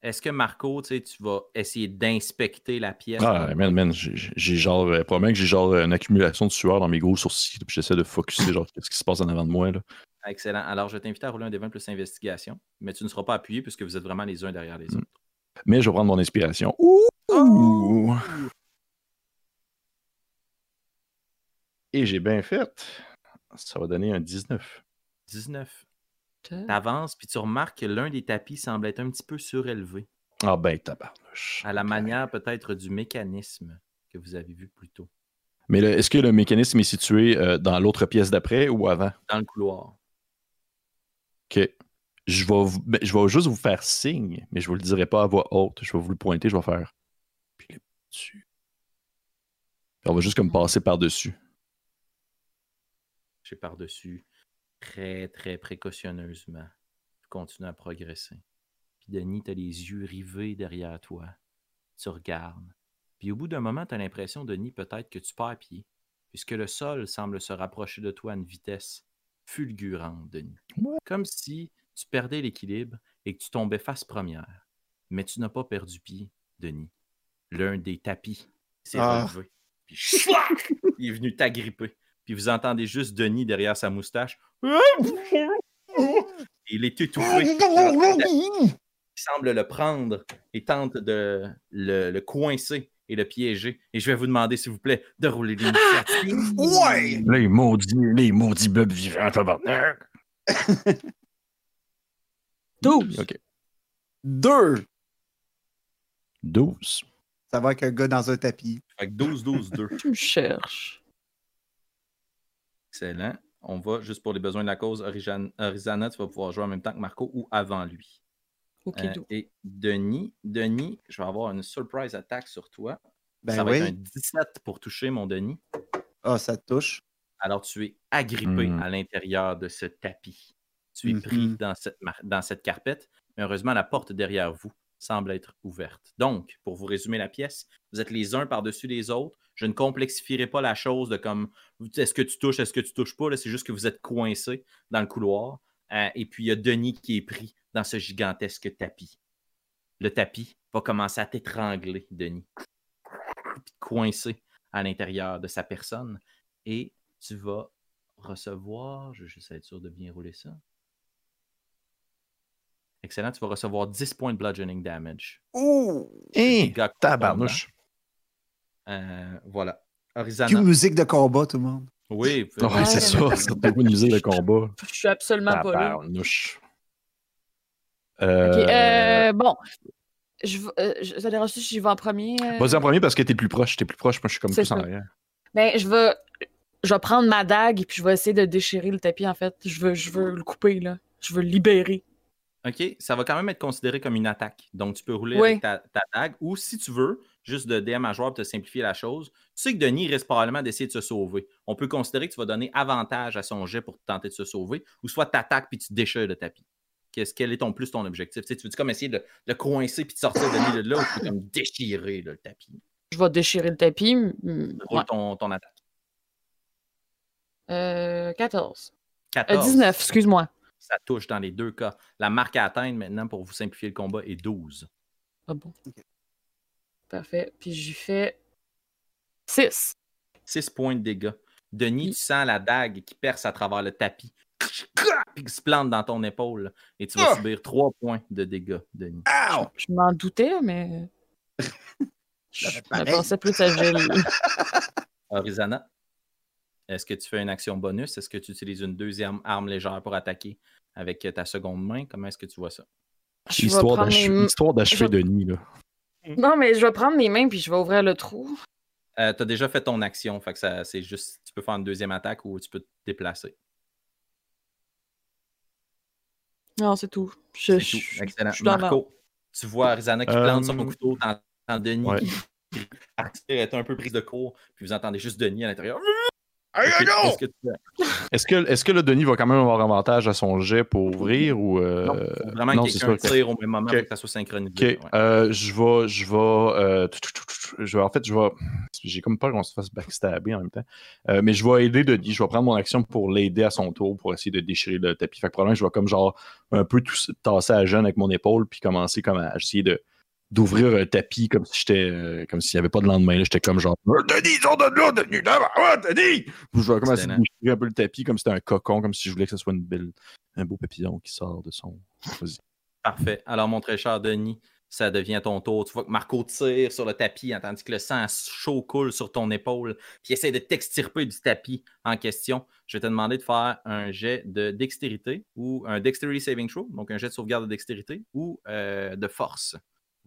Est-ce que Marco, tu sais, tu vas essayer d'inspecter la pièce? Ah, man, man, j'ai genre, euh, probablement que j'ai genre une accumulation de sueur dans mes gros sourcils, puis j'essaie de focuser, genre, qu'est-ce qui se passe en avant de moi, là. Excellent. Alors, je vais t'inviter à rouler un des 20 plus investigation, mais tu ne seras pas appuyé puisque vous êtes vraiment les uns derrière les Mm. autres. Mais je vais prendre mon inspiration. Ouh! Et j'ai bien fait. Ça va donner un 19. 19. Putain. T'avances, puis tu remarques que l'un des tapis semble être un petit peu surélevé, Ah ben, tabarnouche. à la manière peut-être du mécanisme que vous avez vu plus tôt, Mais le- est-ce que le mécanisme est situé euh, dans l'autre pièce d'après ou avant? dans le couloir. OK. Je vais, vous- ben, je vais juste vous faire signe, mais je ne vous le dirai pas à voix haute. Je vais vous le pointer, je vais faire. Puis le dessus. Puis on va juste comme passer par-dessus. Par-dessus très, très précautionneusement. Tu continues à progresser. Puis Denis, tu as les yeux rivés derrière toi. Tu regardes. Puis au bout d'un moment, tu as l'impression, Denis, peut-être que tu perds pied, puisque le sol semble se rapprocher de toi à une vitesse fulgurante, Denis. Ouais. Comme si tu perdais l'équilibre et que tu tombais face première. Mais tu n'as pas perdu pied, Denis. L'un des tapis s'est Ah. relevé. Puis il est venu t'agripper. Puis vous entendez juste Denis derrière sa moustache. il est étouffé. Il semble le prendre et tente de le, le coincer et le piéger. Et je vais vous demander, s'il vous plaît, de rouler l'initiative. Ouais! Les maudits, les maudits blobs vivants, tabarnak. 12. OK. Deux! 12. Ça va avec un gars dans un tapis. Fait que 12, 12, 2. Tu me cherches. Excellent. On va, juste pour les besoins de la cause, Orizana, tu vas pouvoir jouer en même temps que Marco ou avant lui. Ok, Euh, et Denis, Denis, je vais avoir une surprise attaque sur toi. Ben ça va oui. être un 17 pour toucher, mon Denis. Ah, ça te touche. Alors, tu es agrippé Mm. à l'intérieur de ce tapis. Tu es pris Mhm. dans cette, dans cette carpette, mais heureusement, la porte derrière vous semble être ouverte. Donc, pour vous résumer la pièce, vous êtes les uns par-dessus les autres. Je ne complexifierai pas la chose de comme est-ce que tu touches, est-ce que tu touches pas. là, C'est juste que vous êtes coincé dans le couloir. Euh, et puis, il y a Denis qui est pris dans ce gigantesque tapis. Le tapis va commencer à t'étrangler, Denis. Puis te coincer à l'intérieur de sa personne. Et tu vas recevoir, je vais juste être sûr de bien rouler ça. Excellent, tu vas recevoir 10 points de bludgeoning damage. Ouh! Hé, Dégâts tabarnouche. Euh, voilà. Cue Orizana. musique de combat, tout le monde. Oui, Ouais, Ouais. c'est ça. T'a pas usé le combat. Je suis absolument pas là. Euh, euh, bon. Je, euh, je- ça dérange si j'y vais en premier? euh? Vas-y en premier parce que t'es plus proche. T'es plus proche. Moi, je suis comme C'est plus en ça. arrière. Ben, je vais, je vais prendre ma dague et puis je vais essayer de déchirer le tapis, en fait. Je veux, je veux le couper, là. Je veux le libérer. OK, ça va quand même être considéré comme une attaque. Donc, tu peux rouler Oui. avec ta, ta dague. Ou si tu veux, juste de DM à joueur pour te simplifier la chose, tu sais que Denis risque probablement d'essayer de se sauver. On peut considérer que tu vas donner avantage à son jet pour tenter de se sauver, ou soit tu attaques puis tu déchires le tapis. Qu'est-ce, quel est ton plus ton objectif? Tu, sais, tu veux comme essayer de le coincer puis de sortir Denis de là ou tu veux comme déchirer là, le tapis? Je vais déchirer le tapis. Roule ouais. ton, ton attaque. Euh, 14. Euh, 14. 19, excuse-moi. Ça touche dans les deux cas. La marque à atteindre maintenant pour vous simplifier le combat est 12. Ah bon. Ok. Parfait. Puis j'y fais 6. 6 points de dégâts. Denis, Oui. tu sens la dague qui perce à travers le tapis, puis qui se plante dans ton épaule, et tu vas Ah! subir 3 points de dégâts, Denis. Ow! Je m'en doutais, mais. Ça Je pensais plus à Gilles. Orizana, est-ce que tu fais une action bonus? Est-ce que tu utilises une deuxième arme légère pour attaquer avec ta seconde main? Comment est-ce que tu vois ça? Je Histoire d'achever m- histoire d'achever je- Denis, là. Non, mais je vais prendre mes mains puis je vais ouvrir le trou. Euh, tu as déjà fait ton action, fait que ça, c'est juste, tu peux faire une deuxième attaque ou tu peux te déplacer. Non, c'est tout. Je, C'est je- tout. Excellent. je Marco, tu vois Arizana qui Euh, plante son couteau dans, dans Denis. Ouais. qui Arthur est un peu prise de court, puis vous entendez juste Denis à l'intérieur. Hey, que? Est-ce que, est-ce que le Denis va quand même avoir avantage à son jet pour ouvrir ou. euh, Non, faut vraiment non, quelqu'un sûr que- tire au même moment Ok. pour que ça soit synchronisé. Ok, ouais. euh, je vais, je vais, euh, je vais, en fait, je vais, j'ai comme peur qu'on se fasse backstabber en même temps, Euh, mais je vais aider Denis, je vais prendre mon action pour l'aider à son tour pour essayer de déchirer le tapis. Fait que probablement, je vais comme genre un peu tout, tasser à jeune avec mon épaule puis commencer comme à essayer de d'ouvrir un tapis comme si j'étais, euh, comme s'il n'y avait pas de lendemain. là. J'étais comme genre, Euh, Denis, sors de là, Denis, là, ouais, Denis! Puis je vais commencer à déchirer un peu le tapis comme si c'était un cocon, comme si je voulais que ce soit une belle, un beau papillon qui sort de son. Parfait. Alors, mon très cher Denis, ça devient ton tour. Tu vois que Marco tire sur le tapis, hein, tandis que le sang chaud coule sur ton épaule, puis essaie de t'extirper du tapis en question. Je vais te demander de faire un jet de dextérité ou un dexterity saving throw, donc un jet de sauvegarde de dextérité ou euh, de force.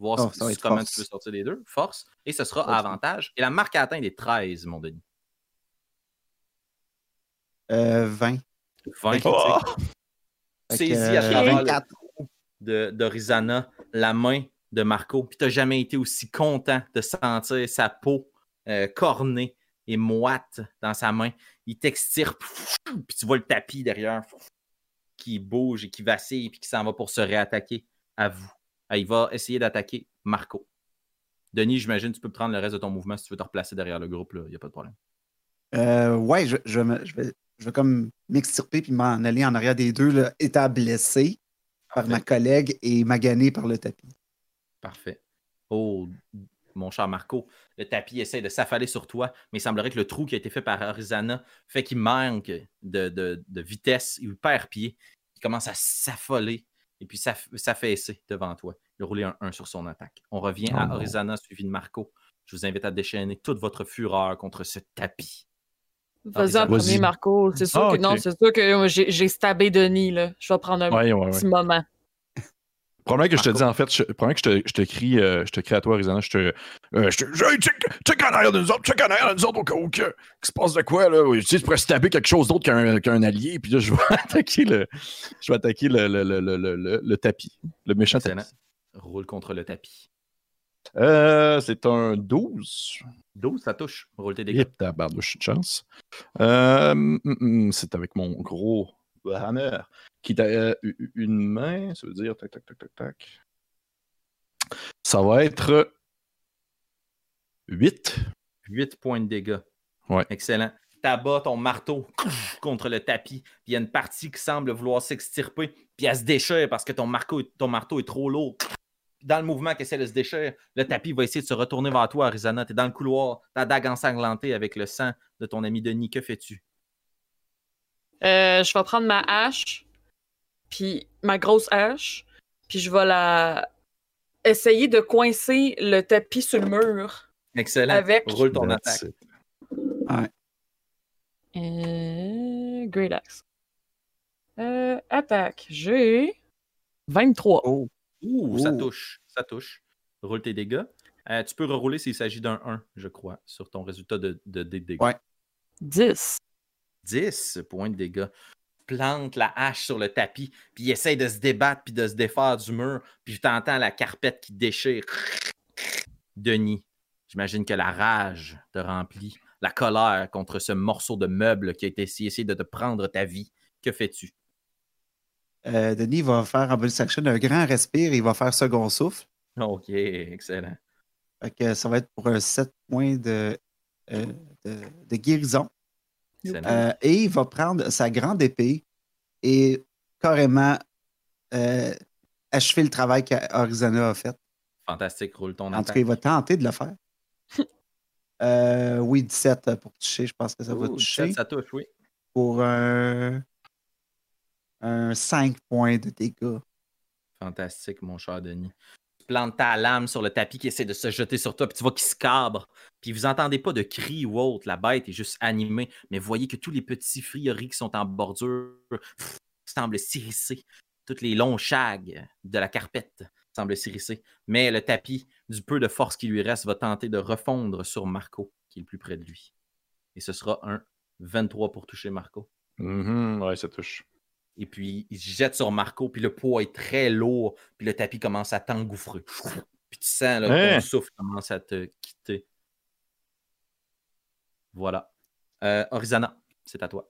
Voir Oh, si- comment force. tu peux sortir les deux. Force. Et ce sera Force. avantage. Et la marque à atteindre est 13, mon Denis. Euh, 20. 20 Oh! Saisis que, à euh, travers le 24. trou de d'Orizana la main de Marco, puis t'as jamais été aussi content de sentir sa peau euh, cornée et moite dans sa main. Il t'extirpe, puis tu vois le tapis derrière qui bouge et qui vacille, puis qui s'en va pour se réattaquer à vous. Ah, il va essayer d'attaquer Marco. Denis, j'imagine tu peux prendre le reste de ton mouvement si tu veux te replacer derrière le groupe, il n'y a pas de problème. Euh, ouais, je, je, me- je vais, je vais comme m'extirper puis m'en aller en arrière des deux, là, étant blessé par ma collègue et magané par le tapis. Parfait. Oh, mon cher Marco, le tapis essaie de s'affaler sur toi, mais il semblerait que le trou qui a été fait par Arizana fait qu'il manque de, de- de vitesse. Il perd pied. Il commence à s'affoler et puis s'aff- s'affaisser devant toi. Il a roulé un 1 sur son attaque. On revient Oh à non. Orizana suivi de Marco. Je vous invite à déchaîner toute votre fureur contre ce tapis. Vas-y en premier, Marco. C'est sûr Ah, que non, c'est sûr que euh, j'ai stabé Denis, là. Je vais prendre un Ouais, ouais, ouais. petit moment. Probablement que je te dis, en fait, je, probablement que je te, je te crie, euh, je te crie à toi, Arizona, je te. euh, je te. Hey, check, check en arrière de nous autres, check en arrière de nous autres au cas où que. Qu'il se passe de quoi, là? Tu sais, tu pourrais se taper quelque chose d'autre qu'un qu'un allié, puis là, je vais attaquer le. Je vais attaquer le, le, le, le, tapis. Le méchant Excellent. tapis. Roule contre le tapis. Euh, c'est un 12. 12, ça touche. Roule tes dégâts. Et tabarnouche de chance. Euh, hum, hum, c'est avec mon gros hammer qui a euh, une main. Ça veut dire tac, tac, tac, tac, tac. Ça va être 8. 8 points de dégâts. Ouais. Excellent. T'abats ton marteau contre le tapis, puis il y a une partie qui semble vouloir s'extirper, puis elle se déchire parce que ton, marteau est trop lourd. Dans le mouvement qui essaie de se déchirer, le tapis va essayer de se retourner vers toi, Arizona. T'es dans le couloir, ta dague ensanglantée avec le sang de ton ami Denis. Que fais-tu? Euh, je vais prendre ma hache, puis ma grosse hache, puis je vais la essayer de coincer le tapis sur le mur. Excellent. Avec- Roule ton attaque. it. Euh, Great Axe. Euh, attaque. J'ai 23. Oh, Ouh, ça touche. Ça touche. Roule tes dégâts. Euh, tu peux rerouler s'il s'agit d'un 1, je crois, sur ton résultat de, de, de dégâts. Ouais. 10. 10 points de dégâts. Plante la hache sur le tapis, puis il essaye de se débattre, puis de se défaire du mur, puis tu entends la carpette qui déchire. Denis, j'imagine que la rage te remplit, la colère contre ce morceau de meuble qui a été essayé de te prendre ta vie. Que fais-tu? euh, Denis va faire en bonus action un grand respire et il va faire second souffle. Ok, excellent. Fait que ça va être pour un 7 points de, euh, de, de guérison. Euh, et il va prendre sa grande épée et carrément euh, achever le travail qu'Arizona a fait. Fantastique, roule ton En tout attaque. cas, il va tenter de le faire. Euh, oui, 17 pour toucher. Je pense que ça va toucher 17, ça touche, oui. pour un, un 5 points de dégâts. Fantastique, mon cher Denis. Tu plantes ta lame sur le tapis qui essaie de se jeter sur toi, puis tu vois qu'il se cabre. Puis vous entendez pas de cris ou autre, la bête est juste animée, mais voyez que tous les petits frioris qui sont en bordure semblent s'irrisser. Tous les longs shags de la carpette semblent s'irrisser. Mais le tapis, du peu de force qui lui reste, va tenter de refondre sur Marco, qui est le plus près de lui. Et ce sera un 23 pour toucher Marco. Mhm, ouais, ça touche. Et puis, il se jette sur Marco, puis le poids est très lourd, puis le tapis commence à t'engouffrer. Puis tu sens là, Hein? ton souffle commence à te quitter. Voilà. Euh, Orizana, c'est à toi.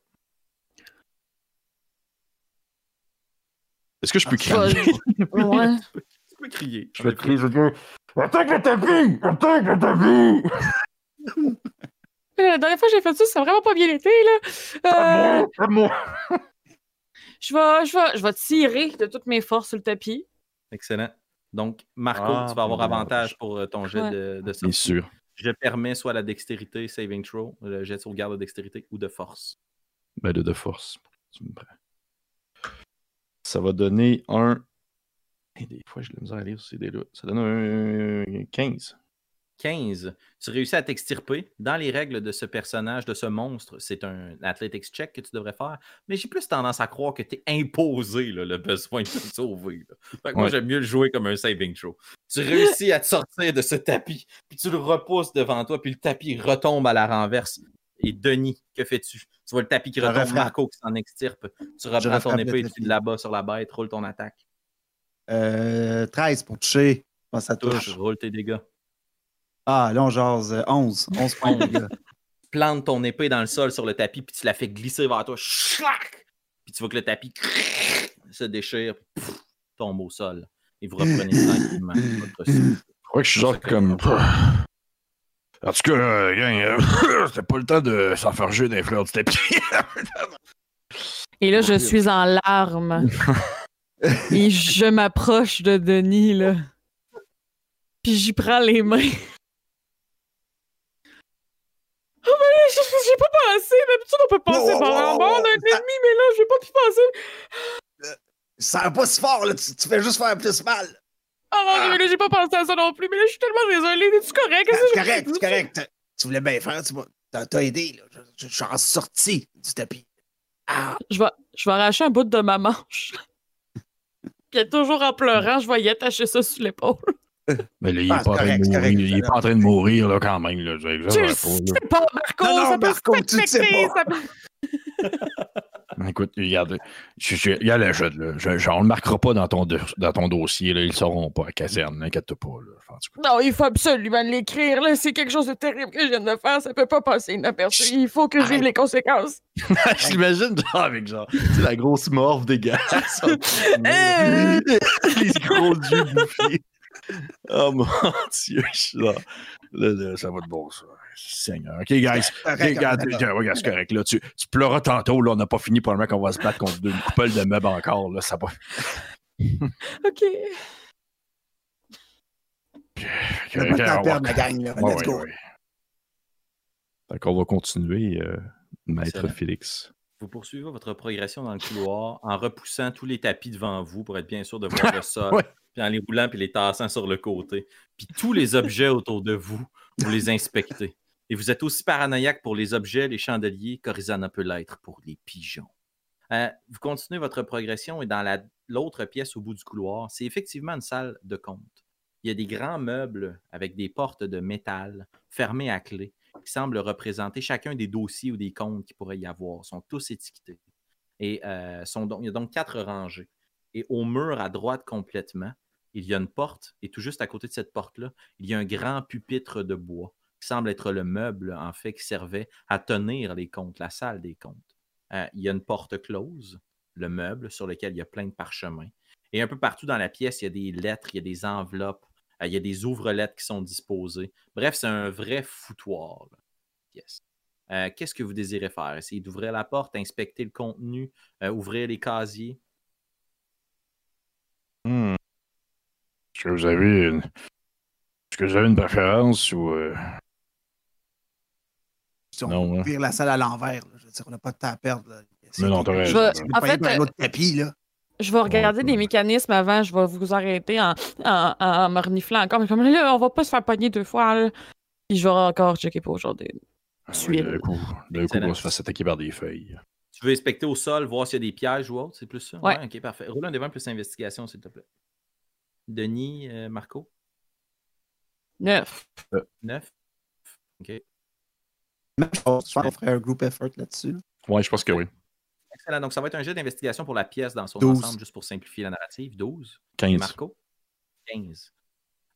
Est-ce que je peux Ah, crier? Ouais. Tu peux crier. Je vais crier, je vais dire Attaque le tapis! Attaque le tapis! La dernière fois que j'ai fait ça, ça a vraiment pas bien été, là. Euh, À moi! Je, vais, je, vais, je vais tirer de toutes mes forces sur le tapis. Excellent. Donc, Marco, Ah, tu vas avoir bien, avantage pour euh, ton jet Ouais. de, de Bien sortie. sûr. Je permets soit la dextérité, saving throw, le jet de sauvegarde de dextérité ou de force. Ben, de, de force. Tu me prends. Ça va donner un. Et des fois, j'ai de la misère à lire ces dés-là. Ça donne un 15. 15. Tu réussis à t'extirper. Dans les règles de ce personnage, de ce monstre, c'est un athletics check que tu devrais faire. Mais j'ai plus tendance à croire que tu es imposé là, le besoin de te sauver. là. Fait que Moi, Ouais. j'aime mieux le jouer comme un saving throw. Tu réussis à te sortir de ce tapis, puis tu le repousses devant toi, puis le tapis retombe à la renverse. Et Denis, que fais-tu? Tu vois le tapis qui Je retombe, refrappe. Marco qui s'en extirpe. Tu reprends ton épée et tu l'abats sur la bête, roule ton attaque. Euh, 13 pour toucher. Ça Touche, touche. roule tes dégâts. Ah, là, on jase. euh, 11. 11 points de dégâts. plantes ton épée dans le sol sur le tapis, puis tu la fais glisser vers toi. Schlac! Puis tu vois que le tapis se déchire, puis pff, tombe au sol. Et vous reprenez tranquillement votre souffle. Je crois que je suis genre comme. En tout cas, euh, gang, euh, c'était pas le temps de s'enfarger des fleurs du tapis. Et là, je suis en larmes. Et je m'approche de Denis, là. Puis j'y prends les mains. Oh, mais là, j'ai pas pensé. D'habitude, on peut passer Oh, par oh, en bord d'un ça- ennemi, mais là, j'ai pas pu penser. Ça va pas si fort, là. Tu, tu fais juste faire plus mal. Oh mon dieu, mais là, j'ai pas pensé à ça non plus. Mais là, je suis tellement désolée. Es-tu correct? Que C'est correct, c'est correct. Tu- voulais bien faire, tu m'as- t'as aidé, là. Je suis en sortie du tapis. Ah, Je vais, je vais arracher un bout de ma manche. Puis toujours en pleurant, je vais y attacher ça sur l'épaule. Mais là, il est Ah, pas pas en train de mourir, là, quand même. Là. Tu sais pas, Marco! Non, non, ça peut Marco, se tu sais pas. ça peut-. Écoute, regarde, je, je, regarde la chute, là. Je, je- on le marquera pas dans ton, do- dans ton dossier. Là. Ils le sauront pas à caserne. N'inquiète pas. Là. Non, il faut absolument l'écrire. là. C'est quelque chose de terrible que je viens de faire. Ça peut pas passer inaperçu. Il faut que je vive Arrête. les conséquences. je l'imagine genre avec genre la grosse morve dégueulasse. Euh. Les gros yeux bouffés. Oh mon dieu, je suis là. Là, là, ça va de bon, ça. Seigneur. OK, guys. OK, correct, regarde, regarde, c'est correct. Là, tu, tu pleuras tantôt. Là, on n'a pas fini pour le mec qu'on va se battre contre une coupole de meubles encore. Là, ça va. OK. on a pas de temps à perdre, la gang, là. Ouais, Let's ouais, go. ouais. Fait qu'on va continuer, euh, Maître. Félix. Vous poursuivez votre progression dans le couloir en repoussant tous les tapis devant vous pour être bien sûr de voir le sol, Ouais. puis en les roulant puis les tassant sur le côté. Puis tous les objets autour de vous, vous les inspectez. Et vous êtes aussi paranoïaque pour les objets, les chandeliers, qu'Orizana peut l'être pour les pigeons. Euh, vous continuez votre progression et dans la- l'autre pièce au bout du couloir, c'est effectivement une salle de compte. Il y a des grands meubles avec des portes de métal fermées à clé qui semblent représenter chacun des dossiers ou des comptes qu'il pourrait y avoir. Ils sont tous étiquetés. Et euh, sont donc, il y a donc quatre rangées. Et au mur à droite complètement, il y a une porte. Et tout juste à côté de cette porte-là, il y a un grand pupitre de bois qui semble être le meuble, en fait, qui servait à tenir les comptes, la salle des comptes. Euh, il y a une porte close, le meuble, sur lequel il y a plein de parchemins. Et un peu partout dans la pièce, il y a des lettres, il y a des enveloppes, il y a des ouvre-lettres qui sont disposées. Bref, c'est un vrai foutoir. pièce. Euh, Qu'est-ce que vous désirez faire? Essayer d'ouvrir la porte, inspecter le contenu, euh, ouvrir les casiers? Hmm. Est-ce que vous avez une... Est-ce que vous avez une préférence ou... euh, Si on Non, hein. vire la salle à l'envers, je veux dire, on n'a pas de temps à perdre. là. Mais non, t'as Je raison. En fait, un autre tapis, là. Je vais regarder Ouais, des ouais. mécanismes avant. Je vais vous arrêter en, en, en me reniflant encore. Mais comme là, on va pas se faire pogner deux fois. Là. Puis je vais encore checker pour aujourd'hui. Ah oui, D'un coup, coup, on va se faire attaquer par des feuilles. Tu veux inspecter au sol, voir s'il y a des pièges ou autre, c'est plus ça? Ouais. ok, parfait. Roule un devant plus investigation, s'il te plaît. Denis, euh, Marco, Neuf. 9. OK. Même chose, je pense qu'on ferait un group effort là-dessus. là. Ouais, je pense que oui. Excellent. Donc, ça va être un jet d'investigation pour la pièce dans son 12. ensemble, juste pour simplifier la narrative. 12. Et 15. Marco? 15.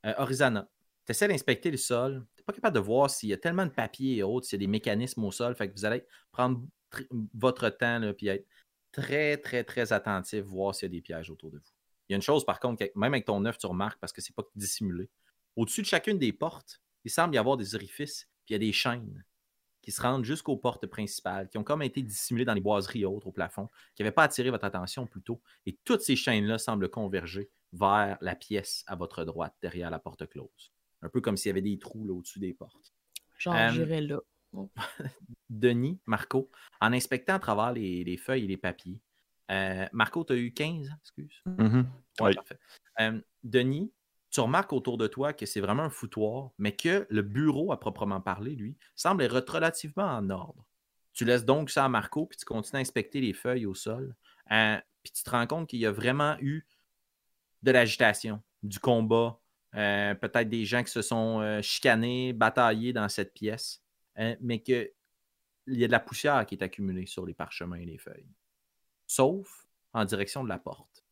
Euh, Orizana, tu essaies d'inspecter le sol. Tu n'es pas capable de voir s'il y a tellement de papier et autres, s'il y a des mécanismes au sol. Fait que vous allez prendre tr- votre temps puis être très, très, très attentif, voir s'il y a des pièges autour de vous. Il y a une chose, par contre, même avec ton œuf, tu remarques parce que c'est pas dissimulé. Au-dessus de chacune des portes, il semble y avoir des orifices, puis il y a des chaînes qui se rendent jusqu'aux portes principales, qui ont comme été dissimulées dans les boiseries et autres au plafond, qui n'avaient pas attiré votre attention plus tôt. Et toutes ces chaînes-là semblent converger vers la pièce à votre droite, derrière la porte close. Un peu comme s'il y avait des trous là, au-dessus des portes. Genre, Euh, j'irai là. Denis, Marco, en inspectant à travers les, les feuilles et les papiers, euh, Marco, tu as eu 15, hein, excuse? Mhm. Ouais, Oui. parfait. Euh, Denis, tu remarques autour de toi que c'est vraiment un foutoir, mais que le bureau, à proprement parler, lui, semble être relativement en ordre. Tu laisses donc ça à Marco, puis tu continues à inspecter les feuilles au sol. Euh, puis tu te rends compte qu'il y a vraiment eu de l'agitation, du combat, euh, peut-être des gens qui se sont euh, chicanés, bataillés dans cette pièce, euh, mais qu'il y a de la poussière qui est accumulée sur les parchemins et les feuilles. Sauf en direction de la porte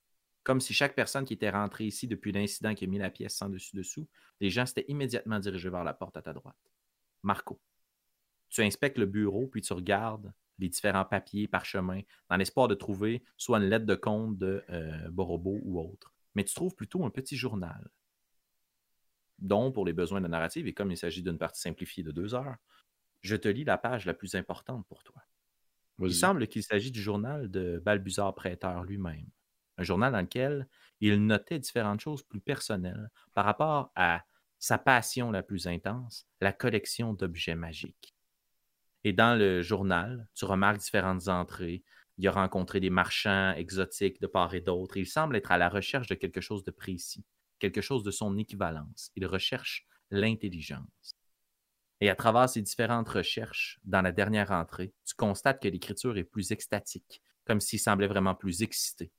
comme si chaque personne qui était rentrée ici depuis l'incident qui a mis la pièce sans dessus-dessous, les gens s'étaient immédiatement dirigés vers la porte à ta droite. Marco, tu inspectes le bureau, puis tu regardes les différents papiers, parchemins, dans l'espoir de trouver soit une lettre de compte de euh, Borobo ou autre. Mais tu trouves plutôt un petit journal, dont, pour les besoins de la narrative, et comme il s'agit d'une partie simplifiée de deux heures, je te lis la page la plus importante pour toi. Il semble qu'il s'agit du journal de Balbuzard Prêteur lui-même. Un journal dans lequel il notait différentes choses plus personnelles par rapport à sa passion la plus intense, la collection d'objets magiques. Et dans le journal, tu remarques différentes entrées, Il a rencontré des marchands exotiques de part et d'autre. Il semble être à la recherche de quelque chose de précis, quelque chose de son équivalence. Il recherche l'intelligence. Et à travers ces différentes recherches, dans la dernière entrée, tu constates que l'écriture est plus extatique, comme s'il semblait vraiment plus excité.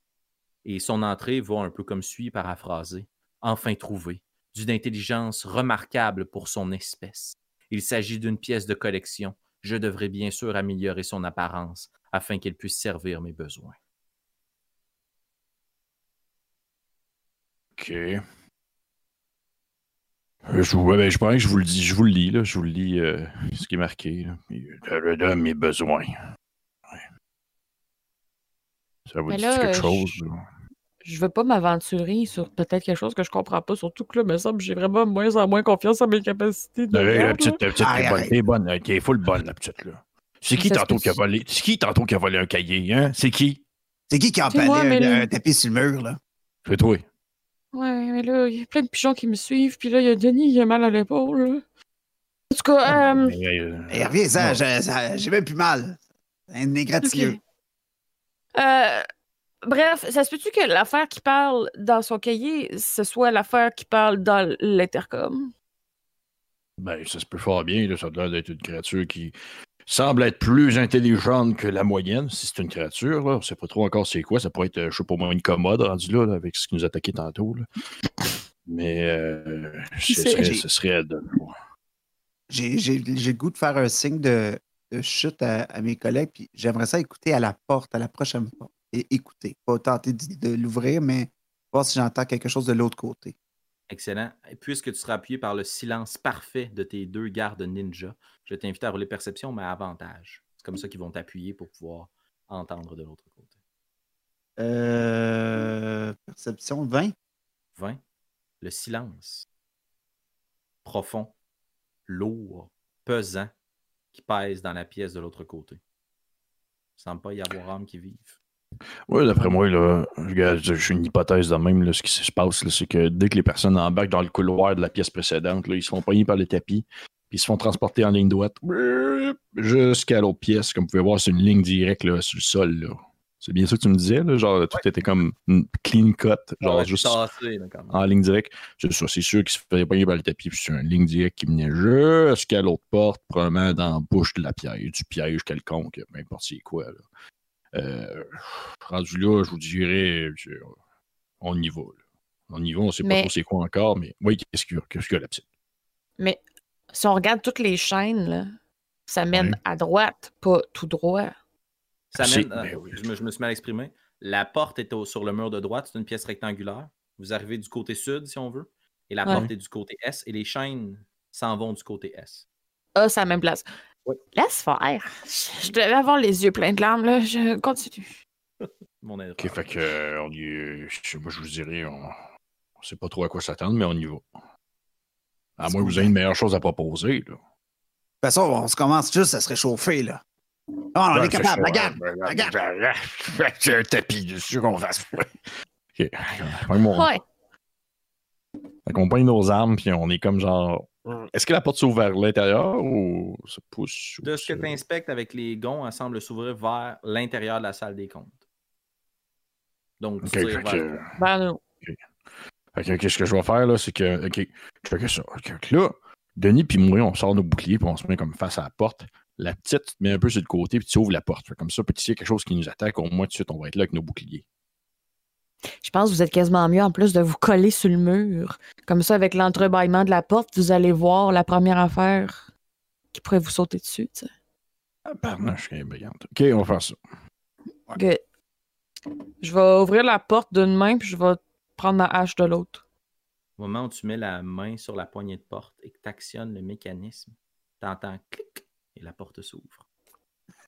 Et son entrée va un peu comme suit, paraphrasé. Enfin trouvé, d'une intelligence remarquable pour son espèce. Il s'agit d'une pièce de collection. Je devrais bien sûr améliorer son apparence afin qu'elle puisse servir mes besoins. OK. Euh, Je, ouais, ben, je pense que je vous le dis, je vous le lis, là, je vous le lis euh, ce qui est marqué. Là. Euh, de mes besoins. Ouais. Ça vous Mais dit là, quelque euh, chose? je-? Je veux pas m'aventurer sur peut-être quelque chose que je comprends pas, surtout que là, me semble j'ai vraiment moins en moins confiance en mes capacités de Ouais, la petite, la petite, est bonne, est bonne, elle est full bonne, la petite, là. C'est qui tantôt qui a volé? C'est qui tantôt qui a volé un cahier, hein? C'est qui? C'est qui qui a moi, empalé un, tapis sur le mur, là? C'est toi. Ouais, mais là, il y a plein de pigeons qui me suivent, puis là, il y a Denis, il a mal à l'épaule. là. En tout cas, euh, Mais, euh, Eh, reviens, ça, j'ai même plus mal. Un égratignure. Ok. Euh, bref, ça se peut-tu que l'affaire qui parle dans son cahier, ce soit l'affaire qui parle dans l'intercom? Ben, ça se peut fort bien, là. Ça a l'air d'être une créature qui semble être plus intelligente que la moyenne, si c'est une créature, là. On sait pas trop encore c'est quoi. Ça pourrait être, euh, je sais pas moi, une commode rendu là, là, avec ce qui nous attaquait tantôt, là. Mais, euh, ce serait, j'ai- ce serait de- J'ai j'ai- j'ai le goût de faire un signe de, de chute à, à mes collègues, puis j'aimerais ça écouter à la porte, à la prochaine porte. Écouter. Pas tenter de, de l'ouvrir, mais voir si j'entends quelque chose de l'autre côté. Excellent. Et puisque tu seras appuyé par le silence parfait de tes deux gardes ninja, je t'invite à rouler perception, mais à avantage. C'est comme ça qu'ils vont t'appuyer pour pouvoir entendre de l'autre côté. Euh, perception 20. 20. Le silence. Profond, lourd, pesant, qui pèse dans la pièce de l'autre côté. Il ne semble pas y avoir âme qui vive. Ouais, d'après moi, là, je suis une hypothèse de même. Là, ce qui se passe, là, c'est que dès que les personnes embarquent dans le couloir de la pièce précédente, là, ils se font pogner par le tapis, puis ils se font transporter en ligne droite jusqu'à l'autre pièce. Comme vous pouvez voir, c'est une ligne directe là, sur le sol. C'est bien ça que tu me disais, là, genre tout était comme une clean cut, genre Ouais, juste tassé, là, en ligne directe. C'est ça, c'est sûr qu'ils se faisaient pogner par le tapis, puis c'est une ligne directe qui menait jusqu'à l'autre porte, probablement dans la bouche de la piège, du piège quelconque, peu importe c'est quoi. Là. Euh, rendu là, je vous dirais, je- on y va. là. On y va, on sait pas trop c'est quoi encore, mais oui, qu'est-ce qu'il y a, qu'est-ce qu'il y a la petite? Mais si on regarde toutes les chaînes, là, ça mène à droite, pas tout droit. Ça mène, euh, ben oui. je, me, je me suis mal exprimé. La porte est au- sur le mur de droite, c'est une pièce rectangulaire. Vous arrivez du côté sud, si on veut, et la Ouais. porte est du côté est, et les chaînes s'en vont du côté est. Ah, c'est à la même place. Oui. Laisse faire. Je devais avoir les yeux pleins de larmes, là. Je continue. Mon erreur. Ok, fait que, euh, on y est- je- moi, je vous dirais, on, on sait pas trop à quoi s'attendre, mais on y va. À moins que vous ayez une meilleure chose à proposer. Là. De toute façon, on se commence juste à se réchauffer, là. Ah, on Ouais, est capable, regarde! regarde. ouais, J'ai un tapis dessus qu'on fasse. Ok. Ouais. Fait qu'on pogne nos armes, puis on est comme genre. Est-ce que la porte s'ouvre vers l'intérieur ou ça pousse? ou De ce que ça- tu inspectes avec les gonds, elle semble s'ouvrir vers l'intérieur de la salle des comptes. Donc, tu Ok, tires fait vers- Ben, que, qu'est-ce que je vais faire là, c'est que. Ok, ça. Ok, fait que là, Denis puis moi, on sort nos boucliers, puis on se met comme face à la porte. La petite, tu te mets un peu sur le côté, puis tu ouvres la porte. Comme ça, puis s'il y a quelque chose qui nous attaque, au moins tout de suite, on va être là avec nos boucliers. Je pense que vous êtes quasiment mieux en plus de vous coller sur le mur. Comme ça, avec l'entrebâillement de la porte, vous allez voir la première affaire qui pourrait vous sauter dessus. tu sais. Ah, pardon, je suis brillante. Ok, on va faire ça. Good. Je vais ouvrir la porte d'une main, puis je vais prendre ma hache de l'autre. Au moment où tu mets la main sur la poignée de porte et que tu actionnes le mécanisme, tu entends clic et la porte s'ouvre.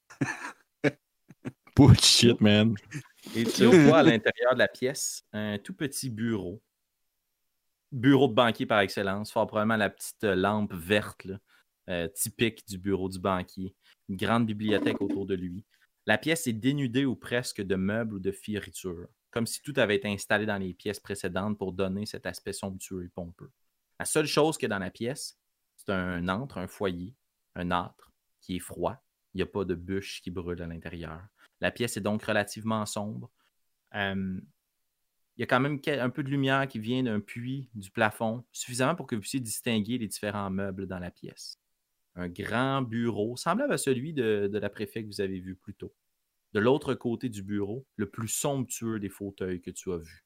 Bullshit, man. Et tu vois à l'intérieur de la pièce un tout petit bureau. Bureau de banquier par excellence, fort probablement la petite lampe verte là, euh, typique du bureau du banquier. Une grande bibliothèque autour de lui. La pièce est dénudée ou presque de meubles ou de fioritures, comme si tout avait été installé dans les pièces précédentes pour donner cet aspect somptueux et pompeux. La seule chose a dans la pièce, c'est un antre, un foyer, un âtre qui est froid, Il n'y a pas de bûche qui brûle à l'intérieur. La pièce est donc relativement sombre. Euh, il y a quand même un peu de lumière qui vient d'un puits du plafond, suffisamment pour que vous puissiez distinguer les différents meubles dans la pièce. Un grand bureau, semblable à celui de, la préfet que vous avez vu plus tôt. De l'autre côté du bureau, le plus somptueux des fauteuils que tu as vu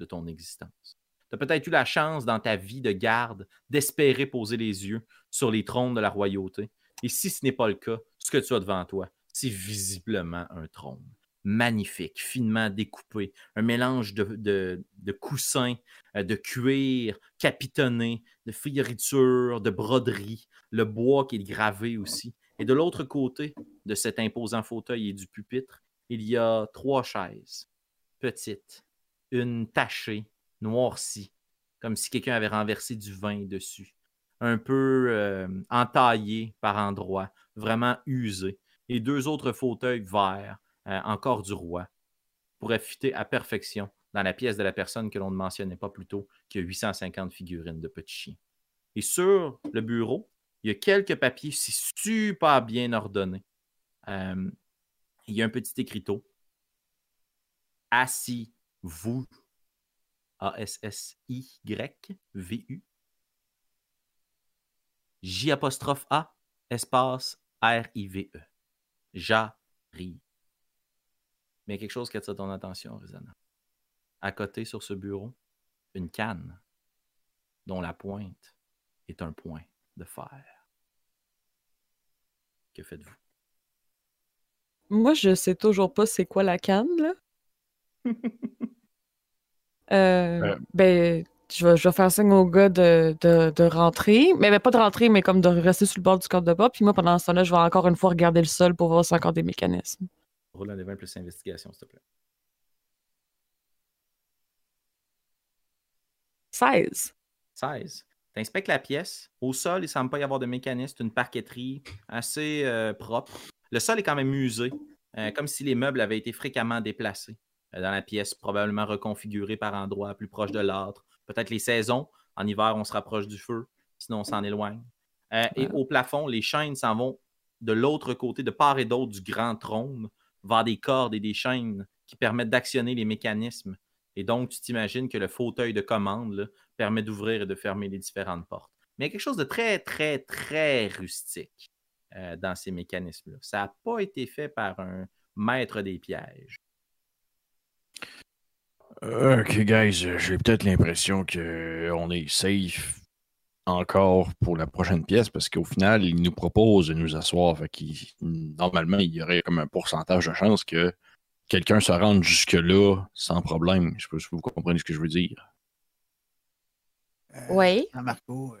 de ton existence. Tu as peut-être eu la chance dans ta vie de garde d'espérer poser les yeux sur les trônes de la royauté. Et si ce n'est pas le cas, ce que tu as devant toi, c'est visiblement un trône. Magnifique, finement découpé, un mélange de, coussins, euh, de cuir capitonné, de fioritures, de broderies, le bois qui est gravé aussi. Et de l'autre côté de cet imposant fauteuil et du pupitre, il y a trois chaises, petites, une tachée, noircie, comme si quelqu'un avait renversé du vin dessus, un peu euh, entaillée par endroits, vraiment usée, et deux autres fauteuils verts, euh, encore du roi, pourraient fitter à perfection dans la pièce de la personne que l'on ne mentionnait pas plus tôt, qui a 850 figurines de petits chiens. Et sur le bureau, il y a quelques papiers si super bien ordonnés. Euh, il y a un petit écriteau. Assis, vous, A-S-S-I-Y-V-U. J apostrophe A, espace R-I-V-E. J'arrive. Mais il y a quelque chose qui attire ton attention, Rizana. À côté, sur ce bureau, une canne dont la pointe est un point de fer. Que faites-vous? Moi, je sais toujours pas c'est quoi la canne, là. Euh, Euh. Ben, je vais, je vais faire signe au gars de, de, de rentrer. Mais pas de rentrer, mais comme de rester sur le bord du corps de bas. Puis moi, pendant ce temps-là, je vais encore une fois regarder le sol pour voir s'il y a encore des mécanismes. Roule un des 20 plus investigation, s'il te plaît. 16. 16. Tu inspectes la pièce. Au sol, il ne semble pas y avoir de mécanisme. C'est une parqueterie assez euh, propre. Le sol est quand même usé, euh, comme si les meubles avaient été fréquemment déplacés euh, dans la pièce, probablement reconfigurés par endroits plus proches de l'âtre. Peut-être les saisons. En hiver, on se rapproche du feu, sinon on s'en éloigne. Euh, Et au plafond, les chaînes s'en vont de l'autre côté, de part et d'autre du grand trône, vers des cordes et des chaînes qui permettent d'actionner les mécanismes. Et donc, tu t'imagines que le fauteuil de commande là, permet d'ouvrir et de fermer les différentes portes. Mais il y a quelque chose de très, très, très rustique euh, dans ces mécanismes-là. Ça n'a pas été fait par un maître des pièges. Ok, guys, euh, j'ai peut-être l'impression qu'on est safe encore pour la prochaine pièce parce qu'au final, il nous propose de nous asseoir. Fait normalement, il y aurait comme un pourcentage de chance que quelqu'un se rende jusque-là sans problème. Je sais pas si vous comprenez ce que je veux dire. Euh, Oui. Marco, euh,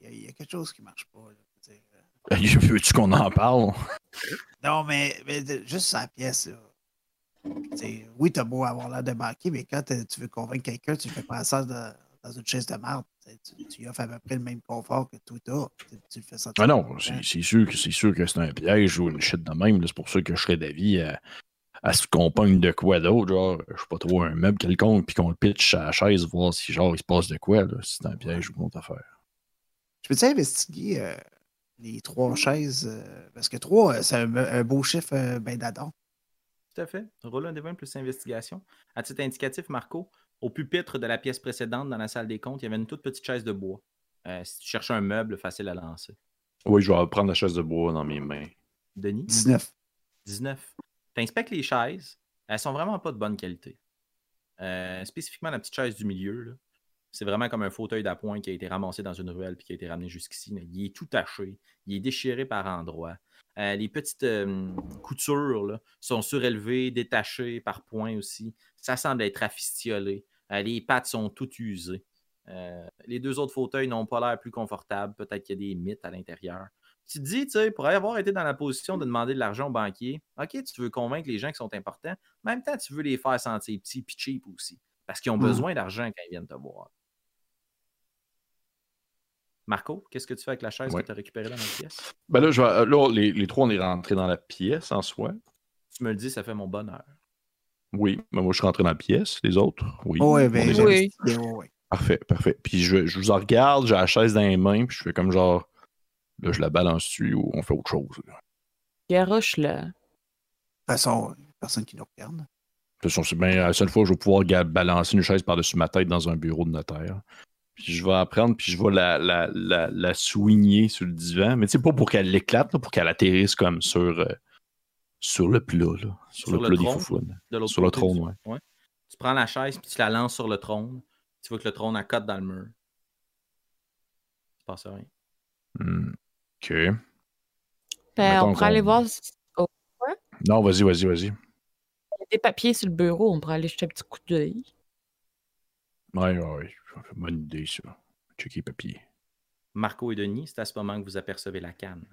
il y, a- il y a quelque chose qui marche pas. là, je veux dire, euh. Veux-tu qu'on en parle? Non, mais, juste sa pièce. là. Oui, t'as beau avoir l'air de banquier, mais quand tu veux convaincre quelqu'un, tu fais pas ça dans, dans une chaise de marde. Tu, offres à peu près le même confort que toi t'as. Tu, le fais sentir. Ah non, c'est sûr que c'est sûr que c'est un piège ou une shit de même. C'est pour ça que je serais d'avis à, à ce qu'on pogne de quoi d'autre. Genre, je sais pas trop, un meuble quelconque, puis qu'on le pitch à la chaise, voir si genre il se passe de quoi, là, si c'est un piège ou une autre affaire. Je peux-tu investiguer euh, les trois chaises? euh, parce que trois, euh, c'est un, un beau chiffre euh, ben d'adon. Tout à fait. Roule un des 20 plus investigation. À titre indicatif, Marco, au pupitre de la pièce précédente, dans la salle des comptes, il y avait une toute petite chaise de bois. Euh, si tu cherches un meuble facile à lancer. Oui, je vais prendre la chaise de bois dans mes mains. Denis? 19. 19. Tu inspectes les chaises. Elles sont vraiment pas de bonne qualité. Euh, spécifiquement la petite chaise du milieu. là. C'est vraiment comme un fauteuil d'appoint qui a été ramassé dans une ruelle puis qui a été ramené jusqu'ici. Il est tout taché. Il est déchiré par endroits. Euh, les petites euh, coutures là, sont surélevées, détachées par points aussi. Ça semble être rafistiolé. Euh, les pattes sont toutes usées. Euh, les deux autres fauteuils n'ont pas l'air plus confortables. Peut-être qu'il y a des mythes à l'intérieur tu te dis, tu sais, pour avoir été dans la position de demander de l'argent au banquier, OK, tu veux convaincre les gens qui sont importants, en même temps, tu veux les faire sentir petits puis cheap aussi. Parce qu'ils ont Mm. besoin d'argent quand ils viennent te voir. Marco, qu'est-ce que tu fais avec la chaise Ouais. que tu as récupérée dans la pièce? Ben là, je vais- là les, les trois, on est rentrés dans la pièce en soi. Tu me le dis, ça fait mon bonheur. Oui, mais moi, je suis rentré dans la pièce. Les autres, oui. Oh, ouais, ben, Oui. ouais. Parfait, parfait. Puis je, je vous en regarde, j'ai la chaise dans les mains, puis je fais comme genre. Là, je la balance dessus ou on fait autre chose. Garoche, là. De toute façon, personne qui nous regarde. De toute façon, c'est bien la seule fois que je vais pouvoir balancer une chaise par-dessus ma tête dans un bureau de notaire. Puis je vais la prendre, puis je vais la, la, la, la soigner sur le divan. Mais tu sais, pas pour qu'elle l'éclate, là, pour qu'elle atterrisse comme sur, euh, sur le plat, là. Sur, Sur le le plat des trône? foufounes. De l'autre Sur le trône, du- ouais. Tu prends la chaise puis tu la lances sur le trône. Tu vois que le trône accote dans le mur. Il se passe rien. Hmm. OK. Ben, Mettons on pourrait aller voir Non, vas-y, vas-y, vas-y. y a des papiers sur le bureau. On pourrait aller jeter un petit coup d'œil. Ouais, ouais, ouais. Bonne idée, ça. Checker les papiers. Marco et Denis, c'est à ce moment que vous apercevez la canne.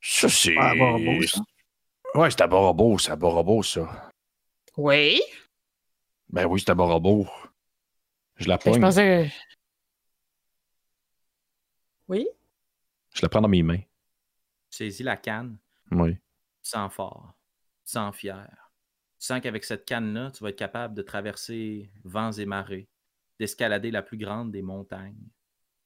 Ça, c'est. Ah, Borobo, ça. Ouais, c'est à Borobo, c'est à Borobo, ça. Oui. Ben oui, c'est à Borobo. Je la Ben, Je pogne, pensais que... Oui? je la prends dans mes mains. Tu saisis la canne, Oui. tu sens fort, tu sens fier. Tu sens qu'avec cette canne-là, tu vas être capable de traverser vents et marées, d'escalader la plus grande des montagnes.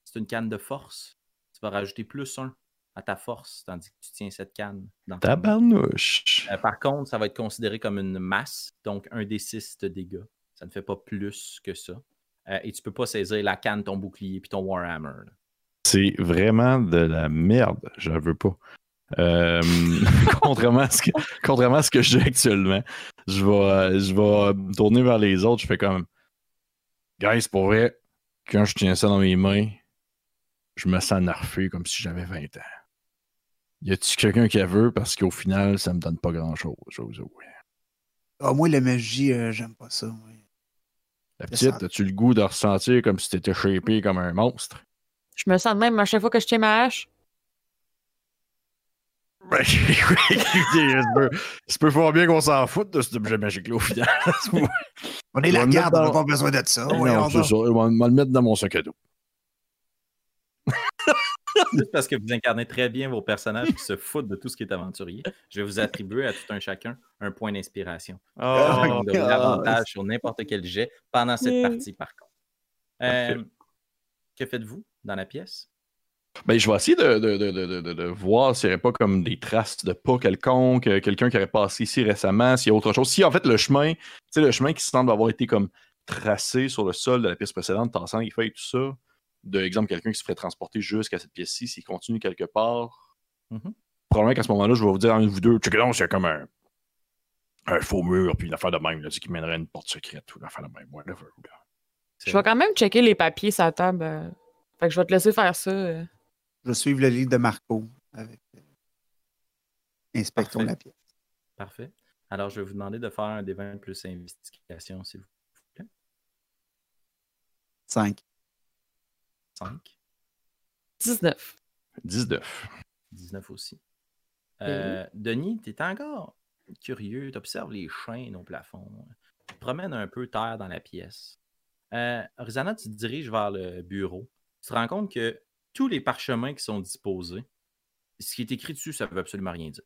C'est une canne de force. Tu vas rajouter plus un à ta force, tandis que tu tiens cette canne dans ta main. Tabarnouche. Euh, par contre, ça va être considéré comme une masse, donc un des six de dégâts. Ça ne fait pas plus que ça. Euh, et tu peux pas saisir la canne, ton bouclier puis ton Warhammer. C'est vraiment de la merde. Je veux pas. Euh, contrairement, à ce que, contrairement à ce que j'ai actuellement, je vais, euh, je vais me tourner vers les autres. Je fais comme. Guys, pour vrai, quand je tiens ça dans mes mains, je me sens nerfé comme si j'avais 20 ans. Y a-tu quelqu'un qui la veut? Parce qu'au final, ça me donne pas grand-chose. je vous avoue. Ah, moi, la magie, euh, j'aime pas ça. La petite, as-tu le goût de ressentir comme si t'étais shapé comme un monstre? Je me sens de même à chaque fois que je tiens ma hache. Ben, écoutez, je peux, fort bien qu'on s'en foute de cet objet magique-là au final. On est la garde, on n'a pas besoin de ça. Non, c'est donc. ça. On va, le mettre dans mon sac à dos. Juste parce que vous incarnez très bien vos personnages qui se foutent de tout ce qui est aventurier, je vais vous attribuer à tout un chacun un point d'inspiration. Oh, Donc, de l'avantage sur n'importe quel jet pendant cette partie, par contre. Euh, que faites-vous dans la pièce? Ben, je vais essayer de, de, de, de, de- de voir s'il n'y aurait pas comme des traces de pas quelconque, euh, quelqu'un qui aurait passé ici récemment, s'il y a autre chose. Si en fait le chemin, tu sais, le chemin qui semble avoir été comme tracé sur le sol de la pièce précédente, tassant les feuilles et tout ça, de exemple quelqu'un qui se ferait transporter jusqu'à cette pièce-ci, s'il continue quelque part, Mhm. probablement qu'à ce moment-là, je vais vous dire à un de vous deux, check donc, c'est comme un, un faux mur, puis une affaire de même, là, qui mènerait à une porte secrète ou une affaire de même, whatever. là. Je vais quand même checker les papiers sur la table. euh. Fait que je vais te laisser faire ça. Je vais suivre le livre de Marco avec euh, Inspectons Parfait. la pièce. Parfait. Alors, je vais vous demander de faire un des 20 plus investigation, s'il vous plaît. 5. 5. 19. 19. 19 aussi. Euh, Denis, tu es encore curieux, tu observes les chaînes au plafond, tu promènes un peu terre dans la pièce. Euh, Rizana, tu te diriges vers le bureau. Tu te rends compte que tous les parchemins qui sont disposés, ce qui est écrit dessus, ça ne veut absolument rien dire.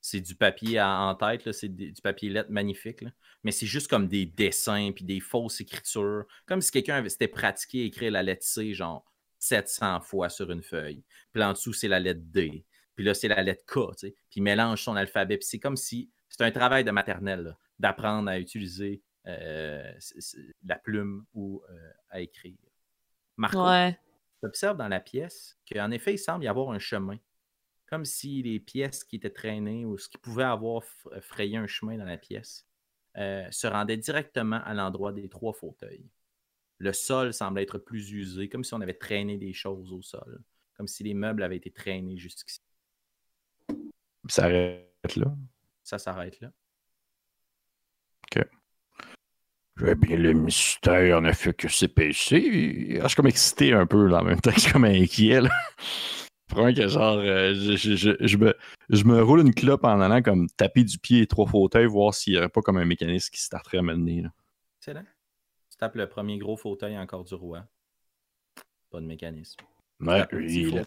C'est du papier en tête, c'est du papier lettre magnifique, mais c'est juste comme des dessins puis des fausses écritures, comme si quelqu'un avait- s'était pratiqué à écrire la lettre C, genre 700 fois sur une feuille. Puis là, en dessous, c'est la lettre D. Puis là, c'est la lettre K. Puis il mélange son alphabet. Puis c'est comme si c'est un travail de maternelle, d'apprendre à utiliser euh, la plume ou euh, à écrire. Marco, Ouais. Tu observes dans la pièce qu'en effet, il semble y avoir un chemin. Comme si les pièces qui étaient traînées ou ce qui pouvait avoir f- frayé un chemin dans la pièce euh, se rendaient directement à l'endroit des trois fauteuils. Le sol semble être plus usé, comme si on avait traîné des choses au sol, comme si les meubles avaient été traînés jusqu'ici. Ça arrête là. Ça s'arrête là. Eh bien, le mystère ne fait que s'épaisser. Ah, Je suis comme excité un peu, là, en même temps je suis comme inquiet. Là. Probablement que genre, euh, je, je- je- je me, je me roule une clope en allant comme taper du pied les trois fauteuils, voir s'il n'y aurait pas comme un mécanisme qui starterait à me mener. là. Excellent. Tu tapes le premier gros fauteuil encore du roi. Pas de mécanisme. Ouais, il est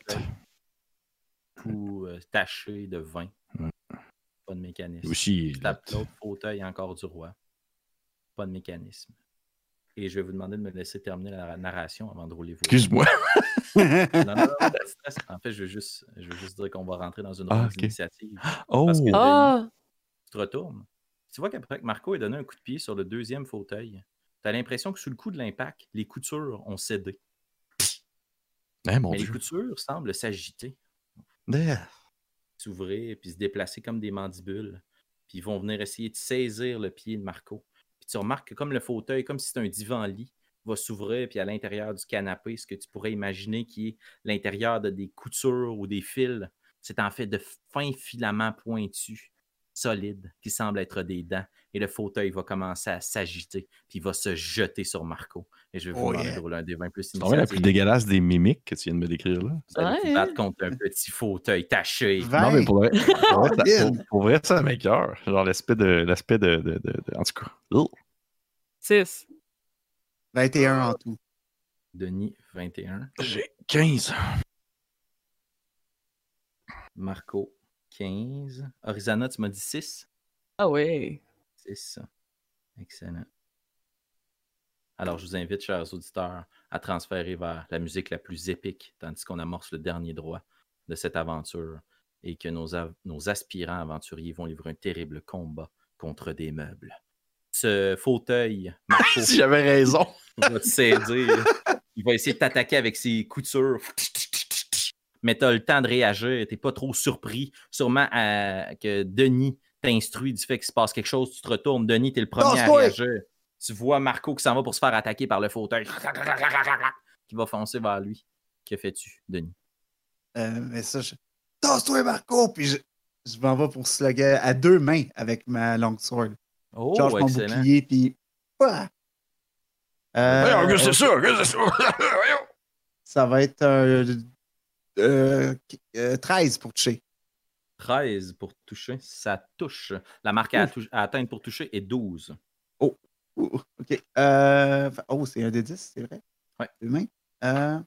euh, taché de vin. Pas de mécanisme. aussi. Tu tapes l'autre fauteuil encore du roi. Pas de mécanisme. Et je vais vous demander de me laisser terminer la narration avant de rouler vos. Excuse-moi. Non, non, non. En fait, je veux juste, je veux juste dire qu'on va rentrer dans une Ah, ronde ok. d'initiative. Oh! Parce que- Ah! Tu te retournes. Tu vois qu'après que Marco a donné un coup de pied sur le deuxième fauteuil, tu as l'impression que sous le coup de l'impact, les coutures ont cédé. Eh, mon Mais les coutures semblent s'agiter, Ah. s'ouvrir, puis se déplacer comme des mandibules. Puis ils vont venir essayer de saisir le pied de Marco. Tu remarques que comme le fauteuil, comme si c'était un divan-lit, va s'ouvrir, puis à l'intérieur du canapé, ce que tu pourrais imaginer qui est l'intérieur de des coutures ou des fils, c'est en fait de fins filaments pointus, solides, qui semblent être des dents. Et le fauteuil va commencer à s'agiter, puis il va se jeter sur Marco. Et je vais vous Oh demander yeah. de rouler un des 20 plus C'est vraiment la plus dégueulasse des mimiques que tu viens de me décrire là. Vous allez Ouais. battre contre un petit fauteuil taché. Non, mais pour vrai, pour vrai, ça, pour- pour vrai, ça m'écoeure. Genre l'aspect de. L'aspect de, de, de- de- En tout cas. Ugh. 6. 21 en tout. Denis, 21. J'ai 15. Marco, 15. Orizana, tu m'as dit 6? Ah ouais. 6. Excellent. Alors, je vous invite, chers auditeurs, à transférer vers la musique la plus épique, tandis qu'on amorce le dernier droit de cette aventure et que nos, aspirants aventuriers vont livrer un terrible combat contre des meubles. Ce fauteuil, Marco, si j'avais raison. va te saisir. Il va essayer de t'attaquer avec ses coutures. Mais tu as le temps de réagir. Tu pas trop surpris. Sûrement euh, que Denis t'instruit du fait qu'il se passe quelque chose. Tu te retournes. Denis, tu es le premier à réagir. Tu vois Marco qui s'en va pour se faire attaquer par le fauteuil. Qui va foncer vers lui. Que fais-tu, Denis? Euh, mais ça, je. Tasse-toi, Marco! Puis je, je m'en vais pour slugger à deux mains avec ma long sword. Oh, Charge mon excellent. bouclier, puis. Euh, c'est ça? C'est ça? Voyons. ça va être un. euh, euh, 13 pour toucher. 13 pour toucher. Ça touche. La marque à atteindre pour toucher est 12. Ouh, OK. Euh, oh, c'est un des 10, c'est vrai? Ouais. Deux mains. Euh,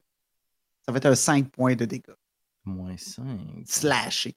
ça va être un 5 points de dégâts. Moins 5. Slashé.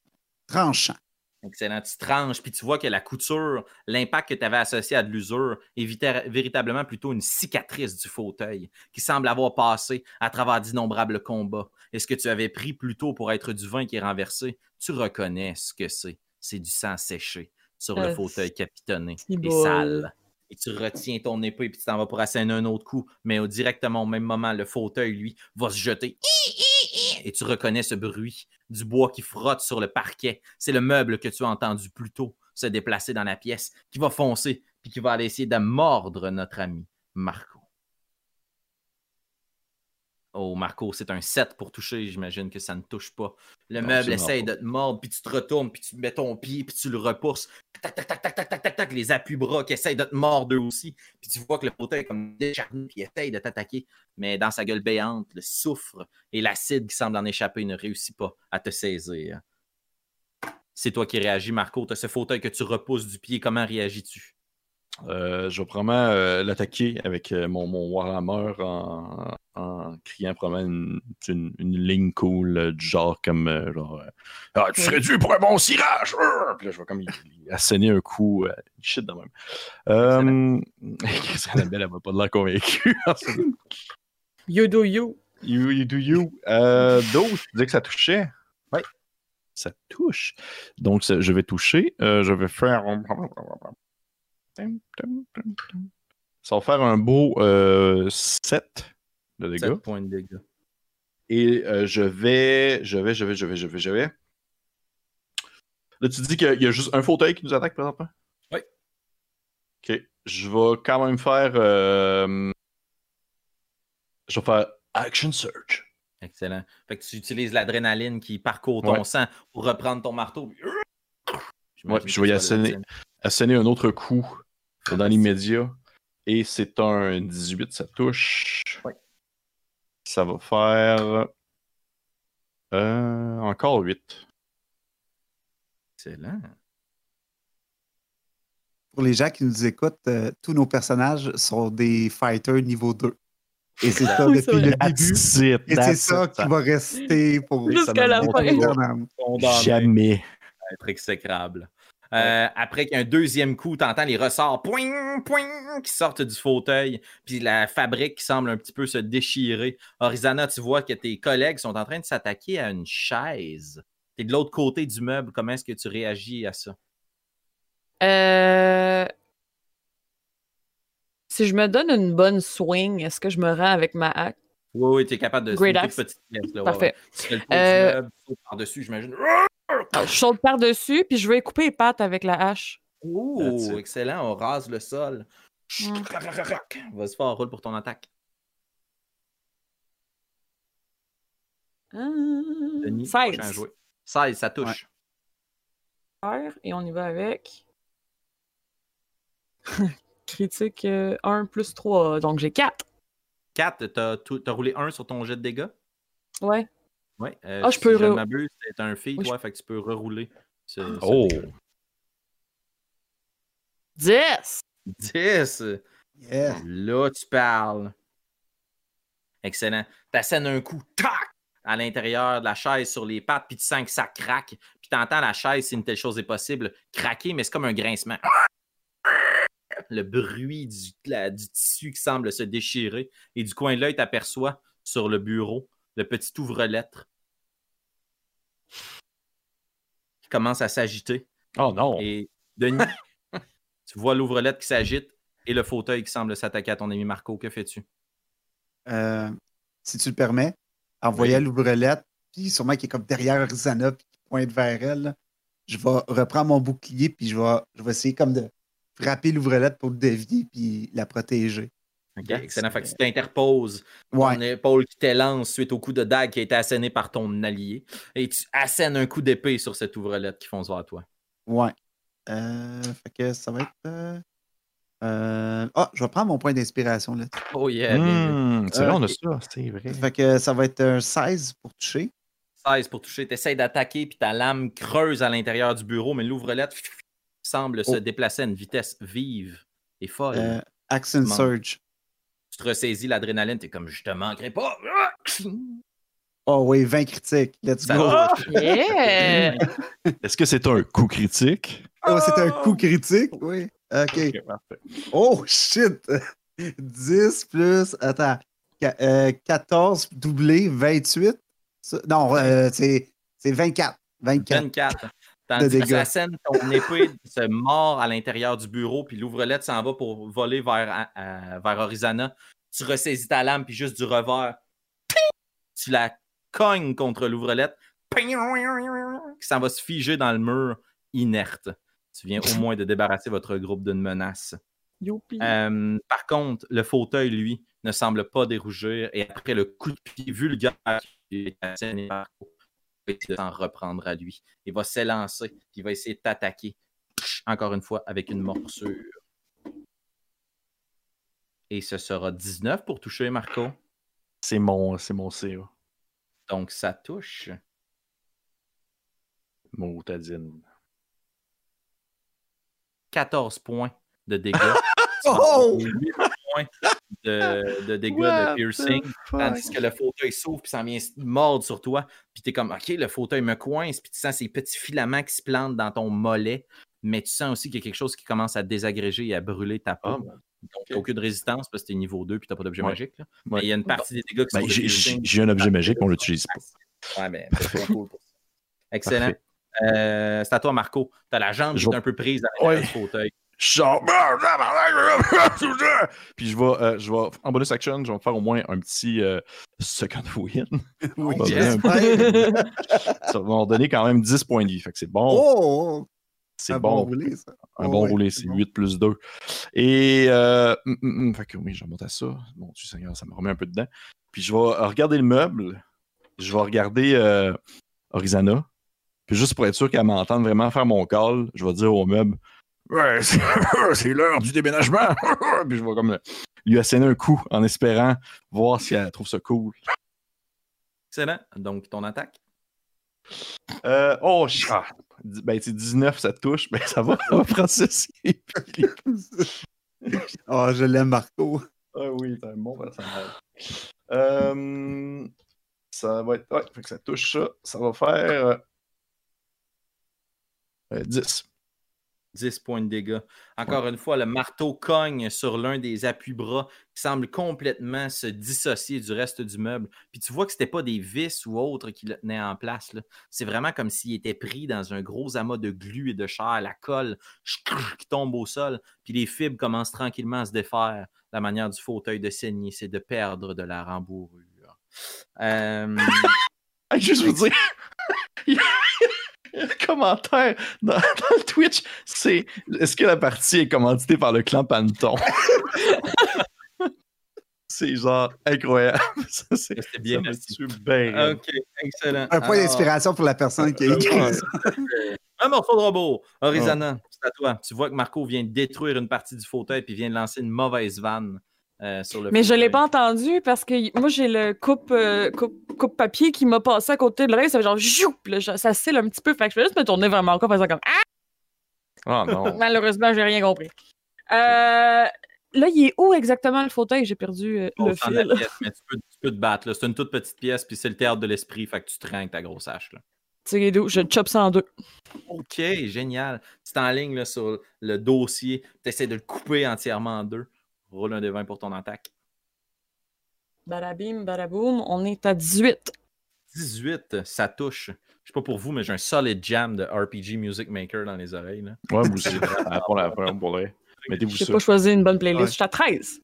Tranchant. Excellent. Tu tranches, puis tu vois que la couture, l'impact que tu avais associé à de l'usure est vita- véritablement plutôt une cicatrice du fauteuil qui semble avoir passé à travers d'innombrables combats. Et ce que tu avais pris plus tôt pour être du vin qui est renversé, tu reconnais ce que c'est. C'est du sang séché sur le Euh, fauteuil capitonné et beau. sale. Et tu retiens ton épée puis tu t'en vas pour asséner un autre coup, mais directement au même moment, le fauteuil, lui, va se jeter. Et tu reconnais ce bruit du bois qui frotte sur le parquet. C'est le meuble que tu as entendu plus tôt se déplacer dans la pièce, qui va foncer, puis qui va aller essayer de mordre notre ami Marco. Oh, Marco, c'est un 7 pour toucher. J'imagine que ça ne touche pas. Le Non, meuble essaye de te mordre, puis tu te retournes, puis tu mets ton pied, puis tu le repousses. Tac, tac, tac, tac, tac, tac, tac, tac, les appuis-bras qui essayent de te mordre eux aussi. Puis tu vois que le fauteuil est comme décharné, puis il essaye de t'attaquer. Mais dans sa gueule béante, le soufre et l'acide qui semble en échapper ne réussit pas à te saisir. C'est toi qui réagis, Marco. Tu as ce fauteuil que tu repousses du pied. Comment réagis-tu? Euh, je vais probablement euh, l'attaquer avec euh, mon, mon Warhammer en, en criant probablement une, une, une ligne cool du genre comme genre Ah, tu serais dû pour un bon cirage! Puis là, je vais comme y- y asséner un coup, shit de même. Euh, Annabelle, elle va pas de l'air convaincue. You do you. you, you do you. Euh, D'autres, tu disais que ça touchait? Oui. Ça touche. Donc, ça- je vais toucher. Je vais faire. Ça va faire un beau euh, 7 de dégâts. 7 points de dégâts. Et euh, je vais. Je vais, je vais, je vais, je vais, je vais. Là, tu dis qu'il y a juste un fauteuil qui nous attaque présentement? Oui. Ok. Je vais quand même faire. euh, Je vais faire Action Search. Excellent. Fait que tu utilises l'adrénaline qui parcourt ton Ouais. sang pour reprendre ton marteau. Ouais, je vais y asséner, asséner un autre coup dans l'immédiat. Et c'est un 18, ça touche. Ouais. Ça va faire. euh, encore 8. Excellent. Pour les gens qui nous écoutent, euh, tous nos personnages sont des fighters niveau 2. Et c'est ça Oui, c'est depuis le début. Et c'est ça qui va rester pour Jusqu'à la fin. Jamais. être exécrable. Euh, après qu'il y ait un deuxième coup, tu entends les ressorts poing, poing, qui sortent du fauteuil, puis la fabrique qui semble un petit peu se déchirer. Horizana, tu vois que tes collègues sont en train de s'attaquer à une chaise. Tu es de l'autre côté du meuble. Comment est-ce que tu réagis à ça? Euh... Si je me donne une bonne swing, est-ce que je me rends avec ma hack? Oui, oui, tu es capable de Great axe. petite pièce, là, Parfait. ouais. Tu fais le Euh, par-dessus, j'imagine. Ah, Je saute par-dessus, puis je vais couper les pattes avec la hache. Oh, it. excellent, on rase le sol. Mm. Vas-y, faire un roule pour ton attaque. Denis, prochain à 16. jouer. 16, ça touche. Et on y va avec. Critique euh, 1 plus 3, donc j'ai 4. 4, t'as, tout- t'as roulé 1 sur ton jet de dégâts? Ouais. Ouais. euh, Ah, je si peux je ne re- m'abuse, c'est un feat, Oui, je- ouais, fait que tu peux rerouler. ce- Oh! dégât. 10! 10! Yeah. Là, tu parles. Excellent. T'assènes un coup, tac, à l'intérieur de la chaise sur les pattes, puis tu sens que ça craque. Puis t'entends la chaise, si une telle chose est possible, craquer, mais c'est comme un grincement. Le bruit du, la- du tissu qui semble se déchirer. Et du coin de l'œil, t'aperçois sur le bureau le petit ouvre-lettre qui commence à s'agiter. Oh non! Et Denis, tu vois l'ouvre-lettre qui s'agite et le fauteuil qui semble s'attaquer à ton ami Marco. Que fais-tu? Euh, si tu le permets, en voyant l'ouvrelette, puis sûrement qui est comme derrière Horizana, puis qui pointe vers elle, là, je vais reprendre mon bouclier, puis je vais, je vais essayer comme de frapper l'ouvrelette pour le dévier, puis la protéger. Ok, Yes. Excellent. Fait que tu t'interposes Ouais. ton épaule qui t'élance suite au coup de dague qui a été asséné par ton allié. Et tu assènes un coup d'épée sur cette ouvre-lettre qui fonce vers toi. Ouais. Euh, fait que ça va être. euh, euh, Ah, je vais prendre mon point d'inspiration là. Oh yeah. Hmm, c'est vrai, on a ça, c'est vrai. Fait que ça va être un 16 pour toucher. 16 pour toucher. Tu essaies d'attaquer, puis ta lame creuse à l'intérieur du bureau, mais l'ouvre-lettre semble se Oh. déplacer à une vitesse vive et folle. Euh, Action Manque. Surge. Tu te ressaisis l'adrénaline, t'es comme je te manquerai pas. Oh oui, 20 critiques. Let's Ça- go. Yeah! Est-ce que c'est un coup critique? Oh, c'est un coup critique? Oui. OK. Oh shit! 10 plus. Attends. Qua- euh, 14 doublé, 28. Ça- non, euh, c'est c'est 24. 24. 24. Tandis que ça scène, ton épée se mord à l'intérieur du bureau, puis l'ouvre-lettre s'en va pour voler vers, vers Horizana. Tu ressaisis ta lame, puis juste du revers, ping! tu la cognes contre l'ouvre-lettre, ping! qui s'en va se figer dans le mur inerte. Tu viens au moins de débarrasser votre groupe d'une menace. Euh, par contre, le fauteuil, lui, ne semble pas dérougir. Et après le coup de pied vulgaire qui est essayer de s'en reprendre à lui. Il va s'élancer, puis il va essayer de t'attaquer. Encore une fois, avec une morsure. Et ce sera 19 pour toucher Marco. C'est mon, c'est mon CA. Donc, ça touche. Motadine. 14 points de dégâts. Oh! 8 points de, de dégâts What de piercing. Tandis que le fauteuil s'ouvre puis ça vient mordre sur toi. Puis t'es comme, OK, le fauteuil me coince. Puis tu sens ces petits filaments qui se plantent dans ton mollet. Mais tu sens aussi qu'il y a quelque chose qui commence à désagréger et à brûler ta peau. Ah, Donc, t'as aucune résistance parce que t'es niveau 2 puis t'as pas d'objet Ouais. magique. là. Ouais. Mais il y a une partie des dégâts qui Ben, sont j'ai- un objet magique, on l'utilise pas. Ouais, mais c'est pas cool pour ça. Excellent. Euh, c'est à toi, Marco. T'as la jambe qui est un peu prise Ouais. du fauteuil. Je sors. Puis je vais, euh, je vais, en bonus action, je vais me faire au moins un petit euh, second win. Oui, Oh, j'espère. Ça va me donner quand même 10 points de vie. Fait que c'est bon. Oh! c'est un bon. roulé, ça. Un Oh, bon ouais, roulé, c'est bon. 8 plus 2. Et, euh, hum, hum, hum, fait que oui, je remonte à ça. Mon Dieu Seigneur, ça me remet un peu dedans. Puis je vais regarder le meuble. Je vais regarder Horizana. Puis juste pour être sûr qu'elle m'entende vraiment faire mon call, je vais dire au meuble Ouais, c'est l'heure du déménagement. Puis je vais comme lui asséner un coup en espérant voir si elle trouve ça cool. Excellent. Donc, ton attaque? Euh, oh, ch- ah, ben, c'est 19, ça touche. Ben, ça va, ça va Francis. Puis- Oh, je l'aime, Marco. Ah oui, c'est un bon personnage. Euh, ça va être. Ouais, fait que ça touche ça. Ça va faire. euh, euh, 10. 10 points de dégâts. Encore une fois, le marteau cogne sur l'un des appuis-bras qui semble complètement se dissocier du reste du meuble. Puis tu vois que ce n'était pas des vis ou autres qui le tenaient en place. C'est vraiment comme s'il était pris dans un gros amas de glu et de chair, la colle qui tombe au sol, puis les fibres commencent tranquillement à se défaire. La manière du fauteuil de saigner, c'est de perdre de la rembourrure. Euh, Hey, juste vous dire, un commentaire dans, dans le Twitch, c'est est-ce que la partie est commanditée par le clan Panton? c'est genre incroyable. C'était bien ça bien. OK, excellent. Un point Alors, d'inspiration pour la personne qui a écrit ça. Un morceau de robot. Horizana, c'est à toi. Tu vois que Marco vient de détruire une partie du fauteuil puis vient de lancer une mauvaise vanne euh, sur le Mais je fauteuil. l'ai pas entendu parce que moi, j'ai le coupe, euh, coupe, coupe papier qui m'a passé à côté de l'oreille. Ça fait genre, joup, là, ça scelle un petit peu. Fait que je vais juste me tourner vers Marco en faisant comme, ah, Oh non. malheureusement, j'ai rien compris. Euh, là, il est où exactement le fauteuil? J'ai perdu euh, le fil. la pièce, mais tu peux, tu peux te battre. là. C'est une toute petite pièce, puis c'est le théâtre de l'esprit, fait que tu traînes ta grosse hache. là. Tu sais, d'où? Je chope ça en deux. OK, génial. Tu en ligne là, sur le dossier, tu essaies de le couper entièrement en deux. Roule un des 20 pour ton attaque. Barabim, baraboum, on est à 18. 18, ça touche. Je sais pas pour vous, mais j'ai un solid jam de RPG Music Maker dans les oreilles. Là. Ouais, moi aussi. Pour la pour. Mettez-vous J'ai ça. pas choisi une bonne playlist. Ouais. Je suis à 13.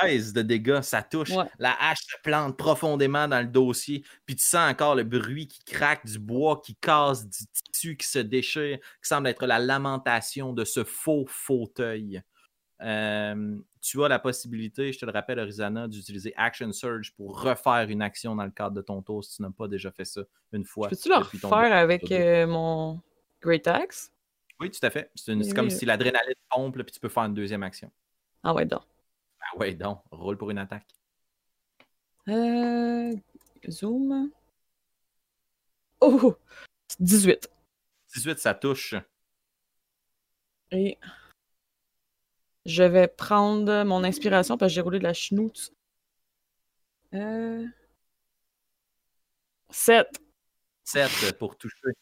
13 de dégâts, ça touche. Ouais. La hache se plante profondément dans le dossier, puis tu sens encore le bruit qui craque du bois, qui casse, du tissu qui se déchire, qui semble être la lamentation de ce faux fauteuil. Euh, tu as la possibilité, je te le rappelle, Horizana, d'utiliser Action Surge pour refaire une action dans le cadre de ton tour si tu n'as pas déjà fait ça une fois. Peux-tu le ton refaire avec euh, mon Great Axe? Oui, tout à fait. C'est une- c'est Oui, comme oui. si l'adrénaline pompe, puis tu peux faire une deuxième action. Ah ouais, donc. Ah ouais, donc, roule pour une attaque. Euh, zoom. Oh! 18. 18, ça touche. Et je vais prendre mon inspiration parce que j'ai roulé de la schnoutz. Euh... 7. 7 pour toucher.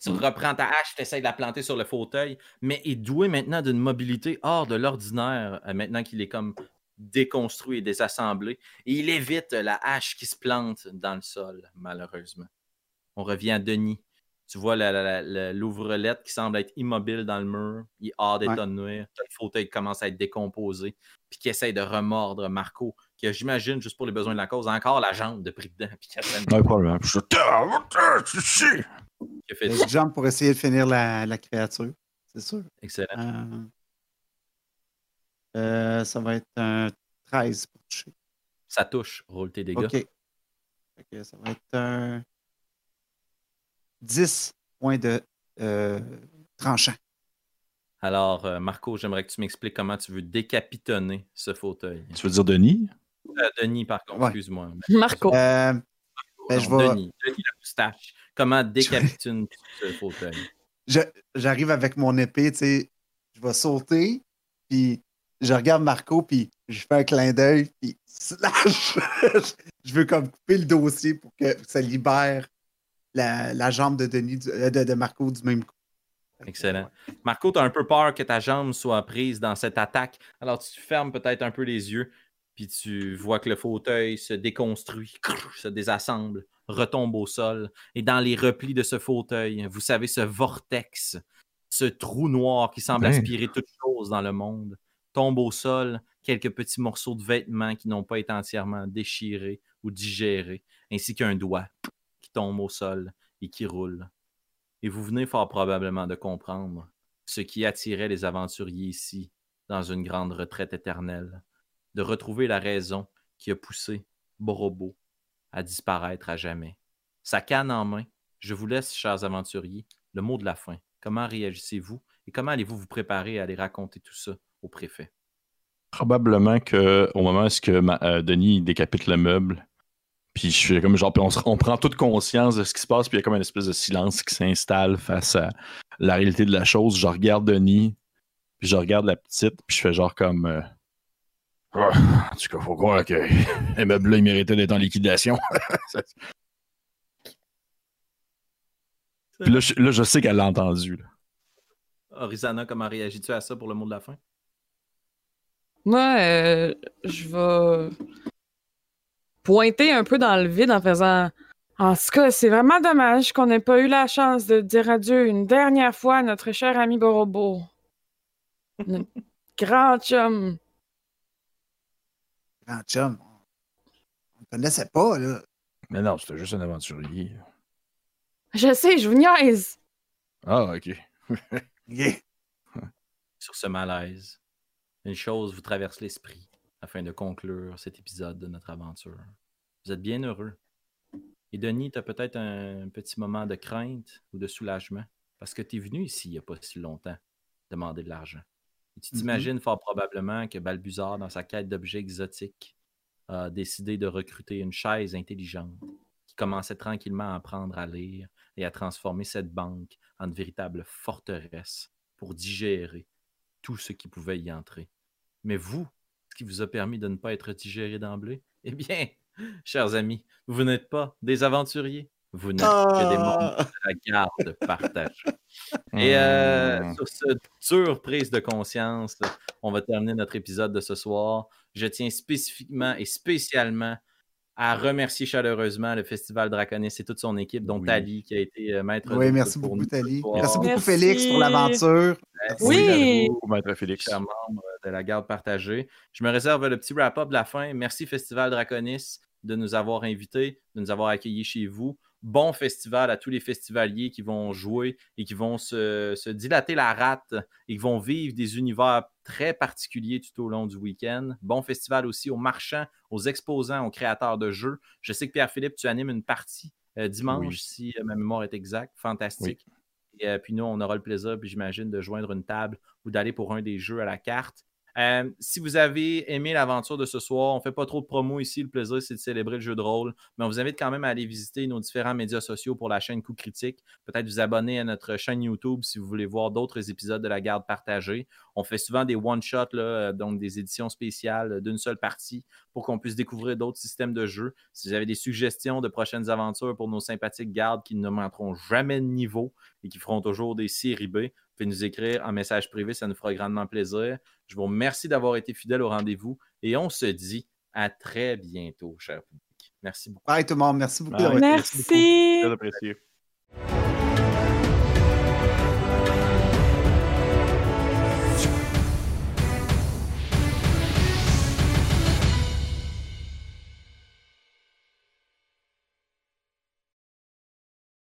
Tu reprends ta hache, tu essaies de la planter sur le fauteuil, mais est doué maintenant d'une mobilité hors de l'ordinaire, euh, maintenant qu'il est comme déconstruit et désassemblé. Et il évite la hache qui se plante dans le sol, malheureusement. On revient à Denis. Tu vois l'ouvrelette qui semble être immobile dans le mur. Il hors d'état de nuire. Le fauteuil commence à être décomposé. Puis qui essaie de remordre Marco, qui a, j'imagine, juste pour les besoins de la cause, encore la jambe de pris dedans. Puis qui de- Ouais, probablement. Je a fait Je jump pour essayer de finir la, la créature, c'est sûr. Excellent. Euh, euh, ça va être un 13 pour toucher. Ça touche. Roule tes dégâts. OK. Que ça va être un 10 points de euh, tranchant. Alors, euh, Marco, j'aimerais que tu m'expliques comment tu veux décapitonner ce fauteuil. Tu veux dire Denis? Euh, Denis, par contre, Ouais. excuse-moi. Marco. Euh, ben, Non, je vais- Denis, Denis la moustache. Comment décapitone ce fauteuil? je- j'arrive avec mon épée, tu sais, je vais sauter, puis je regarde Marco, puis je fais un clin d'œil, puis slash! je veux comme couper le dossier pour que ça libère la, la jambe de Denis, du- euh, de, de Marco du même coup. Excellent. Marco, tu as un peu peur que ta jambe soit prise dans cette attaque. Alors, tu fermes peut-être un peu les yeux, puis tu vois que le fauteuil se déconstruit, se désassemble, retombe au sol. Et dans les replis de ce fauteuil, vous savez, ce vortex, ce trou noir qui semble Ouais. aspirer toute chose dans le monde, tombe au sol quelques petits morceaux de vêtements qui n'ont pas été entièrement déchirés ou digérés, ainsi qu'un doigt tombe au sol et qui roule. Et vous venez fort probablement de comprendre ce qui attirait les aventuriers ici, dans une grande retraite éternelle, de retrouver la raison qui a poussé Borobo à disparaître à jamais. Sa canne en main, je vous laisse, chers aventuriers, le mot de la fin. Comment réagissez-vous et comment allez-vous vous préparer à aller raconter tout ça au préfet? Probablement qu'au moment où est-ce que euh, Denis décapite le meuble, puis je fais comme genre, puis on, se- on prend toute conscience de ce qui se passe, puis il y a comme une espèce de silence qui s'installe face à la réalité de la chose. Je regarde Denis, puis je regarde la petite, puis je fais genre comme. euh, Ah, en tout cas, faut croire que les meubles-là, ils méritaient d'être en liquidation. puis là, je, là, je sais qu'elle l'a entendu. là. Orizana, comment réagis-tu à ça pour le mot de la fin? Moi, euh, je vais pointer un peu dans le vide en faisant. En tout cas, c'est vraiment dommage qu'on n'ait pas eu la chance de dire adieu une dernière fois à notre cher ami Borobo. Notre grand chum. Grand chum. On ne connaissait pas, là. Mais non, c'était juste un aventurier. Je sais, je vous niaise. Ah, ok. Yeah. Sur ce malaise, une chose vous traverse l'esprit afin de conclure cet épisode de notre aventure. Vous êtes bien heureux. Et Denis, tu as peut-être un petit moment de crainte ou de soulagement? Parce que tu es venu ici il n'y a pas si longtemps demander de l'argent. Et tu Mhm. t'imagines fort probablement que Balbuzard, dans sa quête d'objets exotiques, a décidé de recruter une chaise intelligente qui commençait tranquillement à apprendre à lire et à transformer cette banque en une véritable forteresse pour digérer tout ce qui pouvait y entrer. Mais vous, ce qui vous a permis de ne pas être digéré d'emblée, eh bien, chers amis, vous n'êtes pas des aventuriers, vous n'êtes que des membres Ah. de la garde partagée. Et euh, Hmm. sur cette dure prise de conscience, on va terminer notre épisode de ce soir. Je tiens spécifiquement et spécialement à remercier chaleureusement le Festival Draconis et toute son équipe, dont Oui. Tali, qui a été euh, maître Oui, merci pour beaucoup, Tali. Merci beaucoup, Merci. Félix, pour l'aventure. Oui. Maître Félix. chers membres de la garde partagée. Je me réserve le petit wrap-up de la fin. Merci Festival Draconis de nous avoir invités, de nous avoir accueillis chez vous. Bon festival à tous les festivaliers qui vont jouer et qui vont se, se dilater la rate et qui vont vivre des univers très particuliers tout au long du week-end. Bon festival aussi aux marchands, aux exposants, aux créateurs de jeux. Je sais que Pierre-Philippe, tu animes une partie euh, dimanche, Oui. si euh, ma mémoire est exacte. Fantastique. Et euh, puis nous, on aura le plaisir, puis j'imagine, de joindre une table ou d'aller pour un des jeux à la carte. Euh, si vous avez aimé l'aventure de ce soir, on ne fait pas trop de promo ici. Le plaisir, c'est de célébrer le jeu de rôle. Mais on vous invite quand même à aller visiter nos différents médias sociaux pour la chaîne Coup Critique. Peut-être vous abonner à notre chaîne YouTube si vous voulez voir d'autres épisodes de la garde partagée. On fait souvent des one-shots, euh, donc des éditions spéciales d'une seule partie pour qu'on puisse découvrir d'autres systèmes de jeu. Si vous avez des suggestions de prochaines aventures pour nos sympathiques gardes qui ne monteront jamais de niveau et qui feront toujours des séries B, vous pouvez nous écrire en message privé, ça nous fera grandement plaisir. Je vous remercie d'avoir été fidèle au rendez-vous et on se dit à très bientôt, cher public. Merci beaucoup. Bye tout le monde. Merci beaucoup Bye. d'avoir été là. Merci beaucoup. Merci. Très apprécié.